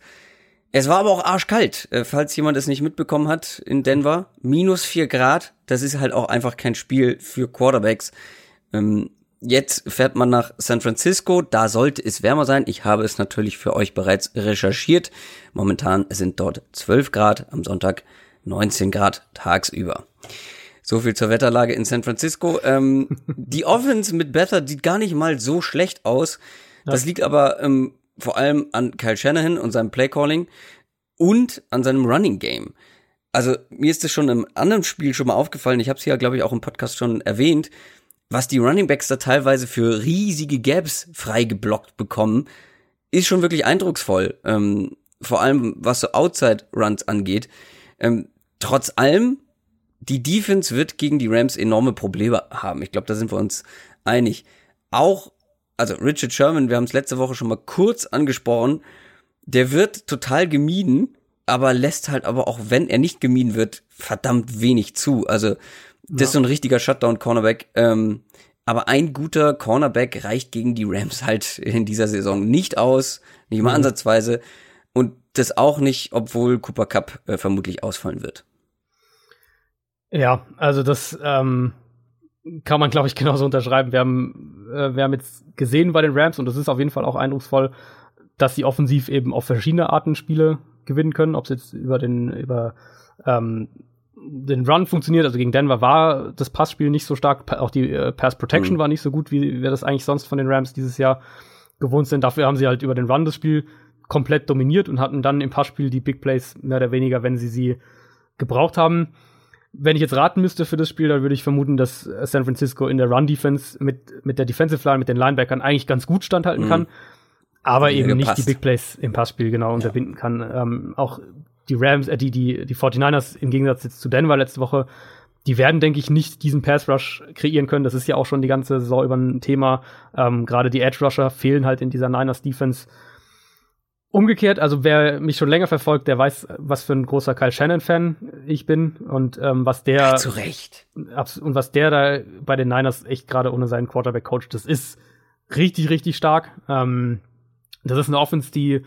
Es war aber auch arschkalt, äh, falls jemand es nicht mitbekommen hat in Denver. Minus 4 Grad, das ist halt auch einfach kein Spiel für Quarterbacks. Ähm, jetzt fährt man nach San Francisco, da sollte es wärmer sein. Ich habe es natürlich für euch bereits recherchiert. Momentan sind dort 12 Grad, am Sonntag 19 Grad tagsüber. So viel zur Wetterlage in San Francisco. Ähm, die Offense mit Better sieht gar nicht mal so schlecht aus. Das liegt aber ähm, vor allem an Kyle Shanahan und seinem Playcalling und an seinem Running Game. Also mir ist es schon im anderen Spiel schon mal aufgefallen. Ich habe es ja, glaube ich, auch im Podcast schon erwähnt was die Running Backs da teilweise für riesige Gaps freigeblockt bekommen, ist schon wirklich eindrucksvoll. Ähm, vor allem was so Outside Runs angeht. Ähm, trotz allem, die Defense wird gegen die Rams enorme Probleme haben. Ich glaube, da sind wir uns einig. Auch, also Richard Sherman, wir haben es letzte Woche schon mal kurz angesprochen, der wird total gemieden, aber lässt halt aber auch, wenn er nicht gemieden wird, verdammt wenig zu. Also das ja. ist so ein richtiger Shutdown-Cornerback. Ähm, aber ein guter Cornerback reicht gegen die Rams halt in dieser Saison nicht aus, nicht mal mhm. ansatzweise. Und das auch nicht, obwohl Cooper Cup äh, vermutlich ausfallen wird. Ja, also das ähm, kann man, glaube ich, genauso unterschreiben. Wir haben, äh, wir haben jetzt gesehen bei den Rams, und das ist auf jeden Fall auch eindrucksvoll, dass sie offensiv eben auf verschiedene Arten Spiele gewinnen können, ob es jetzt über den, über ähm, den Run funktioniert. Also gegen Denver war das Passspiel nicht so stark, auch die äh, Pass Protection mhm. war nicht so gut, wie wir das eigentlich sonst von den Rams dieses Jahr gewohnt sind. Dafür haben sie halt über den Run das Spiel komplett dominiert und hatten dann im Passspiel die Big Plays mehr oder weniger, wenn sie sie gebraucht haben. Wenn ich jetzt raten müsste für das Spiel, dann würde ich vermuten, dass San Francisco in der Run-Defense mit, mit der Defensive Line, mit den Linebackern eigentlich ganz gut standhalten mhm. kann, aber eben nicht die Big Plays im Passspiel genau unterbinden ja. kann. Ähm, auch die Rams, äh, die, die, die 49ers im Gegensatz jetzt zu Denver letzte Woche, die werden, denke ich, nicht diesen Pass Rush kreieren können. Das ist ja auch schon die ganze Saison über ein Thema. Ähm, Gerade die Edge Rusher fehlen halt in dieser Niners Defense. Umgekehrt, also wer mich schon länger verfolgt, der weiß, was für ein großer Kyle Shannon-Fan ich bin und ähm, was der Ach, zu Recht und was der da bei den Niners echt gerade ohne seinen Quarterback coacht, das ist richtig, richtig stark. Ähm, das ist eine Offense, die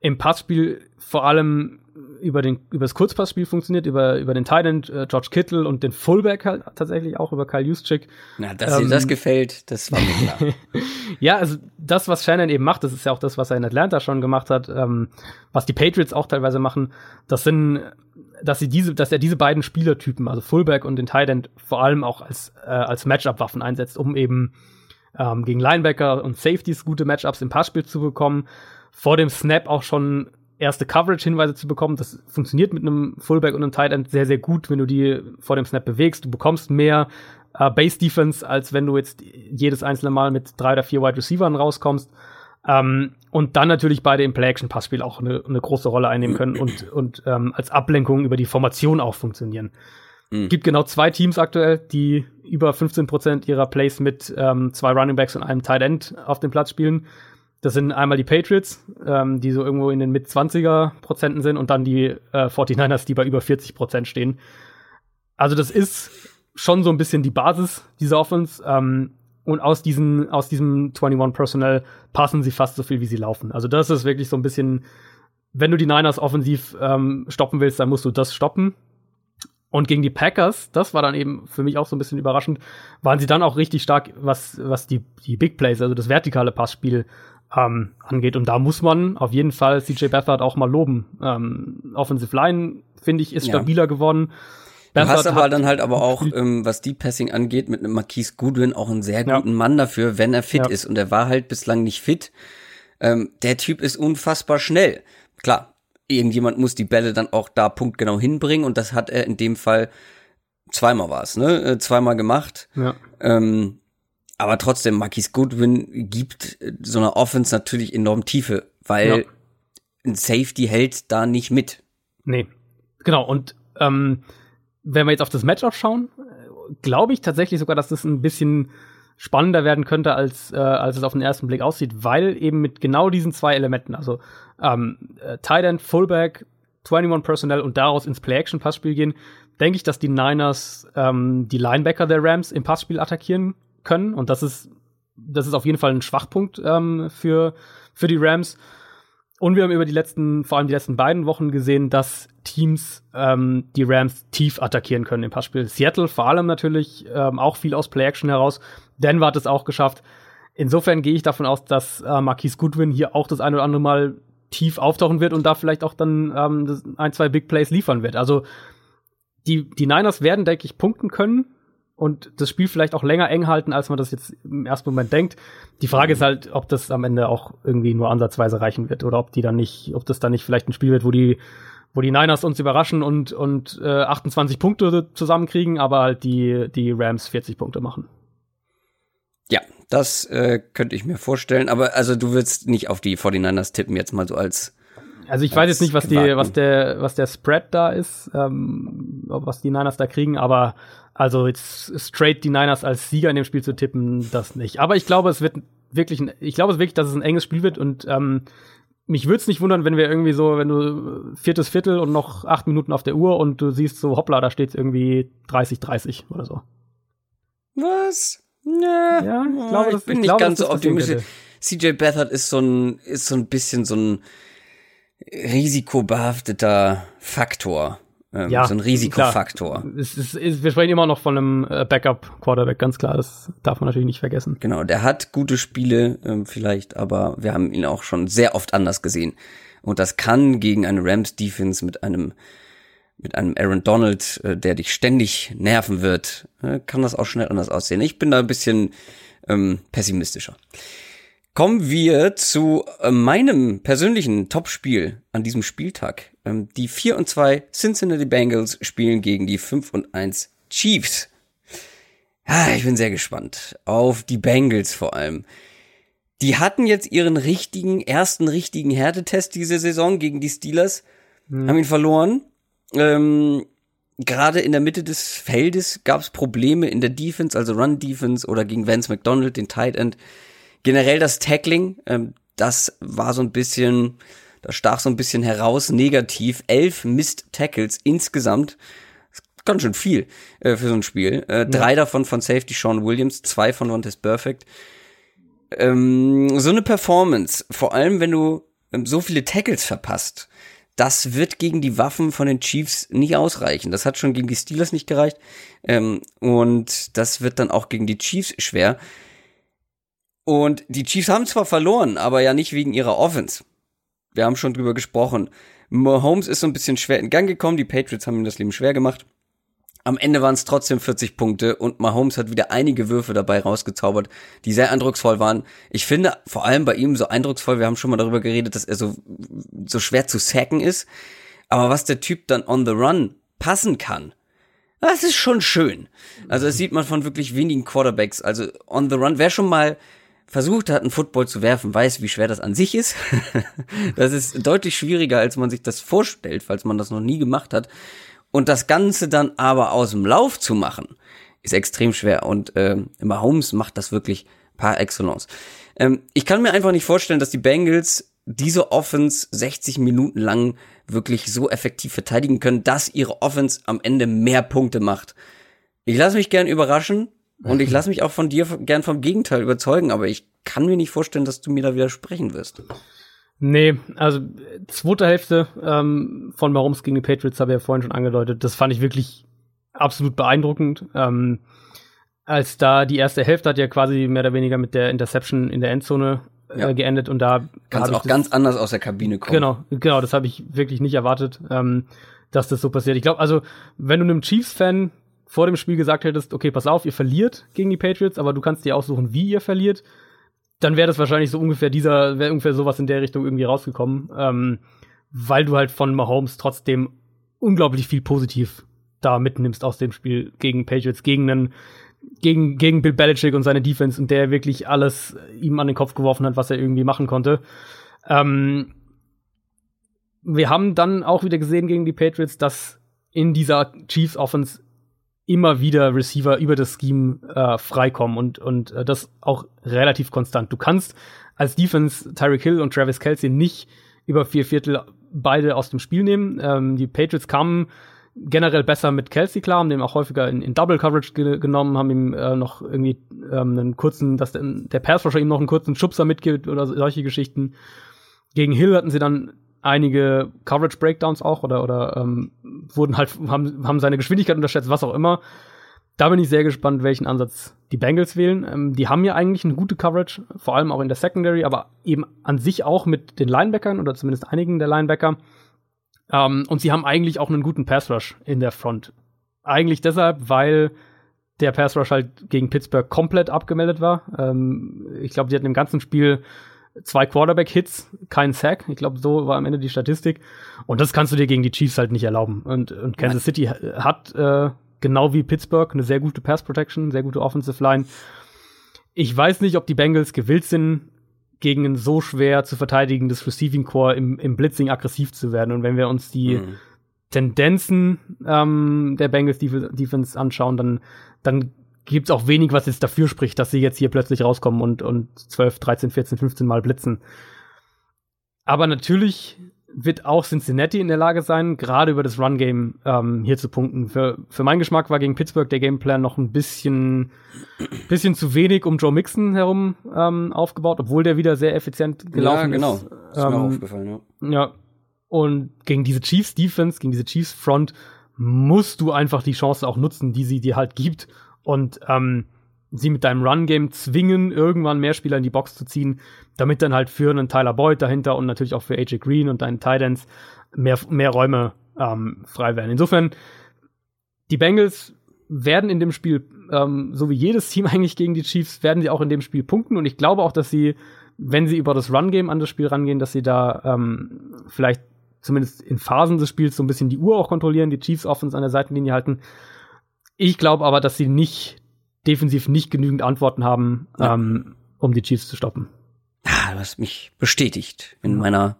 im Passspiel vor allem über den über das Kurzpassspiel funktioniert, über über den Tight äh, George Kittle und den Fullback halt tatsächlich auch über Kyle Juszczyk. Na, dass ähm, das gefällt, das war mir klar. ja, also das, was Shannon eben macht, das ist ja auch das, was er in Atlanta schon gemacht hat, ähm, was die Patriots auch teilweise machen. Das sind, dass sie diese, dass er diese beiden Spielertypen, also Fullback und den Tight End, vor allem auch als äh, als Matchup-Waffen einsetzt, um eben ähm, gegen Linebacker und Safeties gute Matchups im Passspiel zu bekommen. Vor dem Snap auch schon erste Coverage-Hinweise zu bekommen. Das funktioniert mit einem Fullback und einem Tight End sehr, sehr gut, wenn du die vor dem Snap bewegst. Du bekommst mehr äh, Base-Defense, als wenn du jetzt jedes einzelne Mal mit drei oder vier Wide Receivers rauskommst. Ähm, und dann natürlich beide im Play-Action-Passspiel auch eine, eine, große Rolle einnehmen können und, und ähm, als Ablenkung über die Formation auch funktionieren. Mhm. Gibt genau zwei Teams aktuell, die über 15% ihrer Plays mit ähm, zwei Running Backs und einem Tight End auf dem Platz spielen. Das sind einmal die Patriots, ähm, die so irgendwo in den mit 20er Prozenten sind und dann die äh, 49ers, die bei über 40 Prozent stehen. Also das ist schon so ein bisschen die Basis dieser Offense. Ähm, und aus, diesen, aus diesem 21 Personnel passen sie fast so viel, wie sie laufen. Also das ist wirklich so ein bisschen, wenn du die Niners offensiv ähm, stoppen willst, dann musst du das stoppen. Und gegen die Packers, das war dann eben für mich auch so ein bisschen überraschend, waren sie dann auch richtig stark, was, was die, die Big Plays, also das vertikale Passspiel ähm, angeht. Und da muss man auf jeden Fall CJ Beathard auch mal loben. Ähm, Offensive Line, finde ich, ist ja. stabiler geworden. Du hast aber dann halt aber auch, ähm, was die Passing angeht, mit einem Marquise Goodwin auch einen sehr guten ja. Mann dafür, wenn er fit ja. ist. Und er war halt bislang nicht fit. Ähm, der Typ ist unfassbar schnell. Klar, irgendjemand muss die Bälle dann auch da punktgenau hinbringen und das hat er in dem Fall zweimal war es, ne? Äh, zweimal gemacht. Ja. Ähm, aber trotzdem, Marquis Goodwin gibt äh, so einer Offense natürlich enorm Tiefe, weil ja. ein Safety hält da nicht mit. Nee, genau. Und ähm, wenn wir jetzt auf das Matchup schauen, glaube ich tatsächlich sogar, dass das ein bisschen spannender werden könnte, als, äh, als es auf den ersten Blick aussieht, weil eben mit genau diesen zwei Elementen, also ähm, äh, Tight End, Fullback, 21 Personnel und daraus ins Play-Action-Passspiel gehen, denke ich, dass die Niners ähm, die Linebacker der Rams im Passspiel attackieren können. Und das ist, das ist auf jeden Fall ein Schwachpunkt ähm, für, für die Rams. Und wir haben über die letzten, vor allem die letzten beiden Wochen gesehen, dass Teams ähm, die Rams tief attackieren können im Passspiel. Seattle vor allem natürlich ähm, auch viel aus Play-Action heraus. Denver hat es auch geschafft. Insofern gehe ich davon aus, dass äh, Marquise Goodwin hier auch das eine oder andere Mal tief auftauchen wird und da vielleicht auch dann ähm, ein, zwei Big Plays liefern wird. Also die, die Niners werden, denke ich, punkten können und das Spiel vielleicht auch länger eng halten, als man das jetzt im ersten Moment denkt. Die Frage ist halt, ob das am Ende auch irgendwie nur ansatzweise reichen wird oder ob die dann nicht, ob das dann nicht vielleicht ein Spiel wird, wo die, wo die Niners uns überraschen und, und äh, 28 Punkte zusammenkriegen, aber halt die, die Rams 40 Punkte machen. Ja, das äh, könnte ich mir vorstellen, aber also du würdest nicht auf die 49ers tippen, jetzt mal so als also ich weiß jetzt nicht, was die, was der, was der Spread da ist, ähm, was die Niners da kriegen, aber also jetzt straight die Niners als Sieger in dem Spiel zu tippen, das nicht. Aber ich glaube, es wird wirklich, ein, ich glaube es wirklich, dass es ein enges Spiel wird und ähm, mich würde es nicht wundern, wenn wir irgendwie so, wenn du viertes Viertel und noch acht Minuten auf der Uhr und du siehst so, hoppla, da steht irgendwie 30-30 oder so. Was? Ja, ja ich glaube, das, ich bin ich nicht glaube, ganz so optimistisch. CJ Beathard ist so ein, ist so ein bisschen so ein risikobehafteter Faktor. Ähm, ja, so ein Risikofaktor. Es ist, es, wir sprechen immer noch von einem äh, Backup-Quarterback, ganz klar. Das darf man natürlich nicht vergessen. Genau, der hat gute Spiele ähm, vielleicht, aber wir haben ihn auch schon sehr oft anders gesehen. Und das kann gegen eine Rams-Defense mit einem mit einem Aaron Donald, äh, der dich ständig nerven wird, äh, kann das auch schnell anders aussehen. Ich bin da ein bisschen ähm, pessimistischer. Kommen wir zu äh, meinem persönlichen Topspiel an diesem Spieltag. Ähm, die 4 und 2 Cincinnati Bengals spielen gegen die 5 und 1 Chiefs. Ah, ich bin sehr gespannt. Auf die Bengals vor allem. Die hatten jetzt ihren richtigen, ersten richtigen Härtetest diese Saison gegen die Steelers, hm. haben ihn verloren. Ähm, Gerade in der Mitte des Feldes gab es Probleme in der Defense, also Run Defense oder gegen Vance McDonald, den Tight End Generell das Tackling, ähm, das war so ein bisschen, das stach so ein bisschen heraus, negativ. Elf Mist-Tackles insgesamt. Ganz schön viel äh, für so ein Spiel. Äh, drei davon von Safety Sean Williams, zwei von Vontaze Perfect. Ähm, so eine Performance, vor allem wenn du ähm, so viele Tackles verpasst, das wird gegen die Waffen von den Chiefs nicht ausreichen. Das hat schon gegen die Steelers nicht gereicht. Ähm, und das wird dann auch gegen die Chiefs schwer. Und die Chiefs haben zwar verloren, aber ja nicht wegen ihrer Offense. Wir haben schon drüber gesprochen. Mahomes ist so ein bisschen schwer in Gang gekommen, die Patriots haben ihm das Leben schwer gemacht. Am Ende waren es trotzdem 40 Punkte und Mahomes hat wieder einige Würfe dabei rausgezaubert, die sehr eindrucksvoll waren. Ich finde vor allem bei ihm so eindrucksvoll, wir haben schon mal darüber geredet, dass er so, so schwer zu sacken ist. Aber was der Typ dann on the run passen kann, das ist schon schön. Also das sieht man von wirklich wenigen Quarterbacks. Also on the run, wer schon mal versucht hat, einen Football zu werfen, weiß, wie schwer das an sich ist. das ist deutlich schwieriger, als man sich das vorstellt, falls man das noch nie gemacht hat. Und das Ganze dann aber aus dem Lauf zu machen, ist extrem schwer. Und äh, Mahomes macht das wirklich par excellence. Ähm, ich kann mir einfach nicht vorstellen, dass die Bengals diese Offense 60 Minuten lang wirklich so effektiv verteidigen können, dass ihre Offense am Ende mehr Punkte macht. Ich lasse mich gern überraschen. Und ich lasse mich auch von dir gern vom Gegenteil überzeugen, aber ich kann mir nicht vorstellen, dass du mir da widersprechen wirst. Nee, also zweite Hälfte ähm, von Mahomes gegen die Patriots habe ich ja vorhin schon angedeutet. Das fand ich wirklich absolut beeindruckend. Ähm, als da die erste Hälfte hat ja quasi mehr oder weniger mit der Interception in der Endzone äh, ja. geendet und da kannst auch ganz anders aus der Kabine kommen. Genau, genau, das habe ich wirklich nicht erwartet, ähm, dass das so passiert. Ich glaube, also wenn du einem Chiefs-Fan vor dem Spiel gesagt hättest, okay, pass auf, ihr verliert gegen die Patriots, aber du kannst dir aussuchen, wie ihr verliert, dann wäre das wahrscheinlich so ungefähr dieser, wäre ungefähr sowas in der Richtung irgendwie rausgekommen, ähm, weil du halt von Mahomes trotzdem unglaublich viel positiv da mitnimmst aus dem Spiel gegen Patriots, gegen einen, gegen, gegen Bill Belichick und seine Defense und der wirklich alles ihm an den Kopf geworfen hat, was er irgendwie machen konnte. Ähm, wir haben dann auch wieder gesehen gegen die Patriots, dass in dieser Chiefs Offense immer wieder Receiver über das Scheme äh, freikommen und, und äh, das auch relativ konstant. Du kannst als Defense Tyreek Hill und Travis Kelsey nicht über vier Viertel beide aus dem Spiel nehmen. Ähm, die Patriots kamen generell besser mit Kelsey klar, haben den auch häufiger in, in Double Coverage ge genommen, haben ihm äh, noch irgendwie ähm, einen kurzen, dass der, der Pass ihm noch einen kurzen Schubser mitgibt oder solche Geschichten. Gegen Hill hatten sie dann einige Coverage Breakdowns auch oder oder ähm, wurden halt haben haben seine Geschwindigkeit unterschätzt, was auch immer. Da bin ich sehr gespannt, welchen Ansatz die Bengals wählen. Ähm, die haben ja eigentlich eine gute Coverage, vor allem auch in der Secondary, aber eben an sich auch mit den Linebackern oder zumindest einigen der Linebacker. Ähm, und sie haben eigentlich auch einen guten Pass Rush in der Front. Eigentlich deshalb, weil der Pass Rush halt gegen Pittsburgh komplett abgemeldet war. Ähm, ich glaube, die hatten im ganzen Spiel zwei Quarterback-Hits, kein Sack. Ich glaube, so war am Ende die Statistik. Und das kannst du dir gegen die Chiefs halt nicht erlauben. Und, und Kansas City hat äh, genau wie Pittsburgh eine sehr gute Pass Protection, sehr gute Offensive Line. Ich weiß nicht, ob die Bengals gewillt sind, gegen ein so schwer zu verteidigendes Receiving Core im, im Blitzing aggressiv zu werden. Und wenn wir uns die mhm. Tendenzen ähm, der Bengals Defense anschauen, dann, dann gibt es auch wenig, was jetzt dafür spricht, dass sie jetzt hier plötzlich rauskommen und, und 12, 13, 14, 15 Mal blitzen. Aber natürlich wird auch Cincinnati in der Lage sein, gerade über das Run-Game ähm, hier zu punkten. Für, für meinen Geschmack war gegen Pittsburgh der Gameplan noch ein bisschen, bisschen zu wenig um Joe Mixon herum ähm, aufgebaut, obwohl der wieder sehr effizient gelaufen ja, genau. ist. Ist ähm, mir aufgefallen, ja. Ja. Und gegen diese Chiefs Defense, gegen diese Chiefs Front musst du einfach die Chance auch nutzen, die sie dir halt gibt. Und ähm, sie mit deinem Run-Game zwingen, irgendwann mehr Spieler in die Box zu ziehen, damit dann halt für einen Tyler Boyd dahinter und natürlich auch für AJ Green und deinen Titans mehr, mehr Räume ähm, frei werden. Insofern, die Bengals werden in dem Spiel, ähm, so wie jedes Team eigentlich gegen die Chiefs, werden sie auch in dem Spiel punkten und ich glaube auch, dass sie, wenn sie über das Run-Game an das Spiel rangehen, dass sie da ähm, vielleicht zumindest in Phasen des Spiels so ein bisschen die Uhr auch kontrollieren, die Chiefs Offense an der Seitenlinie halten. Ich glaube aber, dass sie nicht defensiv nicht genügend Antworten haben, ja. ähm, um die Chiefs zu stoppen. Ja, du hast mich bestätigt in meiner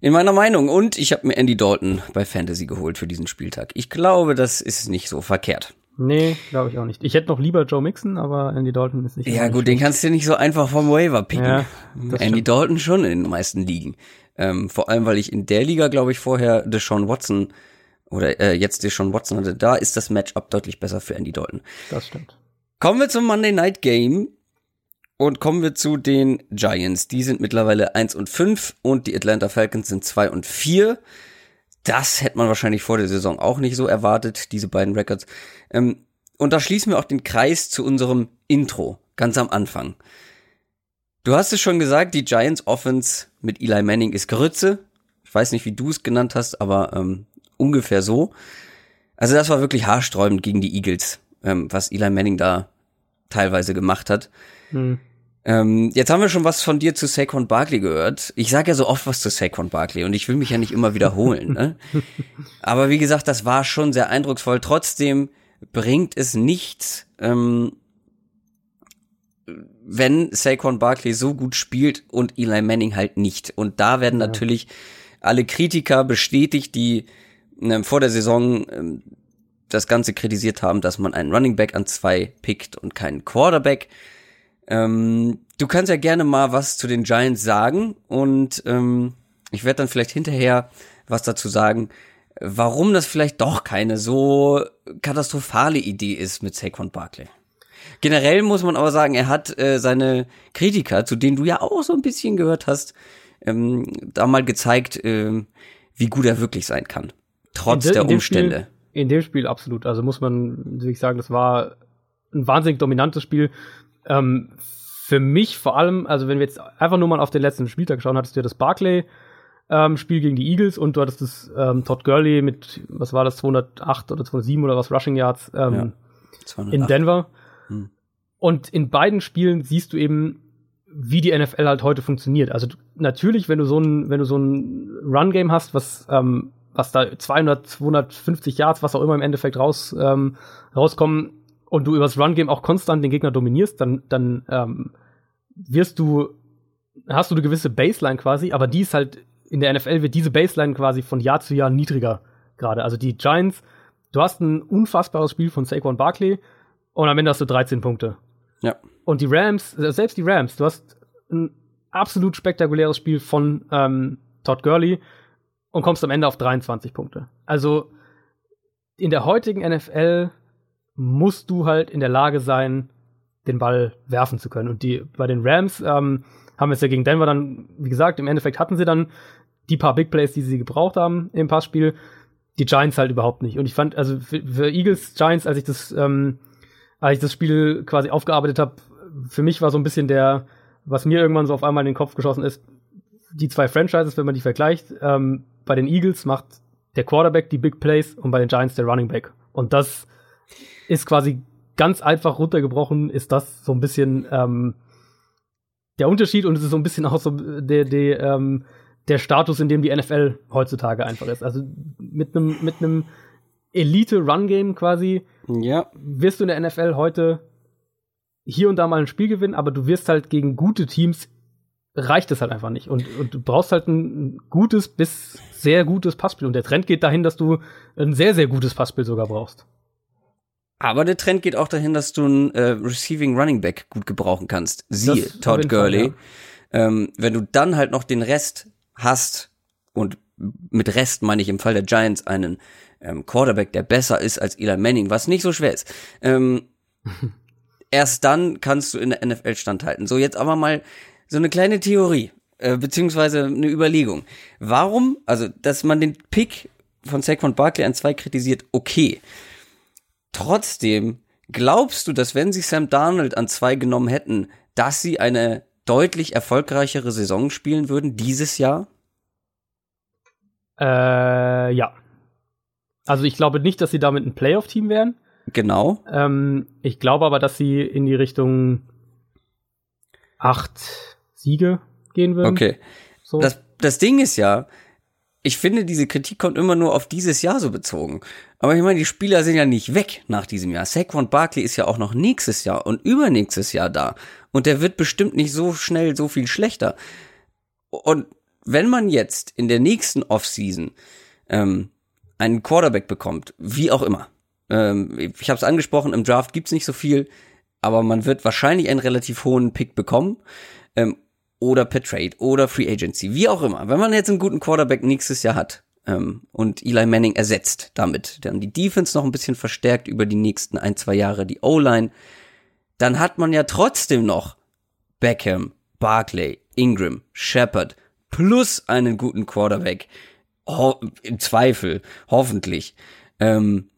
in meiner Meinung. Und ich habe mir Andy Dalton bei Fantasy geholt für diesen Spieltag. Ich glaube, das ist nicht so verkehrt. Nee, glaube ich auch nicht. Ich hätte noch lieber Joe Mixon, aber Andy Dalton ist nicht. Ja, gut, den kannst du nicht so einfach vom Waiver picken. Ja, Andy stimmt. Dalton schon in den meisten Ligen. Ähm, vor allem, weil ich in der Liga, glaube ich, vorher Deshaun Watson oder äh, jetzt Deshaun Watson hatte. Da ist das Matchup deutlich besser für Andy Dalton. Das stimmt. Kommen wir zum Monday Night Game und kommen wir zu den Giants. Die sind mittlerweile 1 und 5 und die Atlanta Falcons sind 2 und 4. Das hätte man wahrscheinlich vor der Saison auch nicht so erwartet, diese beiden Records. Ähm, und da schließen wir auch den Kreis zu unserem Intro, ganz am Anfang. Du hast es schon gesagt, die Giants Offense mit Eli Manning ist Grütze. Ich weiß nicht, wie du es genannt hast, aber ähm, ungefähr so. Also das war wirklich haarsträubend gegen die Eagles, ähm, was Eli Manning da teilweise gemacht hat. Hm. Ähm, jetzt haben wir schon was von dir zu Saquon Barkley gehört. Ich sage ja so oft was zu Saquon Barkley und ich will mich ja nicht immer wiederholen. ne? Aber wie gesagt, das war schon sehr eindrucksvoll. Trotzdem bringt es nichts, ähm, wenn Saquon Barkley so gut spielt und Eli Manning halt nicht. Und da werden ja. natürlich alle Kritiker bestätigt, die äh, vor der Saison äh, das Ganze kritisiert haben, dass man einen Running Back an zwei pickt und keinen Quarterback. Ähm, du kannst ja gerne mal was zu den Giants sagen und ähm, ich werde dann vielleicht hinterher was dazu sagen, warum das vielleicht doch keine so katastrophale Idee ist mit Saquon Barkley. Generell muss man aber sagen, er hat äh, seine Kritiker, zu denen du ja auch so ein bisschen gehört hast, ähm, da mal gezeigt, äh, wie gut er wirklich sein kann. Trotz de, der Umstände. Spiel, in dem Spiel absolut. Also muss man wirklich sagen, das war ein wahnsinnig dominantes Spiel. Ähm, für mich vor allem, also wenn wir jetzt einfach nur mal auf den letzten Spieltag schauen, hattest du ja das Barclay ähm, Spiel gegen die Eagles und du hattest das ähm, Todd Gurley mit, was war das, 208 oder 207 oder was Rushing Yards ähm, ja, in Denver. Hm. Und in beiden Spielen siehst du eben, wie die NFL halt heute funktioniert. Also natürlich, wenn du so ein, wenn du so ein Run-Game hast, was ähm, was da 200, 250 Yards, was auch immer im Endeffekt raus, ähm, rauskommen und du übers Run-Game auch konstant den Gegner dominierst, dann, dann ähm, wirst du, hast du eine gewisse Baseline quasi, aber die ist halt, in der NFL wird diese Baseline quasi von Jahr zu Jahr niedriger gerade. Also die Giants Du hast ein unfassbares Spiel von Saquon Barkley und am Ende hast du 13 Punkte. Ja. Und die Rams, äh, selbst die Rams, du hast ein absolut spektakuläres Spiel von ähm, Todd Gurley und kommst am Ende auf 23 Punkte. Also in der heutigen NFL musst du halt in der Lage sein, den Ball werfen zu können. Und die bei den Rams ähm, haben wir es ja gegen Denver dann, wie gesagt, im Endeffekt hatten sie dann die paar Big Plays, die sie gebraucht haben im Passspiel. Die Giants halt überhaupt nicht. Und ich fand, also für, für Eagles, Giants, als ich das, ähm, als ich das Spiel quasi aufgearbeitet habe, für mich war so ein bisschen der, was mir irgendwann so auf einmal in den Kopf geschossen ist, die zwei Franchises, wenn man die vergleicht, ähm, bei den Eagles macht der Quarterback die Big Plays und bei den Giants der Running Back. Und das ist quasi ganz einfach runtergebrochen, ist das so ein bisschen ähm, der Unterschied und es ist so ein bisschen auch so der, der, ähm, der Status, in dem die NFL heutzutage einfach ist. Also mit einem mit einem Elite-Run-Game quasi ja. wirst du in der NFL heute hier und da mal ein Spiel gewinnen, aber du wirst halt gegen gute Teams reicht es halt einfach nicht. Und, und du brauchst halt ein gutes bis sehr gutes Passspiel. Und der Trend geht dahin, dass du ein sehr, sehr gutes Passspiel sogar brauchst. Aber der Trend geht auch dahin, dass du einen äh, Receiving Running Back gut gebrauchen kannst. Siehe das Todd Gurley. Fall, ja. ähm, wenn du dann halt noch den Rest hast und mit Rest meine ich im Fall der Giants einen ähm, Quarterback, der besser ist als Eli Manning, was nicht so schwer ist. Ähm, erst dann kannst du in der NFL standhalten. So, jetzt aber mal so eine kleine Theorie, äh, beziehungsweise eine Überlegung. Warum, also, dass man den Pick von Saquon Barkley an zwei kritisiert, okay. Trotzdem, glaubst du, dass wenn sie Sam Darnold an zwei genommen hätten, dass sie eine deutlich erfolgreichere Saison spielen würden dieses Jahr? Äh, ja. Also ich glaube nicht, dass sie damit ein Playoff-Team wären. Genau. Ähm, ich glaube aber, dass sie in die Richtung acht Siege gehen würden. Okay. So. Das, das Ding ist ja, ich finde, diese Kritik kommt immer nur auf dieses Jahr so bezogen. Aber ich meine, die Spieler sind ja nicht weg nach diesem Jahr. Saquon Barkley ist ja auch noch nächstes Jahr und übernächstes Jahr da. Und der wird bestimmt nicht so schnell so viel schlechter. Und wenn man jetzt in der nächsten Offseason ähm, einen Quarterback bekommt, wie auch immer, ähm, ich habe es angesprochen, im Draft gibt's nicht so viel, aber man wird wahrscheinlich einen relativ hohen Pick bekommen. Ähm, oder per Trade oder Free Agency, wie auch immer. Wenn man jetzt einen guten Quarterback nächstes Jahr hat ähm, und Eli Manning ersetzt damit, dann die Defense noch ein bisschen verstärkt über die nächsten ein, zwei Jahre, die O-Line, dann hat man ja trotzdem noch Beckham, Barclay, Ingram, Shepard plus einen guten Quarterback. Ho Im Zweifel, hoffentlich. Ähm,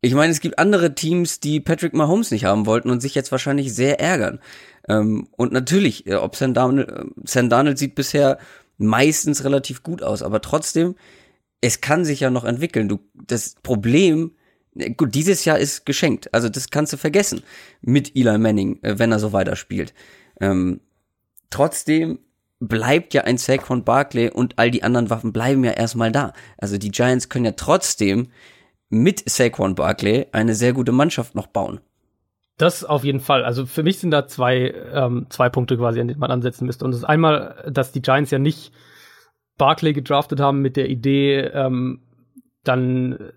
ich meine, es gibt andere Teams, die Patrick Mahomes nicht haben wollten und sich jetzt wahrscheinlich sehr ärgern. Ähm, und natürlich, äh, ob Sam Darnold, äh, Sam Darnold sieht bisher meistens relativ gut aus, aber trotzdem, es kann sich ja noch entwickeln. Du, das Problem, äh, gut, dieses Jahr ist geschenkt. Also das kannst du vergessen mit Eli Manning, wenn er so weiterspielt. Ähm, trotzdem bleibt ja ein Sack von Barkley und all die anderen Waffen bleiben ja erstmal da. Also die Giants können ja trotzdem mit Saquon Barkley eine sehr gute Mannschaft noch bauen. Das auf jeden Fall. Also für mich sind da zwei, ähm, zwei Punkte quasi, an denen man ansetzen müsste. Und das ist einmal, dass die Giants ja nicht Barkley gedraftet haben mit der Idee, ähm, dann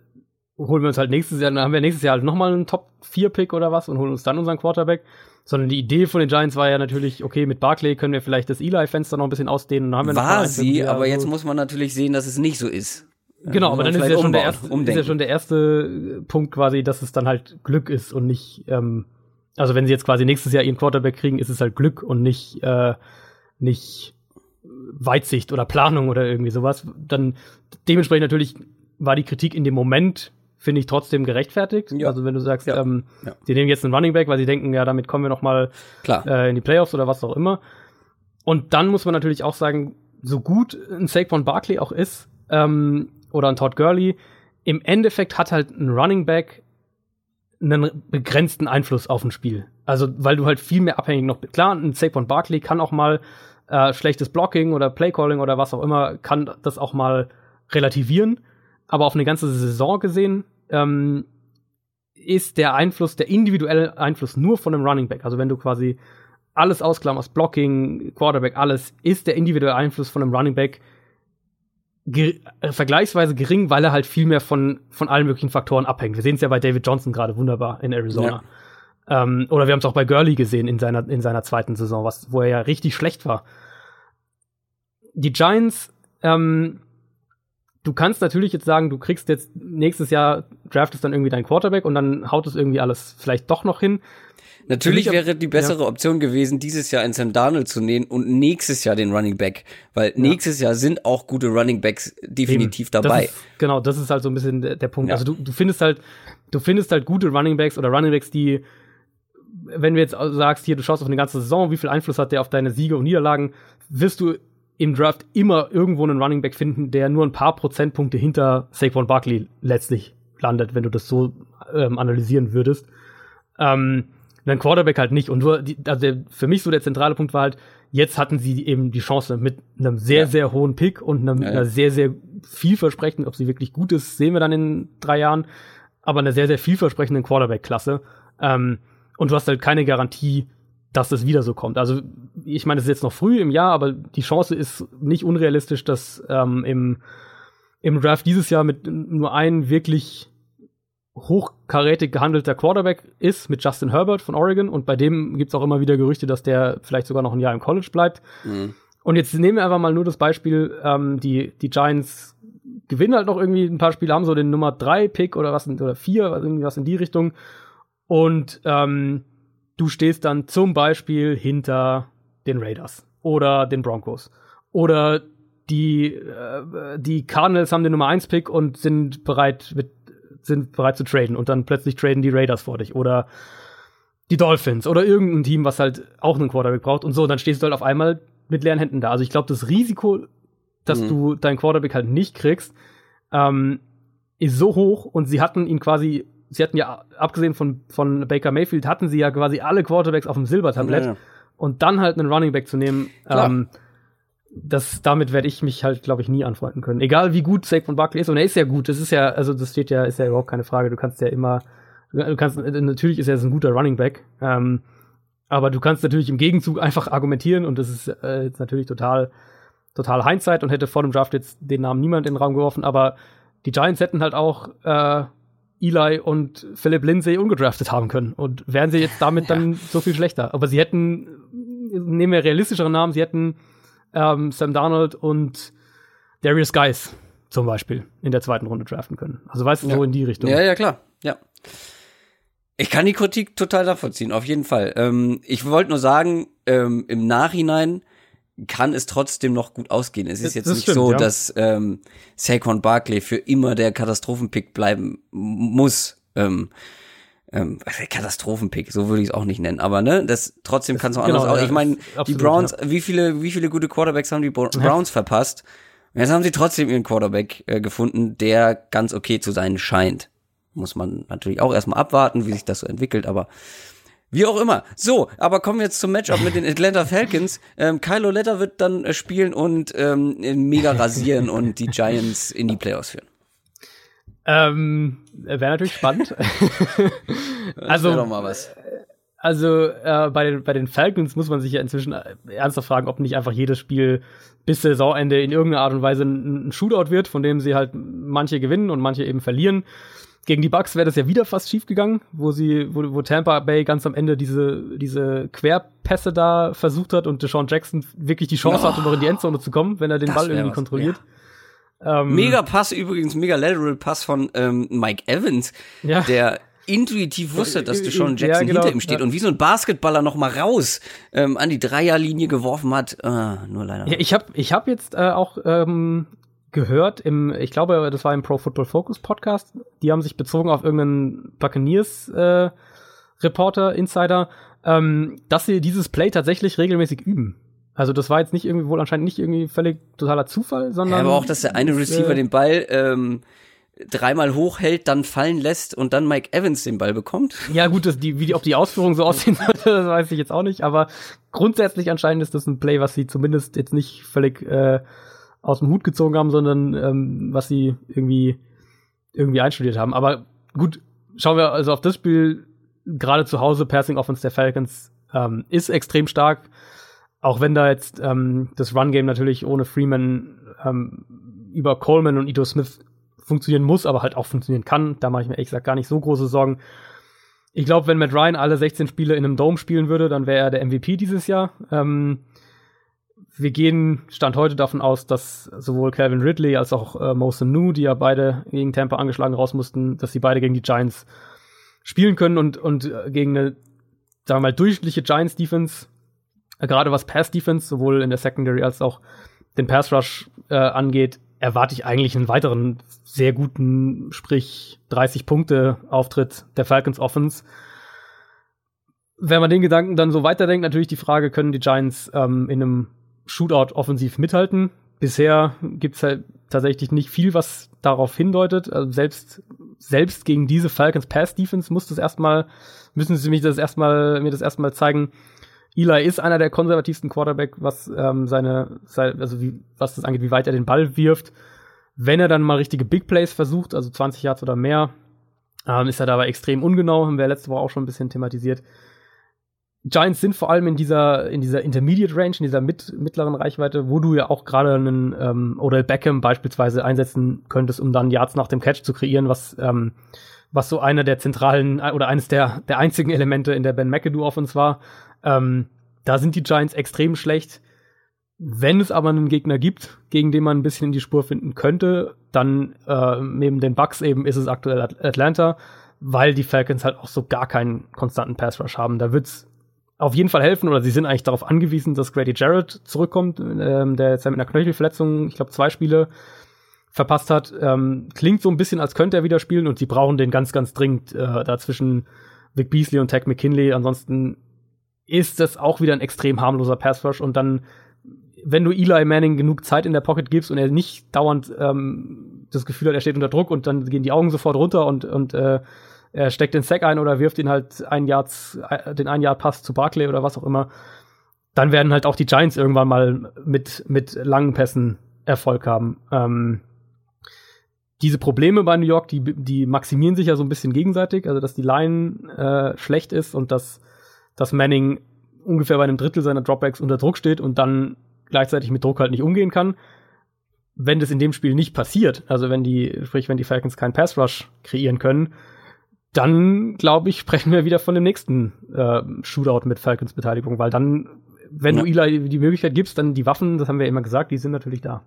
holen wir uns halt nächstes Jahr, dann haben wir nächstes Jahr halt nochmal einen Top-4-Pick oder was und holen uns dann unseren Quarterback. Sondern die Idee von den Giants war ja natürlich, okay, mit Barkley können wir vielleicht das Eli-Fenster noch ein bisschen ausdehnen. Dann haben wir war sie, aber jetzt muss man natürlich sehen, dass es nicht so ist. Genau, aber dann ist ja, schon der erste, ist ja schon der erste Punkt quasi, dass es dann halt Glück ist und nicht, ähm, also wenn sie jetzt quasi nächstes Jahr ihren Quarterback kriegen, ist es halt Glück und nicht, äh, nicht Weitsicht oder Planung oder irgendwie sowas. Dann dementsprechend natürlich war die Kritik in dem Moment, finde ich, trotzdem gerechtfertigt. Ja. Also wenn du sagst, ja. Ähm, ja. sie nehmen jetzt einen Running Back, weil sie denken, ja, damit kommen wir noch mal äh, in die Playoffs oder was auch immer. Und dann muss man natürlich auch sagen, so gut ein Saquon Barkley auch ist, ähm, oder ein Todd Gurley. Im Endeffekt hat halt ein Running Back einen begrenzten Einfluss auf ein Spiel. Also, weil du halt viel mehr abhängig noch bist. Klar, ein Saquon Barkley kann auch mal äh, schlechtes Blocking oder Playcalling oder was auch immer, kann das auch mal relativieren. Aber auf eine ganze Saison gesehen ähm, ist der Einfluss, der individuelle Einfluss nur von einem Running Back. Also wenn du quasi alles ausklammerst, Blocking, Quarterback, alles, ist der individuelle Einfluss von einem Running Back ge äh, vergleichsweise gering, weil er halt viel mehr von, von allen möglichen Faktoren abhängt. Wir sehen es ja bei David Johnson gerade wunderbar in Arizona. Ja. Ähm, oder wir haben es auch bei Gurley gesehen in seiner, in seiner zweiten Saison, was, wo er ja richtig schlecht war. Die Giants, ähm, du kannst natürlich jetzt sagen, du kriegst jetzt nächstes Jahr, draftest dann irgendwie deinen Quarterback und dann haut es irgendwie alles vielleicht doch noch hin. Natürlich wäre die bessere ja. Option gewesen, dieses Jahr in Sam Darnold zu nehmen und nächstes Jahr den Running Back, weil ja. nächstes Jahr sind auch gute Running Backs definitiv Eben. dabei. Das ist, genau, das ist halt so ein bisschen der, der Punkt. Ja. Also du, du findest halt, du findest halt gute Running Backs oder Running Backs, die, wenn du jetzt sagst, hier, du schaust auf eine ganze Saison, wie viel Einfluss hat der auf deine Siege und Niederlagen, wirst du im Draft immer irgendwo einen Running Back finden, der nur ein paar Prozentpunkte hinter Saquon Barkley letztlich landet, wenn du das so ähm, analysieren würdest. Ähm, dann Quarterback halt nicht. Und nur, die, also der, für mich so der zentrale Punkt war halt, jetzt hatten sie eben die Chance mit einem sehr, ja. sehr hohen Pick und einem, ja, ja. einer sehr, sehr vielversprechenden, ob sie wirklich gut ist, sehen wir dann in drei Jahren, aber einer sehr, sehr vielversprechenden Quarterback-Klasse. Ähm, und du hast halt keine Garantie, dass es wieder so kommt. Also ich meine, es ist jetzt noch früh im Jahr, aber die Chance ist nicht unrealistisch, dass ähm, im, im Draft dieses Jahr mit nur einem wirklich hochkarätig gehandelter Quarterback ist mit Justin Herbert von Oregon und bei dem gibt's auch immer wieder Gerüchte, dass der vielleicht sogar noch ein Jahr im College bleibt. Mhm. Und jetzt nehmen wir einfach mal nur das Beispiel, ähm, die, die Giants gewinnen halt noch irgendwie ein paar Spiele, haben so den Nummer 3 Pick oder was oder 4, irgendwas in die Richtung. Und ähm, du stehst dann zum Beispiel hinter den Raiders oder den Broncos. Oder die, äh, die Cardinals haben den Nummer 1 Pick und sind bereit, mit, sind bereit zu traden und dann plötzlich traden die Raiders vor dich. Oder die Dolphins oder irgendein Team, was halt auch einen Quarterback braucht und so, dann stehst du halt auf einmal mit leeren Händen da. Also ich glaube, das Risiko, dass mhm. du deinen Quarterback halt nicht kriegst, ähm, ist so hoch und sie hatten ihn quasi sie hatten ja, abgesehen von, von Baker Mayfield, hatten sie ja quasi alle Quarterbacks auf dem Silbertablett. Ja. Und dann halt einen Running Back zu nehmen, ähm, das, damit werde ich mich halt, glaube ich, nie anfreunden können. Egal wie gut Saquon Barkley ist, und er ist ja gut, das ist ja, also das steht ja, ist ja überhaupt keine Frage. Du kannst ja immer, du kannst, natürlich ist er ein guter Running Back, ähm, aber du kannst natürlich im Gegenzug einfach argumentieren und das ist äh, jetzt natürlich total, total Hindsight und hätte vor dem Draft jetzt den Namen niemand in den Raum geworfen, aber die Giants hätten halt auch äh, Eli und Philip Lindsay ungedraftet haben können. Und wären sie jetzt damit ja. dann so viel schlechter. Aber sie hätten, nehmen wir realistischere Namen, sie hätten ähm, Sam Darnold und Darius Geis zum Beispiel in der zweiten Runde draften können. Also weißt du, ja. so in die Richtung. Ja, ja, klar. Ja. Ich kann die Kritik total nachvollziehen, auf jeden Fall. Ähm, ich wollte nur sagen, ähm, im Nachhinein kann es trotzdem noch gut ausgehen. Es ist jetzt das nicht stimmt, so, ja. dass ähm, Saquon Barkley für immer der Katastrophenpick bleiben muss. Ähm, ähm, Katastrophenpick, so würde ich es auch nicht nennen, aber ne, das trotzdem kann es auch genau, anders ja, Ich meine, die Browns, ja. wie viele, wie viele gute Quarterbacks haben die Browns verpasst? Jetzt haben sie trotzdem ihren Quarterback äh, gefunden, der ganz okay zu sein scheint. Muss man natürlich auch erstmal abwarten, wie sich das so entwickelt, aber wie auch immer. So, aber kommen wir jetzt zum Matchup mit den Atlanta Falcons. Ähm, Kylo Letter wird dann äh, spielen und ähm, mega rasieren und die Giants in die Playoffs führen. Ähm, Wäre natürlich spannend. also, doch mal was. Also äh, bei, den, bei den Falcons muss man sich ja inzwischen äh, ernsthaft fragen, ob nicht einfach jedes Spiel bis Saisonende in irgendeiner Art und Weise ein, ein Shootout wird, von dem sie halt manche gewinnen und manche eben verlieren. Gegen die Bucks wäre das ja wieder fast schief gegangen, wo sie, wo, wo Tampa Bay ganz am Ende diese, diese Querpässe da versucht hat und Deshaun Jackson wirklich die Chance oh, hatte, noch in die Endzone zu kommen, wenn er den Ball irgendwie was, kontrolliert. Ja. Ähm, mega Pass übrigens, mega Lateral Pass von ähm, Mike Evans, ja. der intuitiv wusste, dass Deshaun Jackson ja, genau, hinter ihm steht ja. und wie so ein Basketballer noch mal raus ähm, an die Dreierlinie geworfen hat. Ah, nur leider. Ja, ich habe ich hab jetzt äh, auch ähm, gehört im, ich glaube, das war im Pro Football Focus Podcast. Die haben sich bezogen auf irgendeinen Buccaneers äh, Reporter, Insider, ähm, dass sie dieses Play tatsächlich regelmäßig üben. Also das war jetzt nicht irgendwie wohl anscheinend nicht irgendwie völlig totaler Zufall, sondern. Ja, aber auch, dass der eine Receiver äh, den Ball ähm, dreimal hochhält, dann fallen lässt und dann Mike Evans den Ball bekommt. Ja, gut, das, die, wie die, ob die Ausführung so aussehen sollte, das weiß ich jetzt auch nicht, aber grundsätzlich anscheinend ist das ein Play, was sie zumindest jetzt nicht völlig äh, aus dem Hut gezogen haben, sondern ähm, was sie irgendwie, irgendwie einstudiert haben. Aber gut, schauen wir also auf das Spiel. Gerade zu Hause, Passing Offense der Falcons ähm, ist extrem stark. Auch wenn da jetzt ähm, das Run-Game natürlich ohne Freeman ähm, über Coleman und Ito Smith funktionieren muss, aber halt auch funktionieren kann. Da mache ich mir ehrlich gesagt gar nicht so große Sorgen. Ich glaube, wenn Matt Ryan alle 16 Spiele in einem Dome spielen würde, dann wäre er der MVP dieses Jahr. Ähm, wir gehen Stand heute davon aus, dass sowohl Calvin Ridley als auch äh, Mosen Nu, die ja beide gegen Tampa angeschlagen raus mussten, dass sie beide gegen die Giants spielen können und, und äh, gegen eine, sagen wir mal, durchschnittliche Giants-Defense, äh, gerade was Pass-Defense, sowohl in der Secondary als auch den Pass-Rush äh, angeht, erwarte ich eigentlich einen weiteren sehr guten, sprich 30 Punkte Auftritt der Falcons Offense. Wenn man den Gedanken dann so weiterdenkt, natürlich die Frage, können die Giants ähm, in einem Shootout offensiv mithalten? Bisher gibt es halt tatsächlich nicht viel, was darauf hindeutet. Also selbst, selbst gegen diese Falcons Pass Defense muss das erstmal, müssen sie mich das erstmal, mir das erstmal zeigen. Eli ist einer der konservativsten Quarterback, was ähm, seine, seine, also wie, was das angeht, wie weit er den Ball wirft. Wenn er dann mal richtige Big Plays versucht, also 20 Yards oder mehr, ähm, ist er dabei extrem ungenau, haben wir letzte Woche auch schon ein bisschen thematisiert. Giants sind vor allem in dieser, in dieser Intermediate Range, in dieser mit, mittleren Reichweite, wo du ja auch gerade einen ähm, Odell Beckham beispielsweise einsetzen könntest, um dann Yards nach dem Catch zu kreieren, was, ähm, was so einer der zentralen oder eines der, der einzigen Elemente in der Ben McAdoo Offense war. Ähm, da sind die Giants extrem schlecht. Wenn es aber einen Gegner gibt, gegen den man ein bisschen in die Spur finden könnte, dann äh, neben den Bucks eben ist es aktuell Atlanta, weil die Falcons halt auch so gar keinen konstanten Pass Rush haben. Da wird's auf jeden Fall helfen oder sie sind eigentlich darauf angewiesen, dass Grady Jarrett zurückkommt, ähm, der jetzt mit einer Knöchelverletzung, ich glaube, zwei Spiele verpasst hat. Ähm, klingt so ein bisschen, als könnte er wieder spielen und sie brauchen den ganz, ganz dringend äh, dazwischen Vic Beasley und Tech McKinley. Ansonsten ist das auch wieder ein extrem harmloser Pass Rush und dann, wenn du Eli Manning genug Zeit in der Pocket gibst und er nicht dauernd ähm, das Gefühl hat, er steht unter Druck und dann gehen die Augen sofort runter und, und äh, er steckt den Sack ein oder wirft ihn halt ein Jahr, den ein Jahr Pass zu Barclay oder was auch immer, dann werden halt auch die Giants irgendwann mal mit, mit langen Pässen Erfolg haben. Ähm, diese Probleme bei New York, die, die maximieren sich ja so ein bisschen gegenseitig, also dass die Line äh, schlecht ist und dass, dass Manning ungefähr bei einem Drittel seiner Dropbacks unter Druck steht und dann gleichzeitig mit Druck halt nicht umgehen kann. Wenn das in dem Spiel nicht passiert, also wenn die, sprich, wenn die Falcons keinen Pass Rush kreieren können, dann glaube ich, sprechen wir wieder von dem nächsten äh, Shootout mit Falcons Beteiligung, weil dann, wenn ja. du Eli die Möglichkeit gibst, dann die Waffen, das haben wir immer gesagt, die sind natürlich da.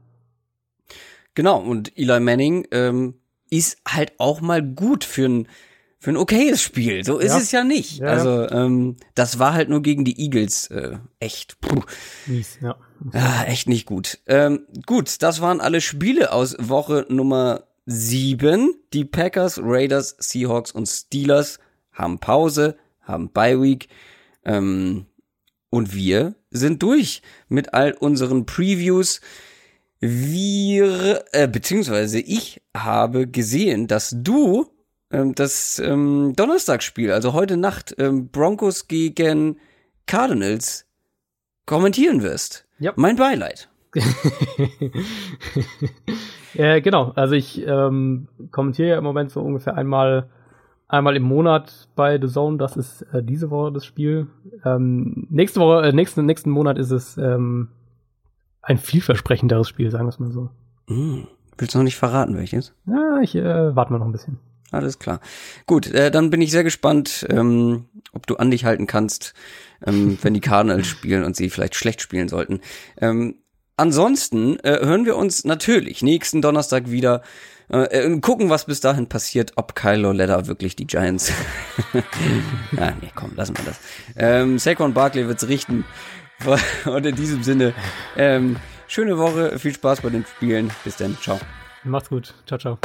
Genau, und Eli Manning ähm, ist halt auch mal gut für ein für ein okayes Spiel. So ist ja. es ja nicht. Ja, also ähm, das war halt nur gegen die Eagles äh, echt. Puh. Mies, ja. Ah, echt nicht gut. Ähm, gut, das waren alle Spiele aus Woche Nummer sieben. Die Packers, Raiders, Seahawks und Steelers haben Pause, haben Bye Week. Ähm, und wir sind durch mit all unseren Previews. Wir, äh, beziehungsweise ich habe gesehen, dass du ähm, das ähm, Donnerstagsspiel, also heute Nacht, ähm, Broncos gegen Cardinals kommentieren wirst. Ja. Mein Beileid. Ja, genau. Also ich ähm, kommentiere ja im Moment so ungefähr einmal einmal im Monat bei The Zone. Das ist äh, diese Woche das Spiel. Ähm, nächste Woche, äh, nächsten nächsten Monat ist es ähm, ein vielversprechenderes Spiel, sagen wir es mal so. Mm. Willst du noch nicht verraten, welches? Ja, ich äh, warte mal noch ein bisschen. Alles klar. Gut, äh, dann bin ich sehr gespannt, ähm, ob du an dich halten kannst, ähm, wenn die Cardinals spielen und sie vielleicht schlecht spielen sollten. Ähm, Ansonsten äh, hören wir uns natürlich nächsten Donnerstag wieder. Äh, gucken, was bis dahin passiert, ob Kylo Ledder wirklich die Giants. ah, nee, komm, lassen wir das. Ähm, Saquon Barkley wird's richten. Und in diesem Sinne, ähm, schöne Woche, viel Spaß bei den Spielen. Bis dann, ciao. Macht's gut. Ciao, ciao.